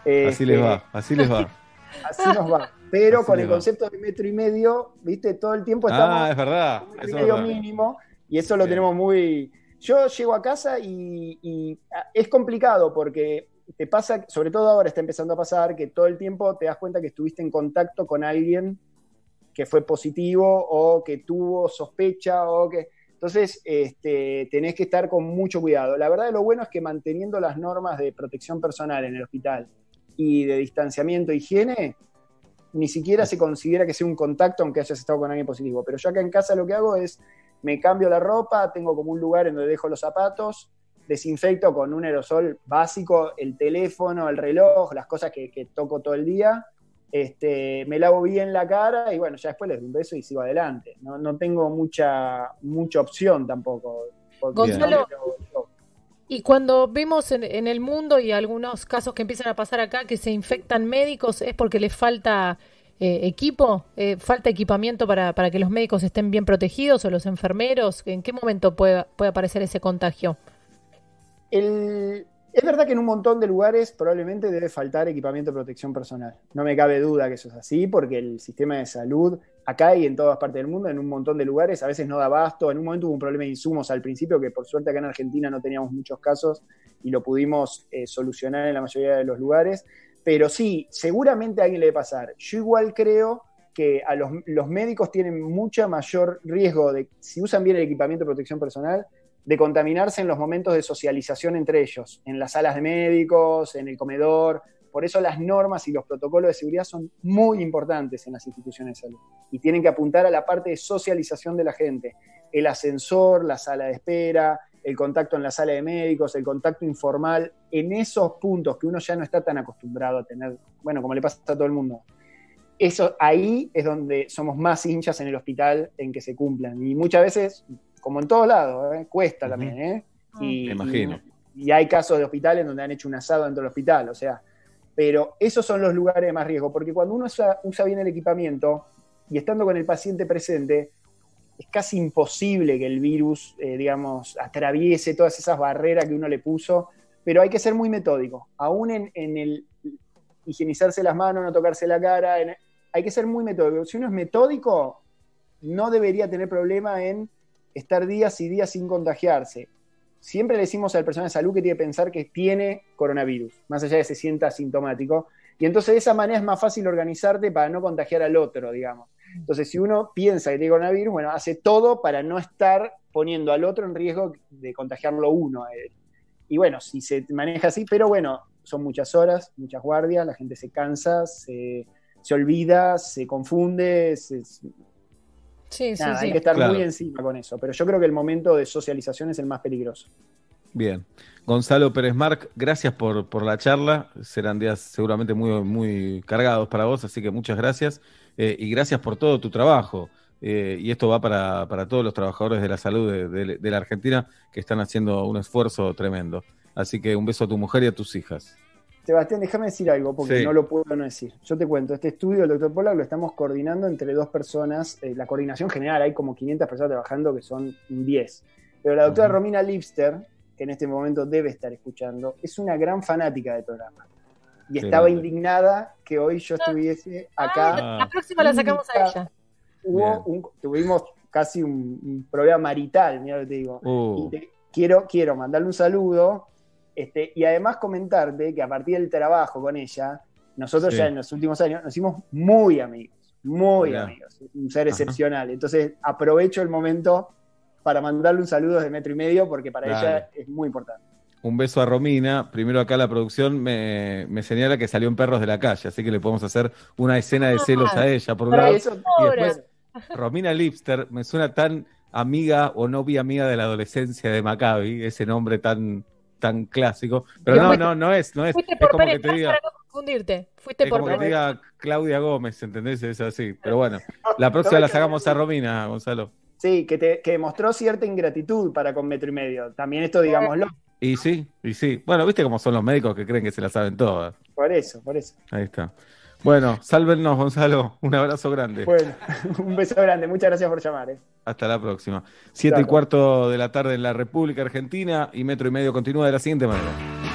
Así Este, les va, así les va. Así nos va. Pero Así con el va. concepto de metro y medio, viste, todo el tiempo estamos Ah, es verdad. metro y medio mínimo, y eso lo tenemos muy... Yo llego a casa y, y, ah, es complicado porque te pasa, sobre todo ahora está empezando a pasar, que todo el tiempo te das cuenta que estuviste en contacto con alguien que fue positivo o que tuvo sospecha o que... Entonces, este, tenés que estar con mucho cuidado. La verdad, lo bueno es que manteniendo las normas de protección personal en el hospital y de distanciamiento e higiene, ni siquiera se considera que sea un contacto aunque hayas estado con alguien positivo. Pero yo acá en casa lo que hago es, me cambio la ropa, tengo como un lugar en donde dejo los zapatos, desinfecto con un aerosol básico el teléfono, el reloj, las cosas que, que toco todo el día. Este, me lavo bien la cara y bueno, ya después les doy un beso y sigo adelante. No, no tengo mucha, mucha opción tampoco. porque Gonzalo, no Y cuando vemos en, en el mundo y algunos casos que empiezan a pasar acá que se infectan médicos, ¿es porque les falta eh, equipo? Eh, ¿Falta equipamiento para, para que los médicos estén bien protegidos o los enfermeros? ¿En qué momento puede, puede aparecer ese contagio? El- es verdad que en un montón de lugares probablemente debe faltar equipamiento de protección personal. No me cabe duda que eso es así, porque el sistema de salud acá y en todas partes del mundo, en un montón de lugares, a veces no da abasto. En un momento hubo un problema de insumos al principio, que por suerte acá en Argentina no teníamos muchos casos y lo pudimos eh, solucionar en la mayoría de los lugares. Pero sí, seguramente a alguien le debe pasar. Yo igual creo que a los, los médicos tienen mucha mayor riesgo de, si usan bien el equipamiento de protección personal, de contaminarse en los momentos de socialización entre ellos, en las salas de médicos, en el comedor. Por eso las normas y los protocolos de seguridad son muy importantes en las instituciones de salud y tienen que apuntar a la parte de socialización de la gente. El ascensor, la sala de espera, el contacto en la sala de médicos, el contacto informal, en esos puntos que uno ya no está tan acostumbrado a tener, bueno, como le pasa a todo el mundo. Eso ahí es donde somos más hinchas en el hospital en que se cumplan. Y muchas veces, como en todos lados, ¿eh? cuesta también, ¿eh? Y, Me imagino. y, y hay casos de hospitales donde han hecho un asado dentro del hospital, o sea, pero esos son los lugares de más riesgo, porque cuando uno usa, usa bien el equipamiento y estando con el paciente presente, es casi imposible que el virus, eh, digamos, atraviese todas esas barreras que uno le puso, pero hay que ser muy metódico, aún en, en el higienizarse las manos, no tocarse la cara, en- hay que ser muy metódico. Si uno es metódico, no debería tener problema en estar días y días sin contagiarse. Siempre le decimos al personal de salud que tiene que pensar que tiene coronavirus, más allá de que se sienta asintomático. Y entonces de esa manera es más fácil organizarte para no contagiar al otro, digamos. Entonces, si uno piensa que tiene coronavirus, bueno, hace todo para no estar poniendo al otro en riesgo de contagiarlo uno a él. Y bueno, si se maneja así, pero bueno, son muchas horas, muchas guardias, la gente se cansa, se, se olvida, se confunde, se- Sí, nada, sí, hay sí. que estar Claro. muy encima con eso. Pero yo creo que el momento de socialización es el más peligroso. Bien. Gonzalo Pérez Marc, gracias por, por la charla. Serán días seguramente muy, muy cargados para vos, así que muchas gracias. Eh, y gracias por todo tu trabajo. Eh, y esto va para, para todos los trabajadores de la salud de, de- de la Argentina que están haciendo un esfuerzo tremendo. Así que un beso a tu mujer y a tus hijas. Sebastián, déjame decir algo porque Sí. no lo puedo no decir. Yo te cuento, este estudio del doctor Pollack lo estamos coordinando entre dos personas. eh, la coordinación general, hay como 500 personas trabajando que son un 10. Pero la doctora Romina Lipster, que en este momento debe estar escuchando, es una gran fanática del programa. Y estaba indignada que hoy yo estuviese acá. La próxima la sacamos a ella. Hubo un- tuvimos casi un, un problema marital, mira lo que te digo. Uh. Y te- quiero, quiero mandarle un saludo este, y además comentarte que a partir del trabajo con ella, nosotros Sí. ya en los últimos años nos hicimos muy amigos, muy amigos, un ser Ajá. excepcional. Entonces aprovecho el momento para mandarle un saludo de metro y medio porque para Dale. ella es muy importante. Un beso a Romina. Primero acá la producción me, me señala que salió en Perros de la Calle, así que le podemos hacer una escena de celos a ella, por un lado. eso- Y después, Romina Lipster me suena tan amiga o novia amiga de la adolescencia de Maccabi, ese nombre tan, tan clásico. Pero no, fuiste- no, no es, no es. Fuiste Es por como Pérez que te diga, para no confundirte. Fuiste es por como que te Pérez. diga Claudia Gómez, ¿entendés? Es así. Pero bueno, la próxima la sacamos a Romina, Gonzalo. Sí, que, te, que mostró cierta ingratitud para con metro y medio. También esto, digámoslo, Y sí, y sí. Bueno, viste cómo son los médicos que creen que se la saben todas. por eso, por eso. Ahí está. Bueno, sálvenos, Gonzalo. Un abrazo grande. Bueno, un beso grande, muchas gracias por llamar. ¿eh? Hasta la próxima. Siete y cuarto de la tarde en la República Argentina y Metro y Medio continúa de la siguiente manera.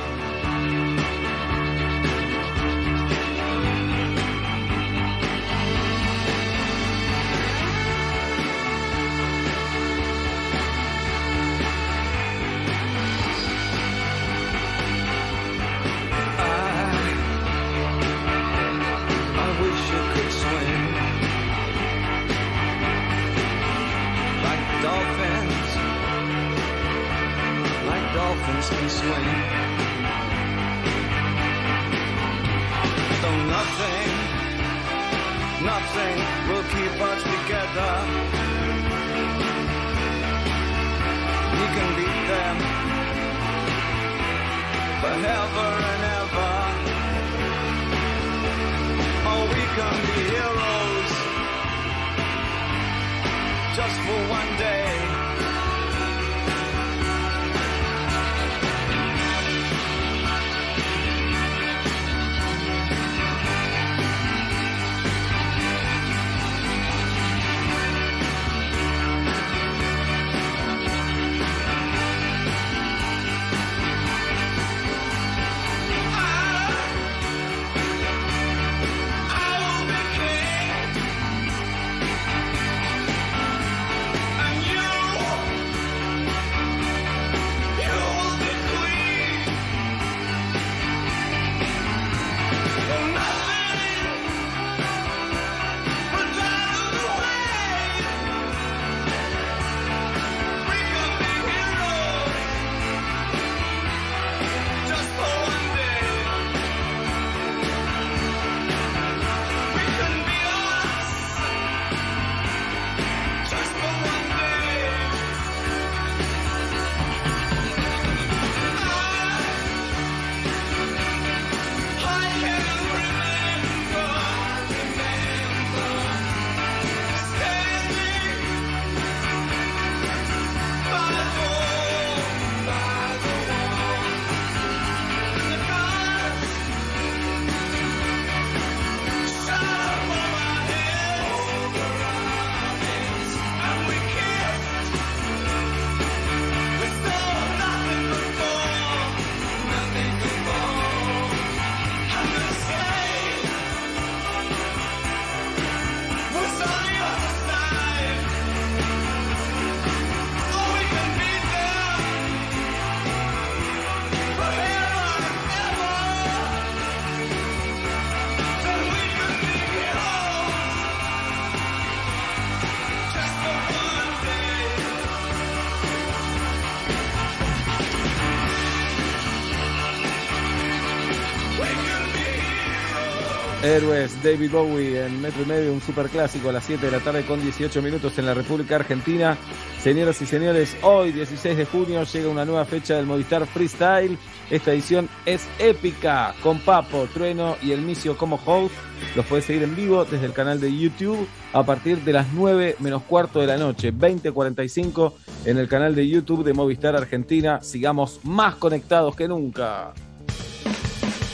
Héroes, David Bowie en Metro y Medio, un superclásico a las 7 de la tarde con 18 minutos en la República Argentina. Señoras y señores, hoy 16 de junio llega una nueva fecha del Movistar Freestyle. Esta edición es épica, con Papo, Trueno y El Micio como host. Los puedes seguir en vivo desde el canal de YouTube a partir de las 9 menos cuarto de la noche, 20.45 en el canal de YouTube de Movistar Argentina. Sigamos más conectados que nunca.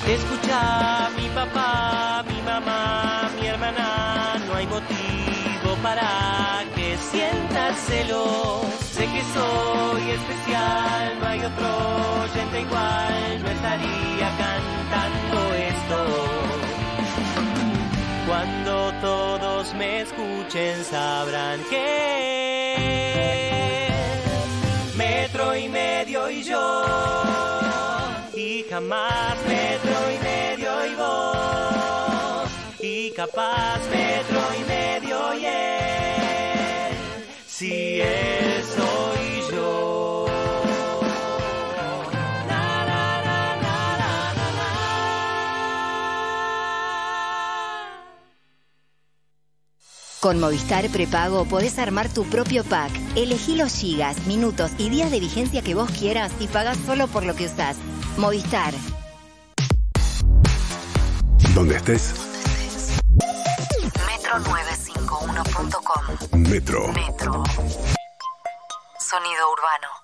Escucha mi papá, mi mamá, mi hermana, no hay motivo para que sientas celos. Sé que soy especial, no hay otro oyente igual, no estaría cantando esto. Cuando todos me escuchen sabrán que metro y medio y yo y jamás capaz metro y medio y él si él soy yo Con Movistar Prepago podés armar tu propio pack. Elegí los gigas, minutos y días de vigencia que vos quieras y pagás solo por lo que usás. Movistar. Donde estés, Metro951.com. Metro. Metro. Sonido urbano.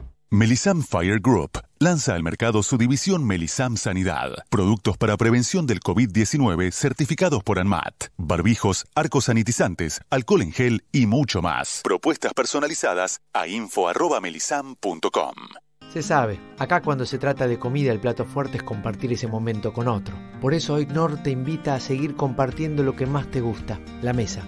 Melisam Fire Group lanza al mercado su división Melisam Sanidad. Productos para prevención del COVID-19 certificados por ANMAT. Barbijos, arcos sanitizantes, alcohol en gel y mucho más. Propuestas personalizadas a info.melisam.com. Se sabe, acá cuando se trata de comida el plato fuerte es compartir ese momento con otro. Por eso hoy te invita a seguir compartiendo lo que más te gusta, la mesa.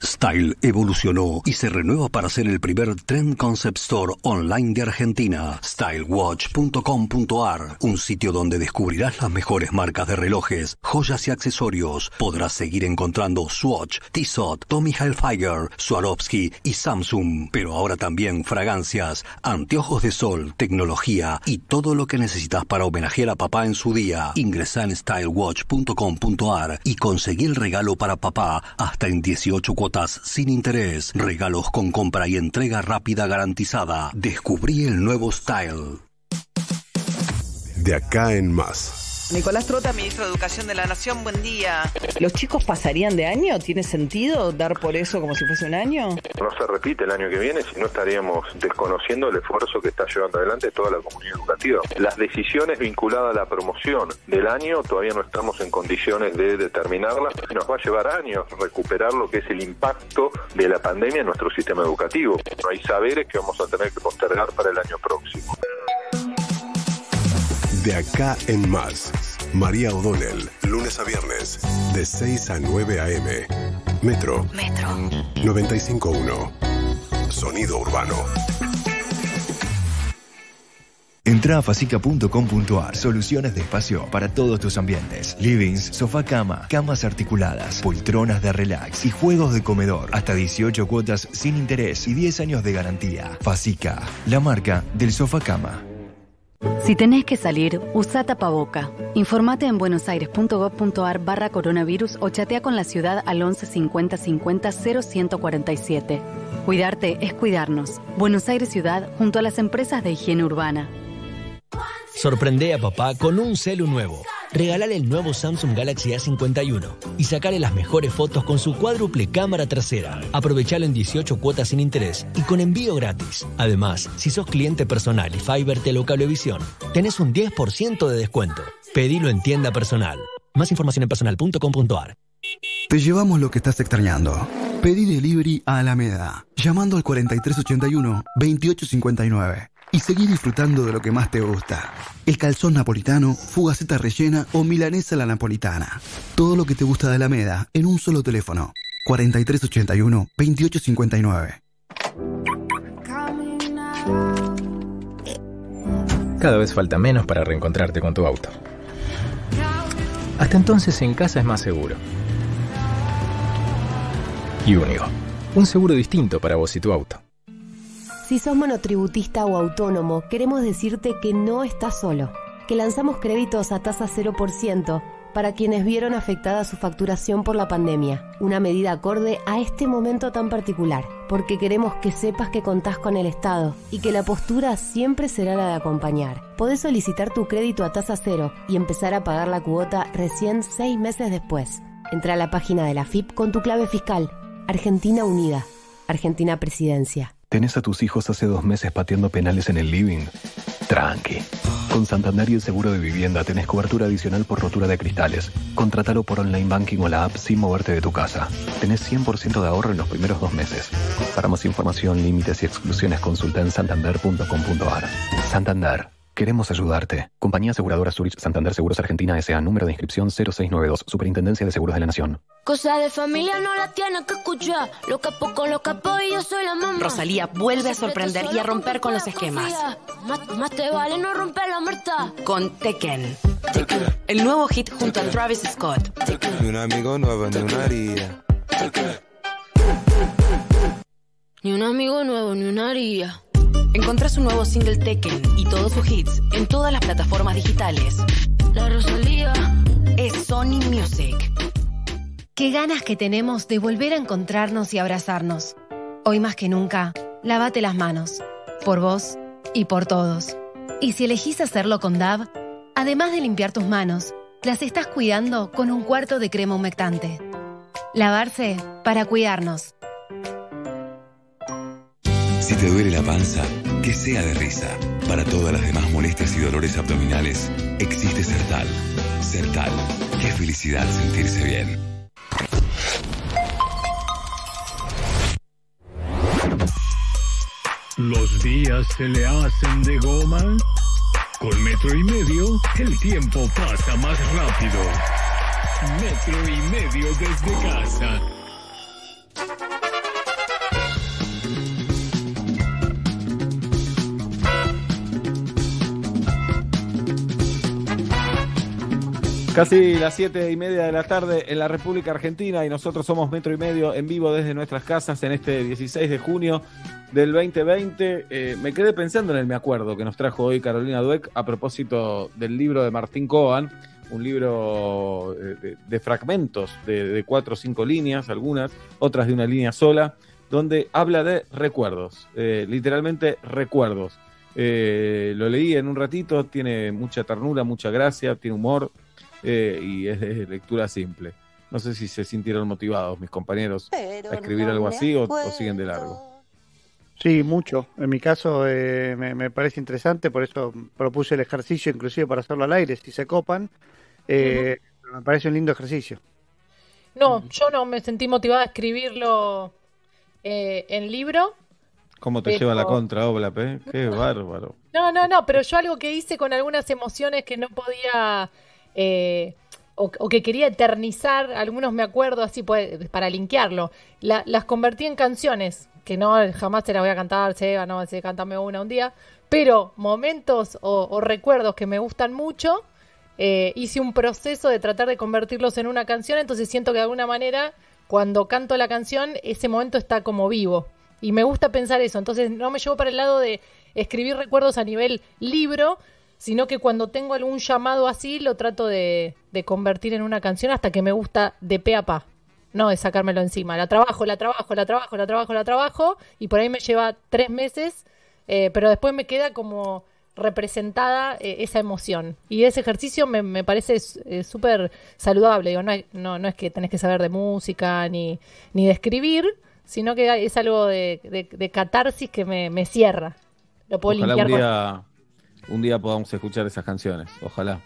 Style evolucionó y se renueva para ser el primer Trend Concept Store online de Argentina. Stylewatch.com.ar, un sitio donde descubrirás las mejores marcas de relojes, joyas y accesorios. Podrás seguir encontrando Swatch, Tissot, Tommy Hilfiger, Swarovski y Samsung, pero ahora también fragancias, anteojos de sol, tecnología y todo lo que necesitas para homenajear a papá en su día. Ingresa en stylewatch.com.ar y conseguí el regalo para papá hasta en 18 cuotas sin interés. Regalos con compra y entrega rápida garantizada. Descubrí el nuevo Style. De acá en más. Nicolás Trota, ministro de Educación de la Nación, buen día. ¿Los chicos pasarían de año? ¿Tiene sentido dar por eso como si fuese un año? no se repite el año que viene, si no estaríamos desconociendo el esfuerzo que está llevando adelante toda la comunidad educativa. Las decisiones vinculadas a la promoción del año todavía no estamos en condiciones de determinarlas y nos va a llevar años recuperar lo que es el impacto de la pandemia en nuestro sistema educativo. No hay saberes que vamos a tener que postergar para el año próximo. De acá en más. María O'Donnell, lunes a viernes, de 6 a 9 a.m. Metro. Metro. 95.1. Sonido urbano. Entra a facica.com.ar. Soluciones de espacio para todos tus ambientes. Livings, sofá cama, camas articuladas, poltronas de relax y juegos de comedor. Hasta 18 cuotas sin interés y 10 años de garantía. Facica, la marca del sofá cama. Si tenés que salir, usa tapaboca. Informate en buenosaires.gov.ar barra coronavirus o chatea con la ciudad al 11 50 50 0147. Cuidarte es cuidarnos. Buenos Aires Ciudad junto a las empresas de higiene urbana. Sorprende a papá con un celu nuevo. Regálale el nuevo Samsung Galaxy A51 y sacale las mejores fotos con su cuádruple cámara trasera. Aprovechalo en 18 cuotas sin interés y con envío gratis. Además, si sos cliente personal y Fiber Telecablevisión, tenés un 10% de descuento. Pedilo en tienda personal. Más información en personal.com.ar. Te llevamos lo que estás extrañando. Pedí delivery a Alameda, llamando al 4381-2859. Y seguí disfrutando de lo que más te gusta. El calzón napolitano, fugaceta rellena o milanesa la napolitana. Todo lo que te gusta de Alameda en un solo teléfono. 4381-2859. Cada vez falta menos para reencontrarte con tu auto. Hasta entonces en casa es más seguro. Y único. Un seguro distinto para vos y tu auto. Si sos monotributista o autónomo, queremos decirte que no estás solo. que lanzamos créditos a tasa 0% para quienes vieron afectada su facturación por la pandemia, una medida acorde a este momento tan particular, porque queremos que sepas que contás con el Estado y que la postura siempre será la de acompañar. Podés solicitar tu crédito a tasa cero y empezar a pagar la cuota recién seis meses después. Entra a la página de la FIP con tu clave fiscal. Argentina Unida. Argentina Presidencia. ¿Tenés a tus hijos hace dos meses pateando penales en el living? Tranqui. Con Santander y el seguro de vivienda tenés cobertura adicional por rotura de cristales. Contratalo por online banking o la app sin moverte de tu casa. Tenés 100% de ahorro en los primeros dos meses. Para más información, límites y exclusiones consulta en santander.com.ar. Santander. Queremos ayudarte. Compañía Aseguradora Zurich Santander Seguros Argentina S.A. Número de inscripción 0692. Superintendencia de Seguros de la Nación. Cosa de familia no la tienes que escuchar. Lo capo con lo capo y yo soy la mamá. Rosalía vuelve a sorprender y a romper con los esquemas. Más, más te vale no romper la muerta. Con Tekken. El nuevo hit junto a Travis Scott. Ni un amigo nuevo, ni una haría. Ni un amigo nuevo, ni una haría. Encontrás un nuevo single Tekken y todos sus hits en todas las plataformas digitales. La Rosalía. Es Sony Music. Qué ganas que tenemos de volver a encontrarnos y abrazarnos. Hoy más que nunca, lávate las manos. Por vos y por todos. Y si elegís hacerlo con DAV, además de limpiar tus manos, las estás cuidando con un cuarto de crema humectante. Lavarse para cuidarnos. Si te duele la panza, que sea de risa. Para todas las demás molestias y dolores abdominales, existe Sertal. Sertal. Qué felicidad sentirse bien. Los días se le hacen de goma. Con metro y medio, el tiempo pasa más rápido. Metro y medio desde casa. Casi las siete y media de la tarde en la República Argentina y nosotros somos metro y medio en vivo desde nuestras casas en este 16 de junio del 2020. Eh, me quedé pensando en el me acuerdo que nos trajo hoy Carolina Dueck a propósito del libro de Martín Coan, un libro eh, de, fragmentos de, de cuatro o cinco líneas, algunas, otras de una línea sola, donde habla de recuerdos, eh, literalmente recuerdos. Eh, lo leí en un ratito, tiene mucha ternura, mucha gracia, tiene humor eh, y es de lectura simple. No sé si se sintieron motivados mis compañeros a escribir no algo así o, o siguen de largo. Sí, mucho. En mi caso eh, me, me parece interesante, por eso propuse el ejercicio inclusive para hacerlo al aire, si se copan. Eh, Me parece un lindo ejercicio. No, yo no me sentí motivada a escribirlo eh, en libro. ¿Cómo te Pero- lleva la contra, Oblap? Qué bárbaro. No, no, no, pero yo algo que hice con algunas emociones que no podía, eh, o, que quería eternizar, algunos me acuerdo así para linkearlo, la- las convertí en canciones, que no jamás te las voy a cantar, Seba, no, se cántame una un día, pero momentos o, o recuerdos que me gustan mucho, eh, hice un proceso de tratar de convertirlos en una canción, entonces siento que de alguna manera, cuando canto la canción, ese momento está como vivo. Y me gusta pensar eso, entonces no me llevo para el lado de escribir recuerdos a nivel libro, sino que cuando tengo algún llamado así, lo trato de, de convertir en una canción hasta que me gusta de pe a pa. No de sacármelo encima. La trabajo, la trabajo, la trabajo, la trabajo, la trabajo, y por ahí me lleva tres meses, eh, pero después me queda como representada eh, esa emoción. Y ese ejercicio me, me parece eh, súper saludable. Digo, no, hay- no, no es que tenés que saber de música ni, ni de escribir, sino que es algo de, de- de catarsis que me, me cierra. Lo puedo Ojalá un limpiar día, un día podamos escuchar esas canciones. Ojalá.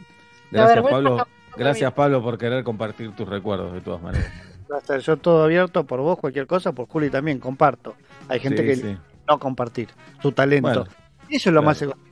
Gracias, Pablo. Gracias, Pablo, por querer compartir tus recuerdos de todas maneras. Va a estar yo todo abierto por vos, cualquier cosa, por Juli también, comparto. Hay gente Sí, que sí. no compartir su talento. Bueno, eso es lo claro. más egoísta.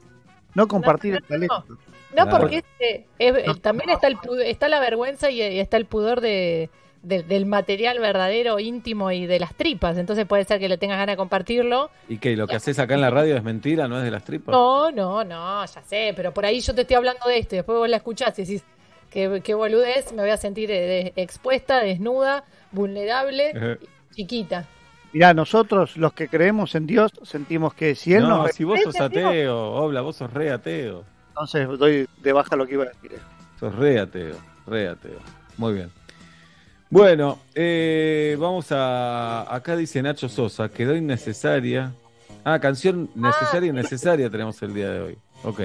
No compartir el talento. No, Claro. porque este, es- también está el está la vergüenza y, y está el pudor de, de- del material verdadero, íntimo y de las tripas. Entonces puede ser que le tengas ganas de compartirlo. ¿Y qué? ¿Lo que haces acá en la radio es mentira? ¿No es de las tripas? No, no, no, ya sé, pero por ahí yo te estoy hablando de esto y después vos la escuchás y decís que, que boludez, me voy a sentir eh, de- expuesta, desnuda, vulnerable, Ajá. chiquita. Mirá, nosotros los que creemos en Dios sentimos que si Él no, nos si vos sos ateo, Obla, vos sos re ateo. Entonces doy de baja lo que iba a decir. Sos re ateo, re ateo. Muy bien. Bueno, eh, vamos a. Acá dice Nacho Sosa, quedó innecesaria. Ah, canción necesaria y necesaria tenemos el día de hoy. Ok.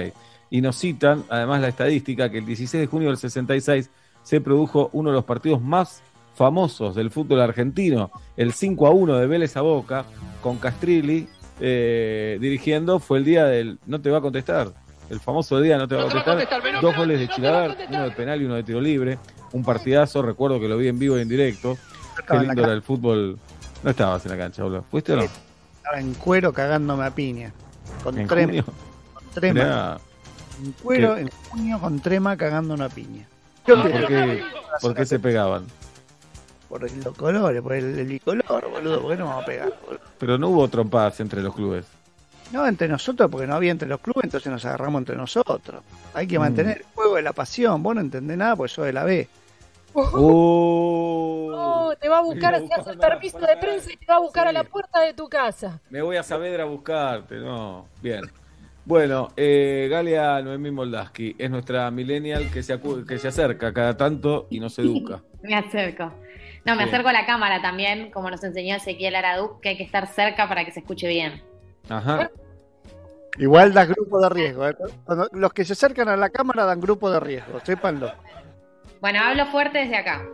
Y nos citan, además, la estadística que el 16 de junio del 66 se produjo uno de los partidos más famosos del fútbol argentino, el 5 a 1 de Vélez a Boca, con Castrilli eh, dirigiendo. Fue el día del. No te va a contestar. El famoso día no te va a contestar. Dos goles de Chilaver, uno de penal y uno de tiro libre. Un partidazo, recuerdo que lo vi en vivo y en directo. Qué lindo era el fútbol. No estabas en la cancha, boludo. ¿Fuiste o no? Estaba en cuero cagándome a piña. Con ¿En trema. junio? Con trema. Mirá. En cuero, ¿Qué? en junio, con trema cagando una piña. ¿Por qué, por qué se pegaban? Por los colores, por el, el bicolor, boludo. ¿Por qué no vamos a pegar? boludo? Pero no hubo trompadas entre los clubes. No, entre nosotros, porque no había entre los clubes, entonces nos agarramos entre nosotros. Hay que Mm. mantener el juego de la pasión. Vos no entendés nada, pues sos de la B. Uh, Oh, te va a buscar, se hace el permiso de prensa y te va a buscar a la puerta de tu casa. me voy a Saavedra a buscarte, no. Bien. Bueno, eh, Galia Noemí Moldaski es nuestra millennial que se, acu- que se acerca cada tanto y nos educa. Me acerco. No, me Bien. acerco a la cámara también, como nos enseñó Ezequiel Aradú, que hay que estar cerca para que se escuche bien. Ajá. Igual das grupo de riesgo. ¿eh? Cuando- los que se acercan a la cámara dan grupo de riesgo, sépanlo. Bueno, hablo fuerte desde acá.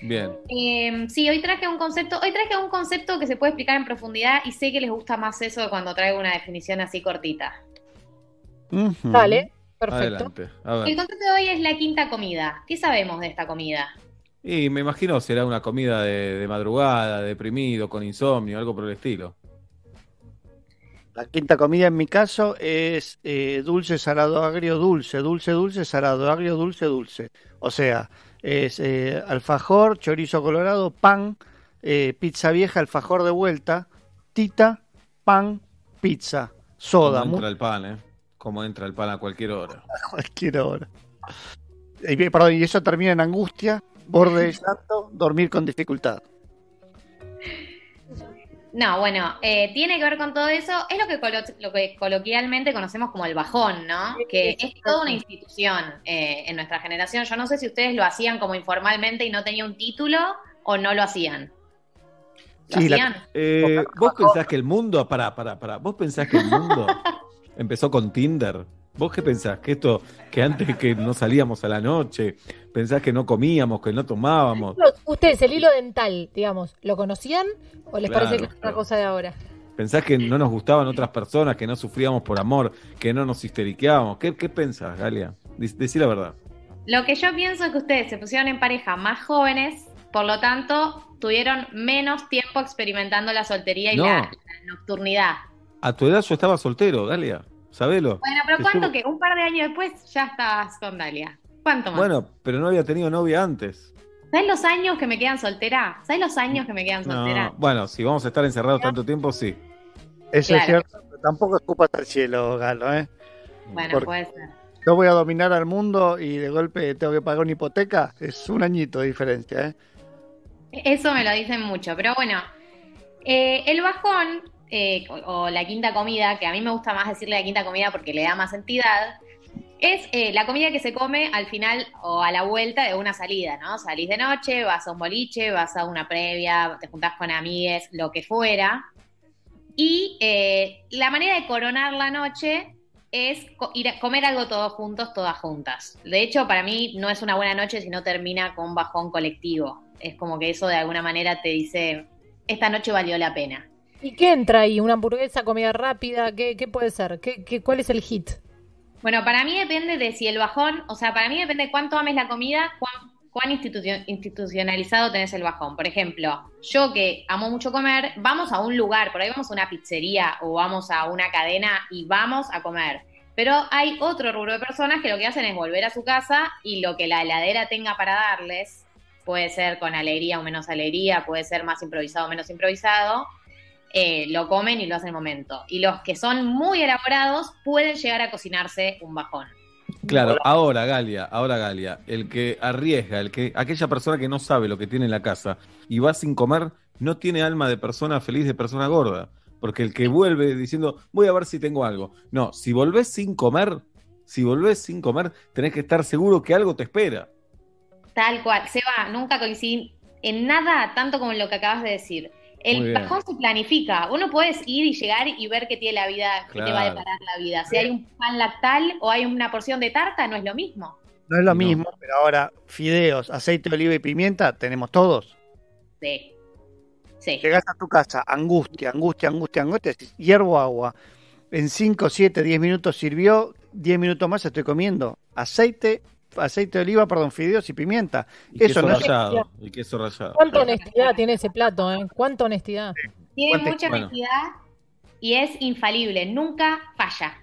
Bien. Eh, sí, hoy traje un concepto, hoy traje un concepto que se puede explicar en profundidad y sé que les gusta más eso de cuando traigo una definición así cortita. Dale, perfecto. Adelante. A ver. El concepto de hoy es la quinta comida. ¿Qué sabemos de esta comida? Y me imagino será una comida de, de madrugada, deprimido, con insomnio, algo por el estilo. La quinta comida en mi caso es eh, dulce, salado, agrio, dulce, dulce, dulce, salado, agrio, dulce, dulce. O sea, es eh, alfajor, chorizo colorado, pan, eh, pizza vieja, alfajor de vuelta, tita, pan, pizza, soda. Como entra el pan, ¿eh? Como entra el pan a cualquier hora. a cualquier hora. Y, perdón, y eso termina en angustia, borde de llanto, dormir con dificultad. No, bueno, eh, tiene que ver con todo eso. Es lo que, colo- lo que coloquialmente conocemos como el bajón, ¿no? Que es toda una institución eh, en nuestra generación. Yo no sé si ustedes lo hacían como informalmente y no tenía un título o no lo hacían. ¿Lo Sí, la- eh, ¿Vos pensás que el mundo, pará, pará, pará, vos pensás que el mundo empezó con Tinder? ¿Vos qué pensás? Que esto, que antes que no salíamos a la noche, pensás que no comíamos, que no tomábamos. Ustedes, el hilo dental, digamos, ¿lo conocían o les Claro, parece que es una claro. cosa de ahora? Pensás que no nos gustaban otras personas, que no sufríamos por amor, que no nos histeriqueábamos. ¿Qué, qué pensás, Galia? Dec- Decí la verdad. Lo que yo pienso es que ustedes se pusieron en pareja más jóvenes, por lo tanto, tuvieron menos tiempo experimentando la soltería y No. la, la nocturnidad. A tu edad yo estaba soltero, Galia. Sabelo. Bueno, pero Que ¿cuánto yo- que un par de años después ya estabas con Dalia? ¿Cuánto más? Bueno, pero no había tenido novia antes. ¿Sabes los años que me quedan soltera? ¿Sabes los años que me quedan soltera? No, bueno, si vamos a estar encerrados tanto tiempo, sí. Eso Claro. es cierto, pero tampoco escupas al cielo, Galo, ¿eh? Bueno, Porque- puede ser. Yo voy a dominar al mundo y de golpe tengo que pagar una hipoteca, es un añito de diferencia, ¿eh? Eso me lo dicen mucho, pero bueno, eh, el bajón eh, o, la quinta comida, que a mí me gusta más decirle la quinta comida porque le da más entidad, es eh, la comida que se come al final o a la vuelta de una salida, ¿no? Salís de noche, vas a un boliche, vas a una previa, te juntás con amigues, lo que fuera. Y eh, la manera de coronar la noche es comer algo todos juntos, todas juntas. De hecho, para mí no es una buena noche si no termina con un bajón colectivo. Es como que eso de alguna manera te dice, esta noche valió la pena. ¿Y qué entra ahí? ¿Una hamburguesa, comida rápida? ¿Qué, qué puede ser? ¿Qué, qué, ¿Cuál es el hit? Bueno, para mí depende de si el bajón, o sea, para mí depende de cuánto ames la comida, cuán, cuán institucio- institucionalizado tenés el bajón. Por ejemplo, yo que amo mucho comer, vamos a un lugar, por ahí vamos a una pizzería o vamos a una cadena y vamos a comer. Pero hay otro rubro de personas que lo que hacen es volver a su casa y lo que la heladera tenga para darles, puede ser con alegría o menos alegría, puede ser más improvisado o menos improvisado, eh, lo comen y lo hacen al momento. Y los que son muy elaborados pueden llegar a cocinarse un bajón. Claro, ahora Galia, ahora Galia, el que arriesga, el que aquella persona que no sabe lo que tiene en la casa y va sin comer, no tiene alma de persona feliz, de persona gorda, porque el que vuelve diciendo, voy a ver si tengo algo. No, si volvés sin comer, Si volvés sin comer, tenés que estar seguro que algo te espera. Tal cual. Seba, nunca coincidí en nada tanto como en lo que acabas de decir. El bajón se planifica. Vos no podés ir y llegar y ver qué tiene la vida, qué te va a Claro. deparar la vida. Si hay un pan lactal o hay una porción de tarta, no es lo mismo. No es lo mismo, pero ahora fideos, aceite de oliva y pimienta tenemos todos. Sí. Sí. Llegás a tu casa, angustia, angustia, angustia, angustia, hiervo agua. En 5, 7, 10 minutos sirvió, 10 minutos más estoy comiendo. Aceite, aceite de oliva, perdón, fideos y pimienta. Y Eso queso no es rallado. Y queso rallado. ¿Cuánta honestidad tiene ese plato, eh? ¿Cuánta honestidad? Tiene ¿Cuánto- mucha bueno. honestidad y es infalible. Nunca falla.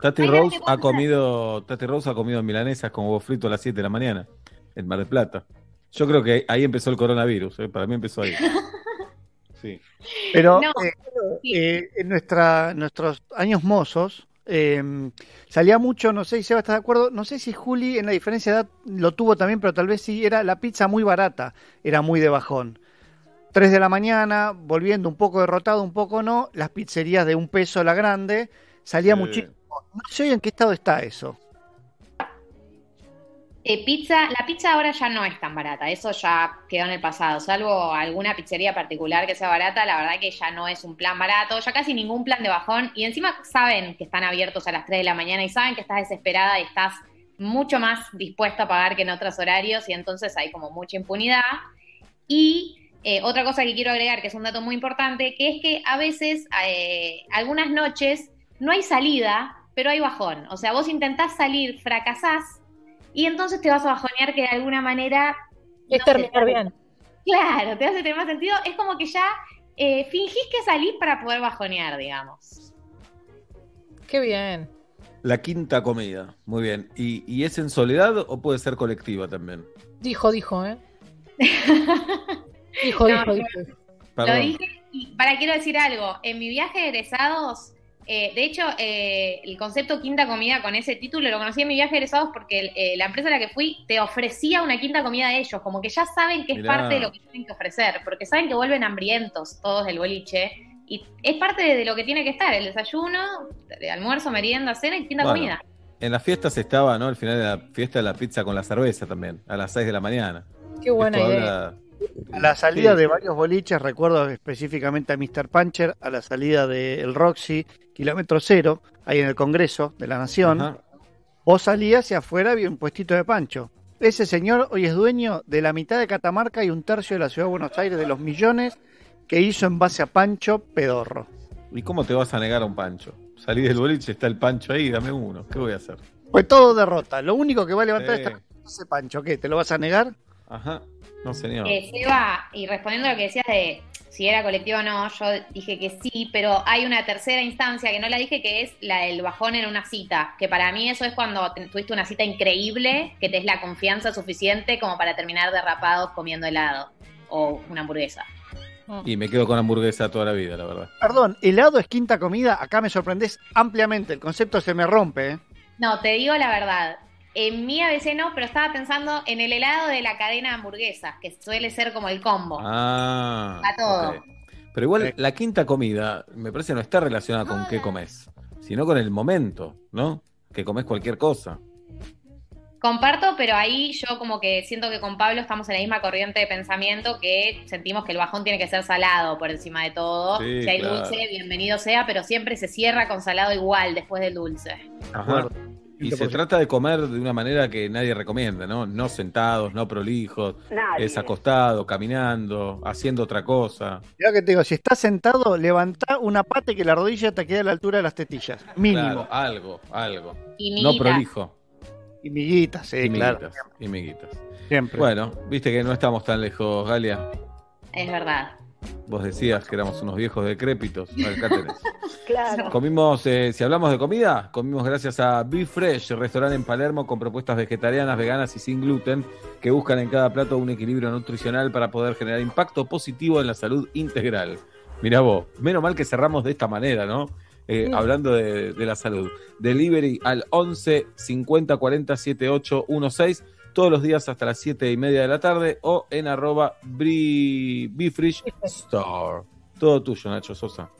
Tati Rose ha comido, Tati Rose ha comido milanesas con huevo frito a las 7 de la mañana en Mar del Plata. Yo creo que ahí empezó el coronavirus, ¿eh? para mí empezó ahí. Sí. Pero No, eh, eh, en nuestra, nuestros años mozos eh, salía mucho, no sé si Seba está de acuerdo, no sé si Juli en la diferencia de edad lo tuvo también, pero tal vez sí, era la pizza muy barata, era muy de bajón. 3 de la mañana, volviendo un poco derrotado, un poco no, las pizzerías de un peso la grande, salía Sí. muchísimo. No sé en qué estado está eso. Eh, pizza, la pizza ahora ya no es tan barata, eso ya quedó en el pasado, salvo alguna pizzería particular que sea barata, la verdad que ya no es un plan barato, ya casi ningún plan de bajón, y encima saben que están abiertos a las 3 de la mañana y saben que estás desesperada y estás mucho más dispuesta a pagar que en otros horarios, y entonces hay como mucha impunidad. Y eh, otra cosa que quiero agregar, que es un dato muy importante, que es que a veces, eh, algunas noches, no hay salida, pero hay bajón. O sea, vos intentás salir, fracasás, y entonces te vas a bajonear que de alguna manera... Es no terminar bien. Claro, te hace tener más sentido. Es como que ya eh, fingís que salís para poder bajonear, digamos. Qué bien. La quinta comida, muy bien. ¿Y, y es en soledad o puede ser colectiva también? Dijo, dijo, ¿eh? Dijo, No, dijo, dijo. Perdón. Lo dije y para quiero decir algo. En mi viaje de egresados, eh, de hecho, eh, el concepto quinta comida con ese título lo conocí en mi viaje de egresados porque eh, la empresa a la que fui te ofrecía una quinta comida de ellos, como que ya saben que es Mirá. parte de lo que tienen que ofrecer, porque saben que vuelven hambrientos todos del boliche. Y es parte de, de lo que tiene que estar, el desayuno, de almuerzo, merienda, cena y quinta Bueno, comida. En las fiestas estaba, ¿no? Al final de la fiesta la pizza con la cerveza también, a las 6 de la mañana. Qué buena Esto idea. habla- A la salida Sí. de varios boliches, recuerdo específicamente a Mr. Puncher, a la salida del Roxy, kilómetro cero, ahí en el Congreso de la Nación, Ajá. vos salías y afuera había un puestito de pancho. Ese señor hoy es dueño de la mitad de Catamarca y un tercio de la ciudad de Buenos Aires, de los millones que hizo en base a Pancho Pedorro. ¿Y cómo te vas a negar a un pancho? Salí del boliche, está el pancho ahí, dame uno. ¿Qué voy a hacer? Fue todo derrota. Lo único que va a levantar Sí. esta ese Pancho. ¿Qué? ¿Te lo vas a negar? Ajá. No, señor. Eh, Seba, y respondiendo a lo que decías de si era colectivo o no, yo dije que sí, pero hay una tercera instancia que no la dije, que es la del bajón en una cita, que para mí eso es cuando te- tuviste una cita increíble, que te es la confianza suficiente como para terminar derrapados comiendo helado o una hamburguesa. Y me quedo con hamburguesa toda la vida, la verdad. Perdón, helado es quinta comida. Acá me sorprendés ampliamente. El concepto se me rompe. ¿eh? No, te digo la verdad. En mi ABC no, pero estaba pensando en el helado de la cadena de hamburguesas, que suele ser como el combo. Ah. Va todo. Pero igual la quinta comida, me parece, no está relacionada con qué comes, sino con el momento, ¿no? Que comes cualquier cosa. Comparto, pero ahí yo como que siento que con Pablo estamos en la misma corriente de pensamiento que sentimos que el bajón tiene que ser salado por encima de todo. Sí, si hay claro. dulce, bienvenido sea, pero siempre se cierra con salado igual después del dulce. Ajá. Y se trata de comer de una manera que nadie recomienda, ¿no? No sentados, no prolijos, Nadie. es acostado, caminando, haciendo otra cosa. Mirá que te digo, si estás sentado, levantá una pata y que la rodilla te quede a la altura de las tetillas. Mínimo. Claro, algo, algo. Y No prolijo. Y miguitas, sí, y claro. miguitas, y miguitas. Siempre. Bueno, viste que no estamos tan lejos, Galia. Es verdad. Vos decías que éramos unos viejos decrépitos. Acá tenés. Claro. Comimos, eh, si hablamos de comida, comimos gracias a Be Fresh, restaurante en Palermo con propuestas vegetarianas, veganas y sin gluten, que buscan en cada plato un equilibrio nutricional para poder generar impacto positivo en la salud integral. Mirá vos, menos mal que cerramos de esta manera, ¿no? Eh, Sí. Hablando de, de la salud. Delivery al 11 50 40 78 16 todos los días hasta las 7 y media de la tarde o en arroba Bifrish Store. Todo tuyo, Nacho Sosa.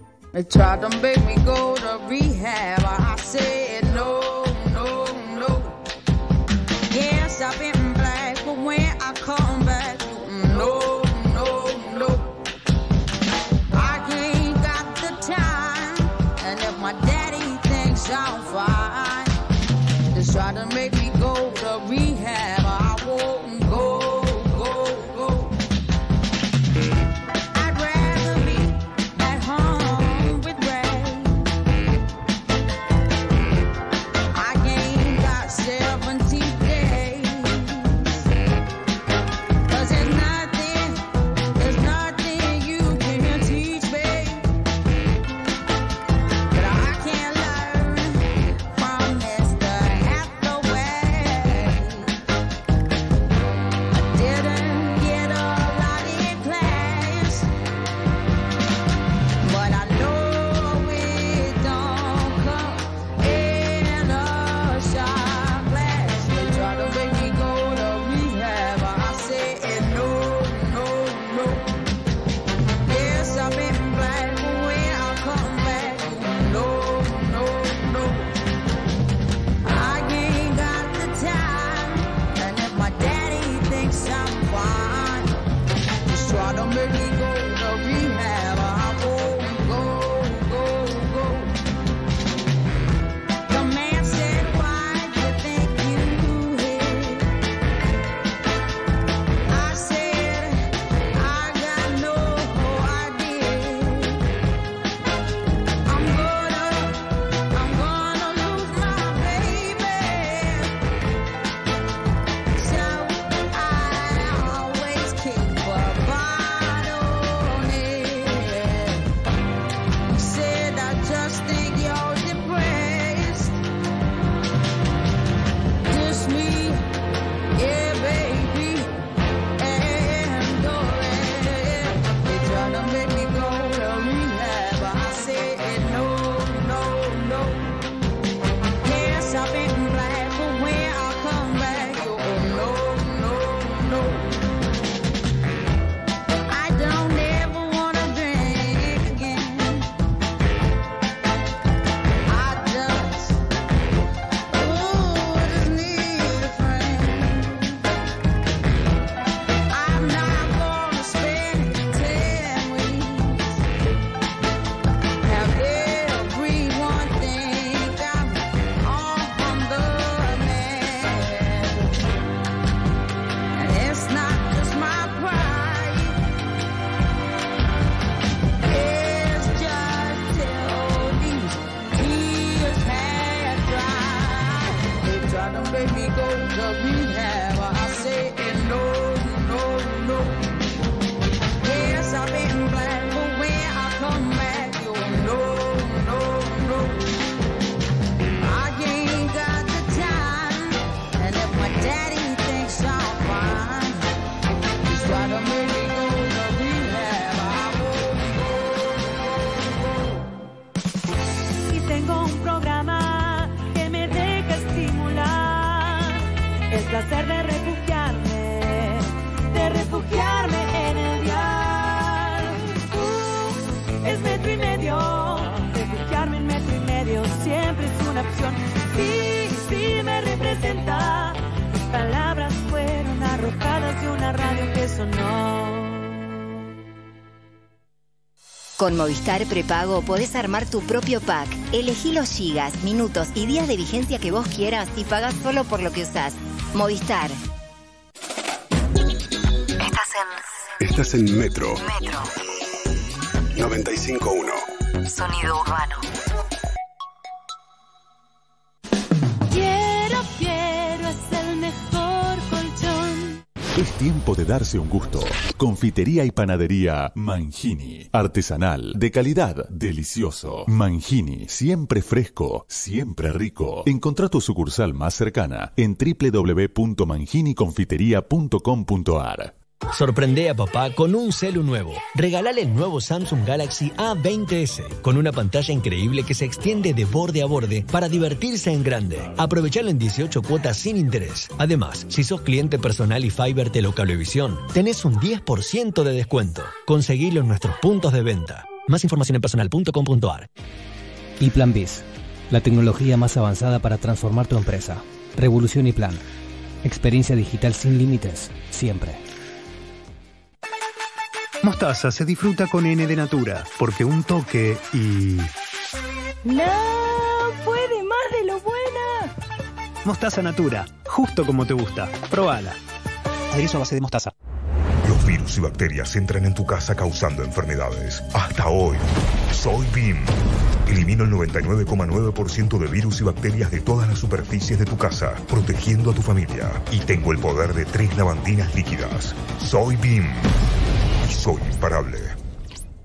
Con Movistar Prepago podés armar tu propio pack. Elegí los gigas, minutos y días de vigencia que vos quieras y pagás solo por lo que usás. Movistar. Estás en Estás en Metro Metro. 95.1. Sonido urbano. Quiero, quiero, es el mejor colchón. Es tiempo de darse un gusto. Confitería y panadería Mangini. Artesanal, de calidad, delicioso. Mangini, siempre fresco, siempre rico. Encontrá tu sucursal más cercana en www.manginiconfiteria.com.ar. Sorprende a papá con un celu nuevo. Regalale el nuevo Samsung Galaxy A20s con una pantalla increíble que se extiende de borde a borde para divertirse en grande. Aprovechalo en 18 cuotas sin interés. Además, si sos cliente personal y Fiber Telocablevisión, tenés un 10% de descuento. Conseguilo en nuestros puntos de venta. Más información en personal.com.ar. Y Plan Biz, la tecnología más avanzada para transformar tu empresa. Revolución y Plan. Experiencia digital sin límites, siempre. Mostaza se disfruta con N de Natura, porque un toque y... No, puede más de lo buena. Mostaza Natura, justo como te gusta. Probala. Aderezo a base de mostaza. Los virus y bacterias entran en tu casa causando enfermedades. Hasta hoy, soy BIM. Elimino el 99,9% de virus y bacterias de todas las superficies de tu casa, protegiendo a tu familia. Y tengo el poder de tres lavandinas líquidas. Soy BIM. Soy imparable.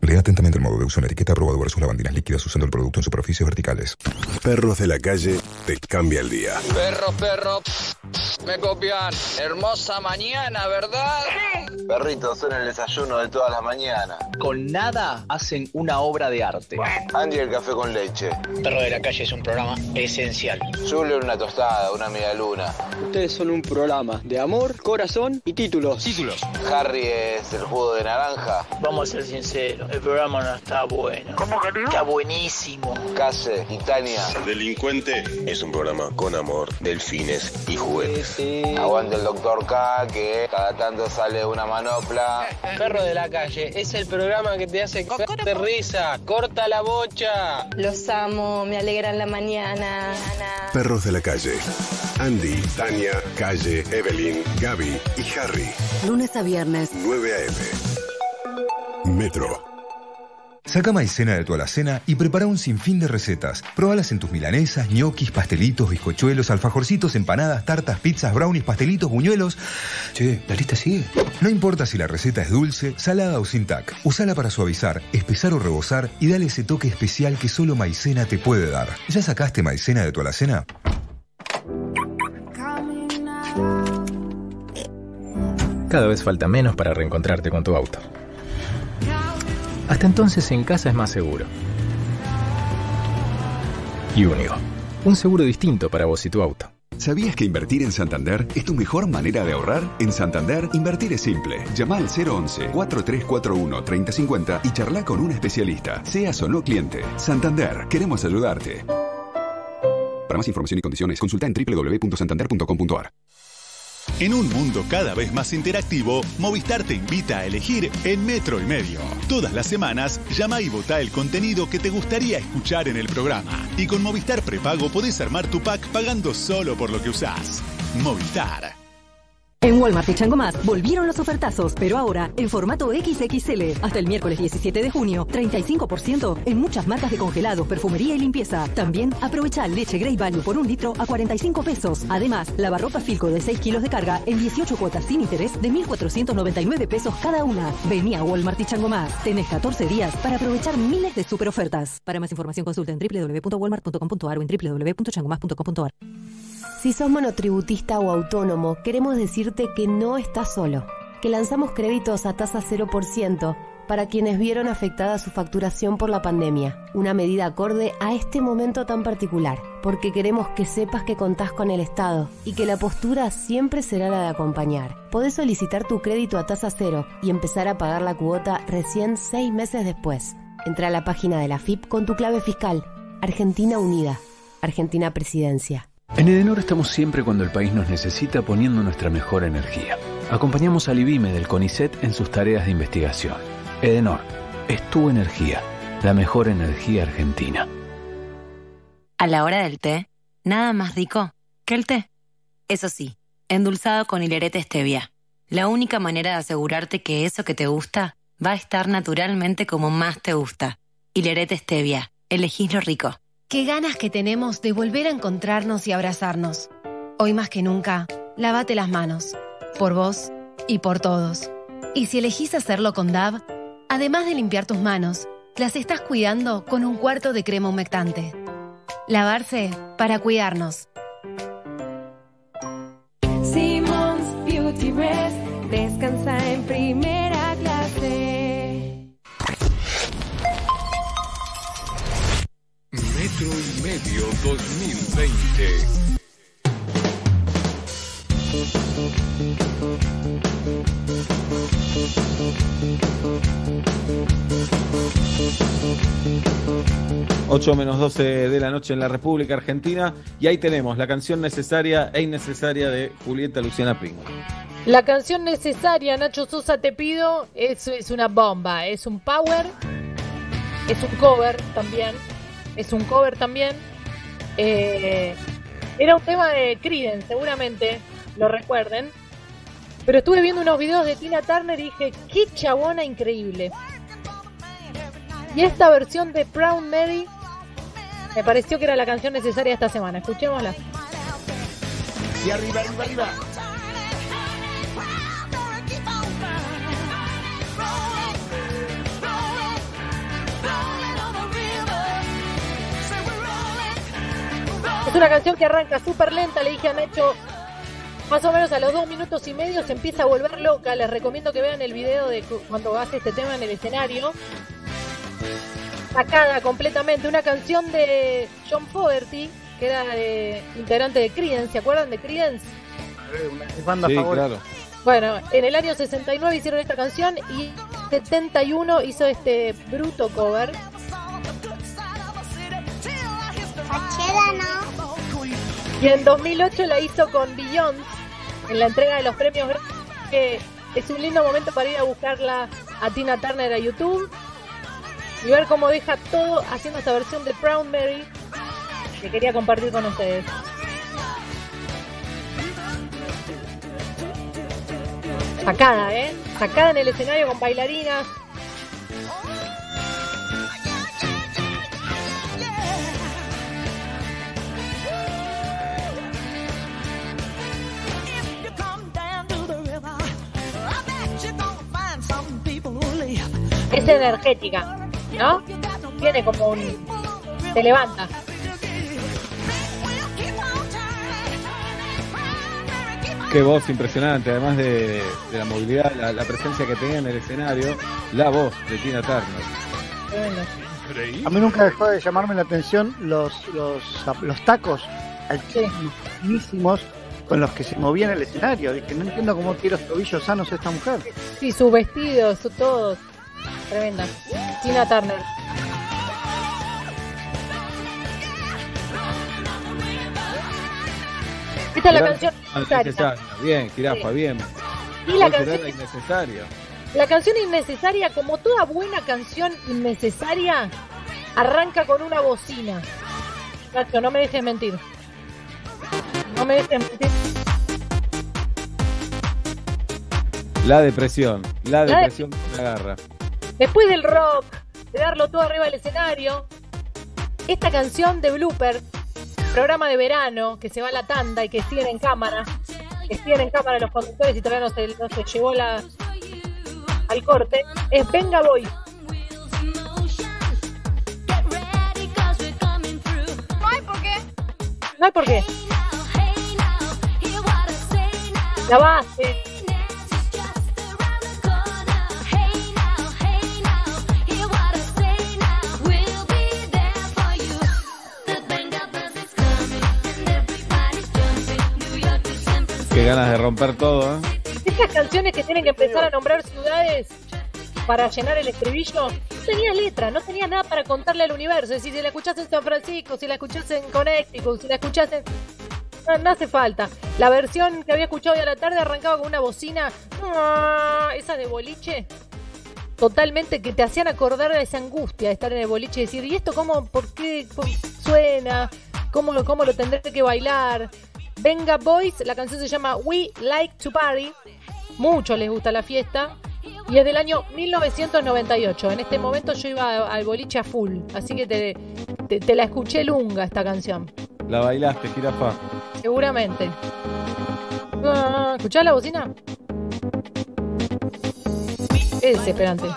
Lea atentamente el modo de uso en la etiqueta aprobado versus lavandinas líquidas usando el producto en superficies verticales. Perros de la calle te cambia el día. Perro, perro, me copian. Hermosa mañana, ¿verdad? Perritos son el desayuno de todas las mañanas. Con nada hacen una obra de arte. Andy el café con leche. Perro de la calle es un programa esencial. Julio una tostada, una media luna. Ustedes son un programa de amor, corazón y títulos. Títulos. Harry es el jugo de naranja. Vamos a ser sinceros, el programa no está bueno. ¿Cómo que Está buenísimo. Case y Tania. Delincuente es un programa con amor, delfines y juguetes. Aguante el doctor K que cada tanto sale una manopla. Perro de la calle, es el programa que te hace de risa. Corta la bocha. Los amo, me alegran la mañana. Perros de la calle. Andy, Tania, Calle, Evelyn, Gaby y Harry. Lunes a viernes. 9 a.m. Metro. Saca maicena de tu alacena y prepara un sinfín de recetas. Probalas en tus milanesas, ñoquis, pastelitos, bizcochuelos, alfajorcitos, empanadas, tartas, pizzas, brownies, pastelitos, buñuelos. Che, la lista sigue. No importa si la receta es dulce, salada o sin tac. Usala para suavizar, espesar o rebosar y dale ese toque especial que solo maicena te puede dar. ¿Ya sacaste maicena de tu alacena? Cada vez falta menos para reencontrarte con tu auto. Hasta entonces en casa es más seguro. Y. Un seguro distinto para vos y tu auto. ¿Sabías que invertir en Santander es tu mejor manera de ahorrar? En Santander, invertir es simple. Llama al 011-4341-3050 y charla con un especialista, seas o no cliente. Santander, queremos ayudarte. Para más información y condiciones, consulta en www.santander.com.ar. En un mundo cada vez más interactivo, Movistar te invita a elegir en metro y medio. Todas las semanas, llama y vota el contenido que te gustaría escuchar en el programa. Y con Movistar Prepago podés armar tu pack pagando solo por lo que usás. Movistar. En Walmart y Chango Más volvieron los ofertazos, pero ahora en formato XXL. Hasta el miércoles 17 de junio, 35% en muchas marcas de congelados, perfumería y limpieza. También aprovecha leche Grey Value por un litro a 45 pesos. Además, lavarropa Filco de 6 kilos de carga en 18 cuotas sin interés de 1.499 pesos cada una. Vení a Walmart y Chango Más. Tenés 14 días para aprovechar miles de super ofertas. Para más información consulta en www.walmart.com.ar o en www.changomas.com.ar. Si sos monotributista o autónomo, queremos decirte que no estás solo, que lanzamos créditos a tasa 0% para quienes vieron afectada su facturación por la pandemia, una medida acorde a este momento tan particular, porque queremos que sepas que contás con el Estado y que la postura siempre será la de acompañar. Podés solicitar tu crédito a tasa cero y empezar a pagar la cuota recién seis meses después. Entra a la página de la FIP con tu clave fiscal. Argentina Unida. Argentina Presidencia. En Edenor estamos siempre cuando el país nos necesita poniendo nuestra mejor energía. Acompañamos al IBIME del CONICET en sus tareas de investigación. Edenor, es tu energía, la mejor energía argentina. A la hora del té, nada más rico que el té. Eso sí, endulzado con hilerete stevia. La única manera de asegurarte que eso que te gusta va a estar naturalmente como más te gusta. Hilerete stevia, elegís lo rico. Qué ganas que tenemos de volver a encontrarnos y abrazarnos. Hoy más que nunca, lávate las manos. Por vos y por todos. Y si elegís hacerlo con DAV, además de limpiar tus manos, las estás cuidando con un cuarto de crema humectante. Lavarse para cuidarnos. Beauty descansa en primera y medio 2020. 8 menos 12 de la noche en la República Argentina y ahí tenemos la canción necesaria e innecesaria de Julieta Luciana Pingo. La canción necesaria, Nacho Sosa, te pido, es, es una bomba, es un power, es un cover también es un cover también. Eh, era un tema de Creedence, seguramente lo recuerden. Pero estuve viendo unos videos de Tina Turner y dije, qué chabona increíble. Y esta versión de Brown Mary me pareció que era la canción necesaria esta semana. Escuchémosla. Y arriba, arriba, arriba. Es una canción que arranca súper lenta, le dije a Nacho, más o menos a los dos minutos y medio se empieza a volver loca. Les recomiendo que vean el video de cu- cuando hace este tema en el escenario. Sacada completamente, una canción de John Fogerty, que era de- integrante de Creedence, ¿se acuerdan de Creedence? banda Sí, favorita. claro. Bueno, en el año 69 hicieron esta canción y 71 hizo este bruto cover. Y en 2008 la hizo con Beyoncé en la entrega de los premios que es un lindo momento para ir a buscarla a Tina Turner a YouTube y ver cómo deja todo haciendo esta versión de Proud Mary que quería compartir con ustedes. Sacada, ¿eh? Sacada en el escenario con bailarinas. Es energética, ¿no? Tiene como un... Te levanta. Qué voz impresionante, además de, de la movilidad, la, la presencia que tenía en el escenario, la voz de Tina Turner. A mí nunca dejó de llamarme la atención los, los, los tacos altísimos con los que se movía en el escenario. Dije, no entiendo cómo tiene los tobillos sanos esta mujer. Sí, su vestido, su todo. Tremenda. Tina Turner. Esta es la canción. Bien, jirafa, bien. Y la ¿Cuál será canción- innecesaria? La canción innecesaria, como toda buena canción innecesaria, arranca con una bocina. Nacho, no me dejes mentir. No me dejes mentir. La depresión, la de- depresión que me agarra. Después del rock, de darlo todo arriba del escenario, esta canción de Blooper, programa de verano, que se va a la tanda y que siguen en cámara, que siguen en cámara los conductores y todavía no se, no se llevó la, al corte, es Venga Boy. No hay por qué. No hay por qué. La base. Qué ganas de romper todo, ¿eh? Estas canciones que tienen que empezar a nombrar ciudades para llenar el estribillo, no tenía letra, no tenía nada para contarle al universo. Es decir, si la escuchás en San Francisco, si la escuchás en Connecticut, si la escuchás en... No, hace falta. La versión que había escuchado hoy a la tarde arrancaba con una bocina, esa de boliche, totalmente que te hacían acordar de esa angustia de estar en el boliche y decir, ¿y esto cómo, por qué suena? ¿Cómo lo, cómo lo tendré que bailar? Venga Boys, la canción se llama We Like to Party. Mucho les gusta la fiesta. Y es del año 1998. En este momento yo iba al boliche a full. Así que te, te, te la escuché lunga esta canción. La bailaste, jirafa. Seguramente. Ah, ¿Escuchás la bocina? Es desesperante.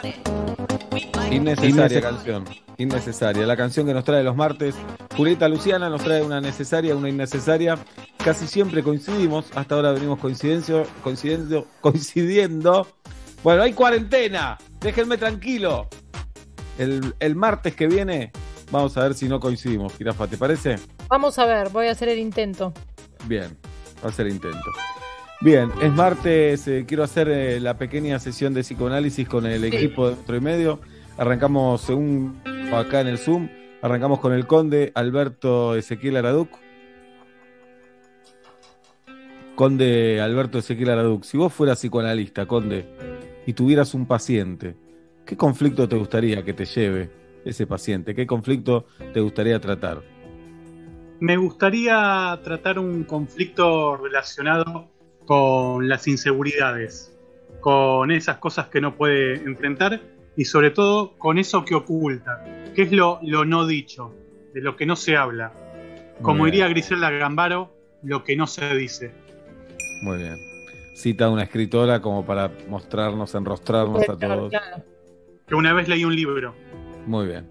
Innecesaria Innece- canción. Innecesaria. La canción que nos trae los martes. Julieta Luciana nos trae una necesaria, una innecesaria. Casi siempre coincidimos. Hasta ahora venimos coincidencio, coincidiendo, coincidiendo. Bueno, hay cuarentena. Déjenme tranquilo. El, el martes que viene vamos a ver si no coincidimos. Jirafa, ¿te parece? Vamos a ver, voy a hacer el intento. Bien, va a ser intento. Bien, es martes, eh, quiero hacer eh, la pequeña sesión de psicoanálisis con el equipo de otro y medio. Arrancamos según acá en el Zoom, arrancamos con el conde Alberto Ezequiel Araduc. Conde Alberto Ezequiel Araduc, si vos fueras psicoanalista, conde, y tuvieras un paciente, ¿qué conflicto te gustaría que te lleve ese paciente? ¿Qué conflicto te gustaría tratar? Me gustaría tratar un conflicto relacionado con las inseguridades, con esas cosas que no puede enfrentar y sobre todo con eso que oculta, que es lo, lo no dicho, de lo que no se habla. Como diría Griselda Gambaro, lo que no se dice. Muy bien. Cita a una escritora como para mostrarnos, enrostrarnos a todos. Que una vez leí un libro. Muy bien.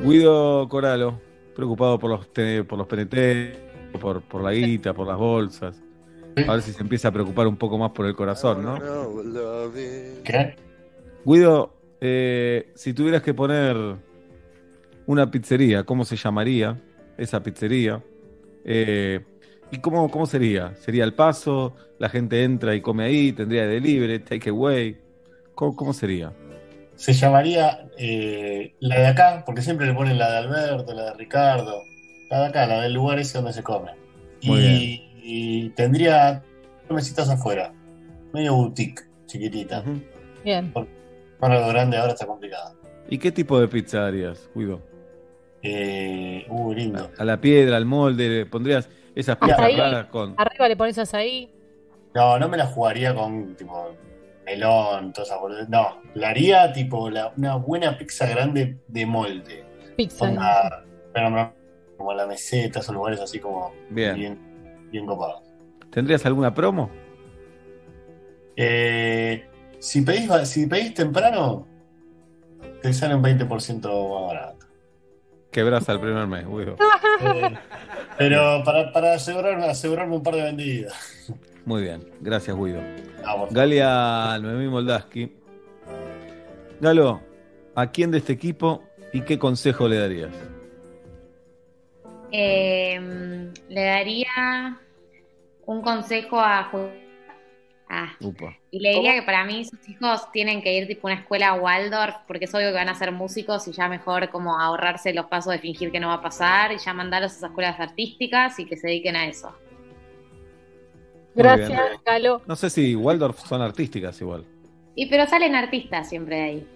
Guido Coralo, preocupado por los, por los PNT, por, por la guita, por las bolsas. A ver si se empieza a preocupar un poco más por el corazón, ¿no? ¿Qué? Guido, eh, si tuvieras que poner una pizzería, ¿cómo se llamaría esa pizzería? Eh, ¿Y cómo, cómo sería? ¿Sería el paso? ¿La gente entra y come ahí? ¿Tendría delivery, takeaway? ¿Cómo, ¿Cómo sería? Se llamaría eh, la de acá, porque siempre le ponen la de Alberto, la de Ricardo. La de acá, la del lugar ese donde se come. Muy y, y tendría dos mesitas afuera. medio boutique, chiquitita. Bien. Para algo grande ahora está complicado. ¿Y qué tipo de pizza harías, Guido? Eh, uh, lindo. A la piedra, al molde, le pondrías esas pizzas raras con. Arriba le pones azaí. No, no me la jugaría con tipo melón, toda esa boludez. No, la haría tipo la- una buena pizza grande de molde. Pizza. Pero como la meseta, esos lugares así como Bien. bien, bien copados. ¿Tendrías alguna promo? Eh, si, pedís, si pedís temprano, te sale un 20% más barato. Quebrás al primer mes, Guido. Eh, pero para, para asegurar, asegurarme un par de vendidas. Muy bien, gracias, Guido. Ah. Galia Noemí Moldaski. Galo, ¿a quién de este equipo y qué consejo le darías? Eh, le daría un consejo a Ah, y le diría que para mí sus hijos tienen que ir tipo a una escuela Waldorf, porque es obvio que van a ser músicos y ya mejor como ahorrarse los pasos de fingir que no va a pasar y ya mandarlos a esas escuelas artísticas y que se dediquen a eso. Muy Gracias, bien. Galo. No sé si Waldorf son artísticas igual. Y pero salen artistas siempre de ahí.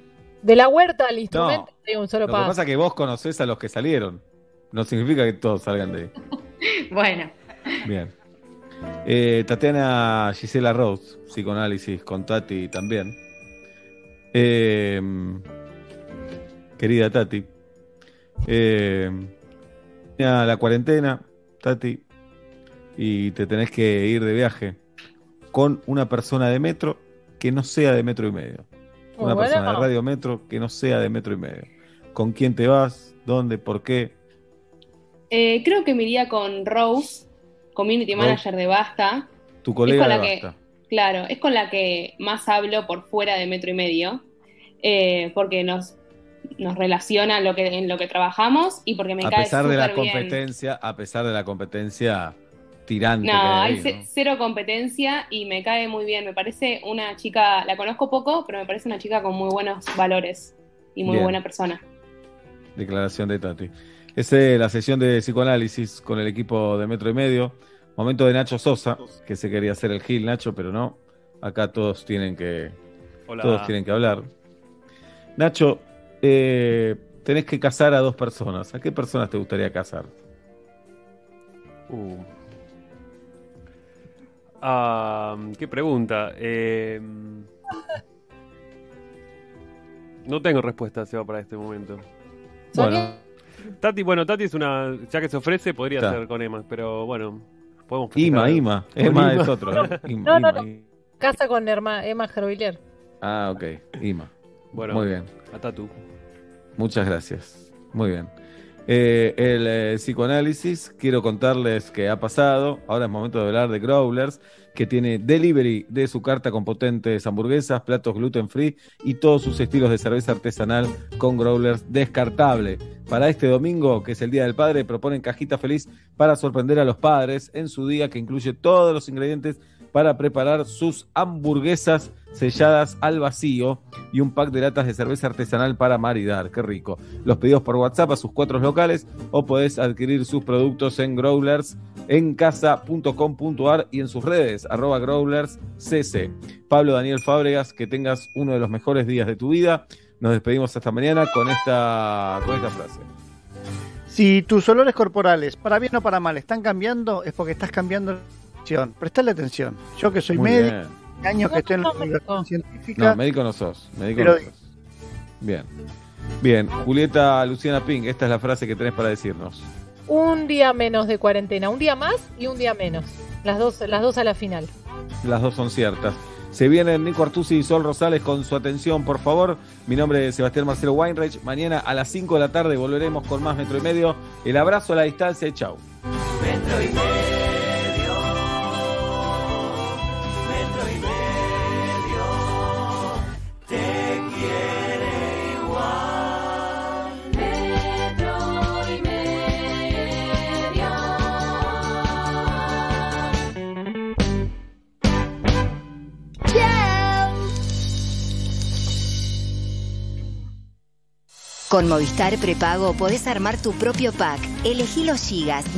De la huerta al instrumento No. hay un solo Lo que pasa es que vos conocés a los que salieron. No significa que todos salgan de ahí. Bueno, Bien. Eh, Tatiana Gisela Rose, psicoanálisis con Tati también. Eh, querida Tati. Eh, ya la cuarentena, Tati, y te tenés que ir de viaje con una persona de metro que no sea de metro y medio. Una bueno. persona de radio metro que no sea de metro y medio. ¿Con quién te vas? ¿Dónde? ¿Por qué? Eh, creo que me iría con Rose, community Rose. manager de Basta. Tu colega con la de que- Basta. Claro, es con la que más hablo por fuera de metro y medio, eh, porque nos, nos relaciona lo que, en lo que trabajamos y porque me a cae pesar de la bien. competencia, a pesar de la competencia tirante No, que hay cero competencia y me cae muy bien. Me parece una chica, la conozco poco, pero me parece una chica con muy buenos valores y muy Bien. buena persona. Declaración de Tati. Esa es la sesión de psicoanálisis con el equipo de Metro y Medio. Momento de Nacho Sosa, que se quería hacer el Gil, Nacho, pero no. Acá todos tienen que, Hola. todos tienen que hablar. Nacho, eh, tenés que casar a dos personas. ¿A qué personas te gustaría casar? Uh. Ah, qué pregunta. Eh, no tengo respuesta, Seba, para este momento. Bueno, Tati, bueno, Tati es una. Ya que se ofrece, podría ser con Emma, pero bueno, podemos. Ima, Ima. Emma Ima. es otro. ¿eh? Ima, No, no, Ima, no. Ima. Casa con Emma, Emma Gervilier. Ah, ok. Ima. Bueno, Muy bien. A Tatu. Muchas gracias. Muy bien. Eh, el eh, psicoanálisis, quiero contarles que ha pasado. Ahora es momento de hablar de Growlers, que tiene delivery de su carta con potentes hamburguesas, platos gluten free y todos sus estilos de cerveza artesanal con Growlers descartable. Para este domingo, que es el Día del Padre, proponen cajita feliz para sorprender a los padres en su día, que incluye todos los ingredientes para preparar sus hamburguesas selladas al vacío y un pack de latas de cerveza artesanal para maridar. Qué rico. Los pedidos por WhatsApp a sus cuatro locales o podés adquirir sus productos en Growlers en casa.com.ar y en sus redes, arroba Growlers. Pablo Daniel Fábregas, que tengas uno de los mejores días de tu vida. Nos despedimos hasta mañana con esta, con esta frase. Si tus olores corporales, para bien o para mal, están cambiando, es porque estás cambiando atención. Prestale atención. Yo que soy Muy médico, bien. años que estoy en la investigación científica. No, médico no sos. Médico Pero no sos. Bien. Bien, Julieta Luciana Pink, esta es la frase que tenés para decirnos. Un día menos de cuarentena, un día más y un día menos. Las dos, las dos a la final. Las dos son ciertas. Se vienen Nico Artusi y Sol Rosales con su atención, por favor. Mi nombre es Sebastián Marcelo Weinreich. Mañana a las 5 de la tarde volveremos con más Metro y Medio. El abrazo a la distancia y chau. Metro y medio. Con Movistar Prepago podés armar tu propio pack. Elegí los gigas,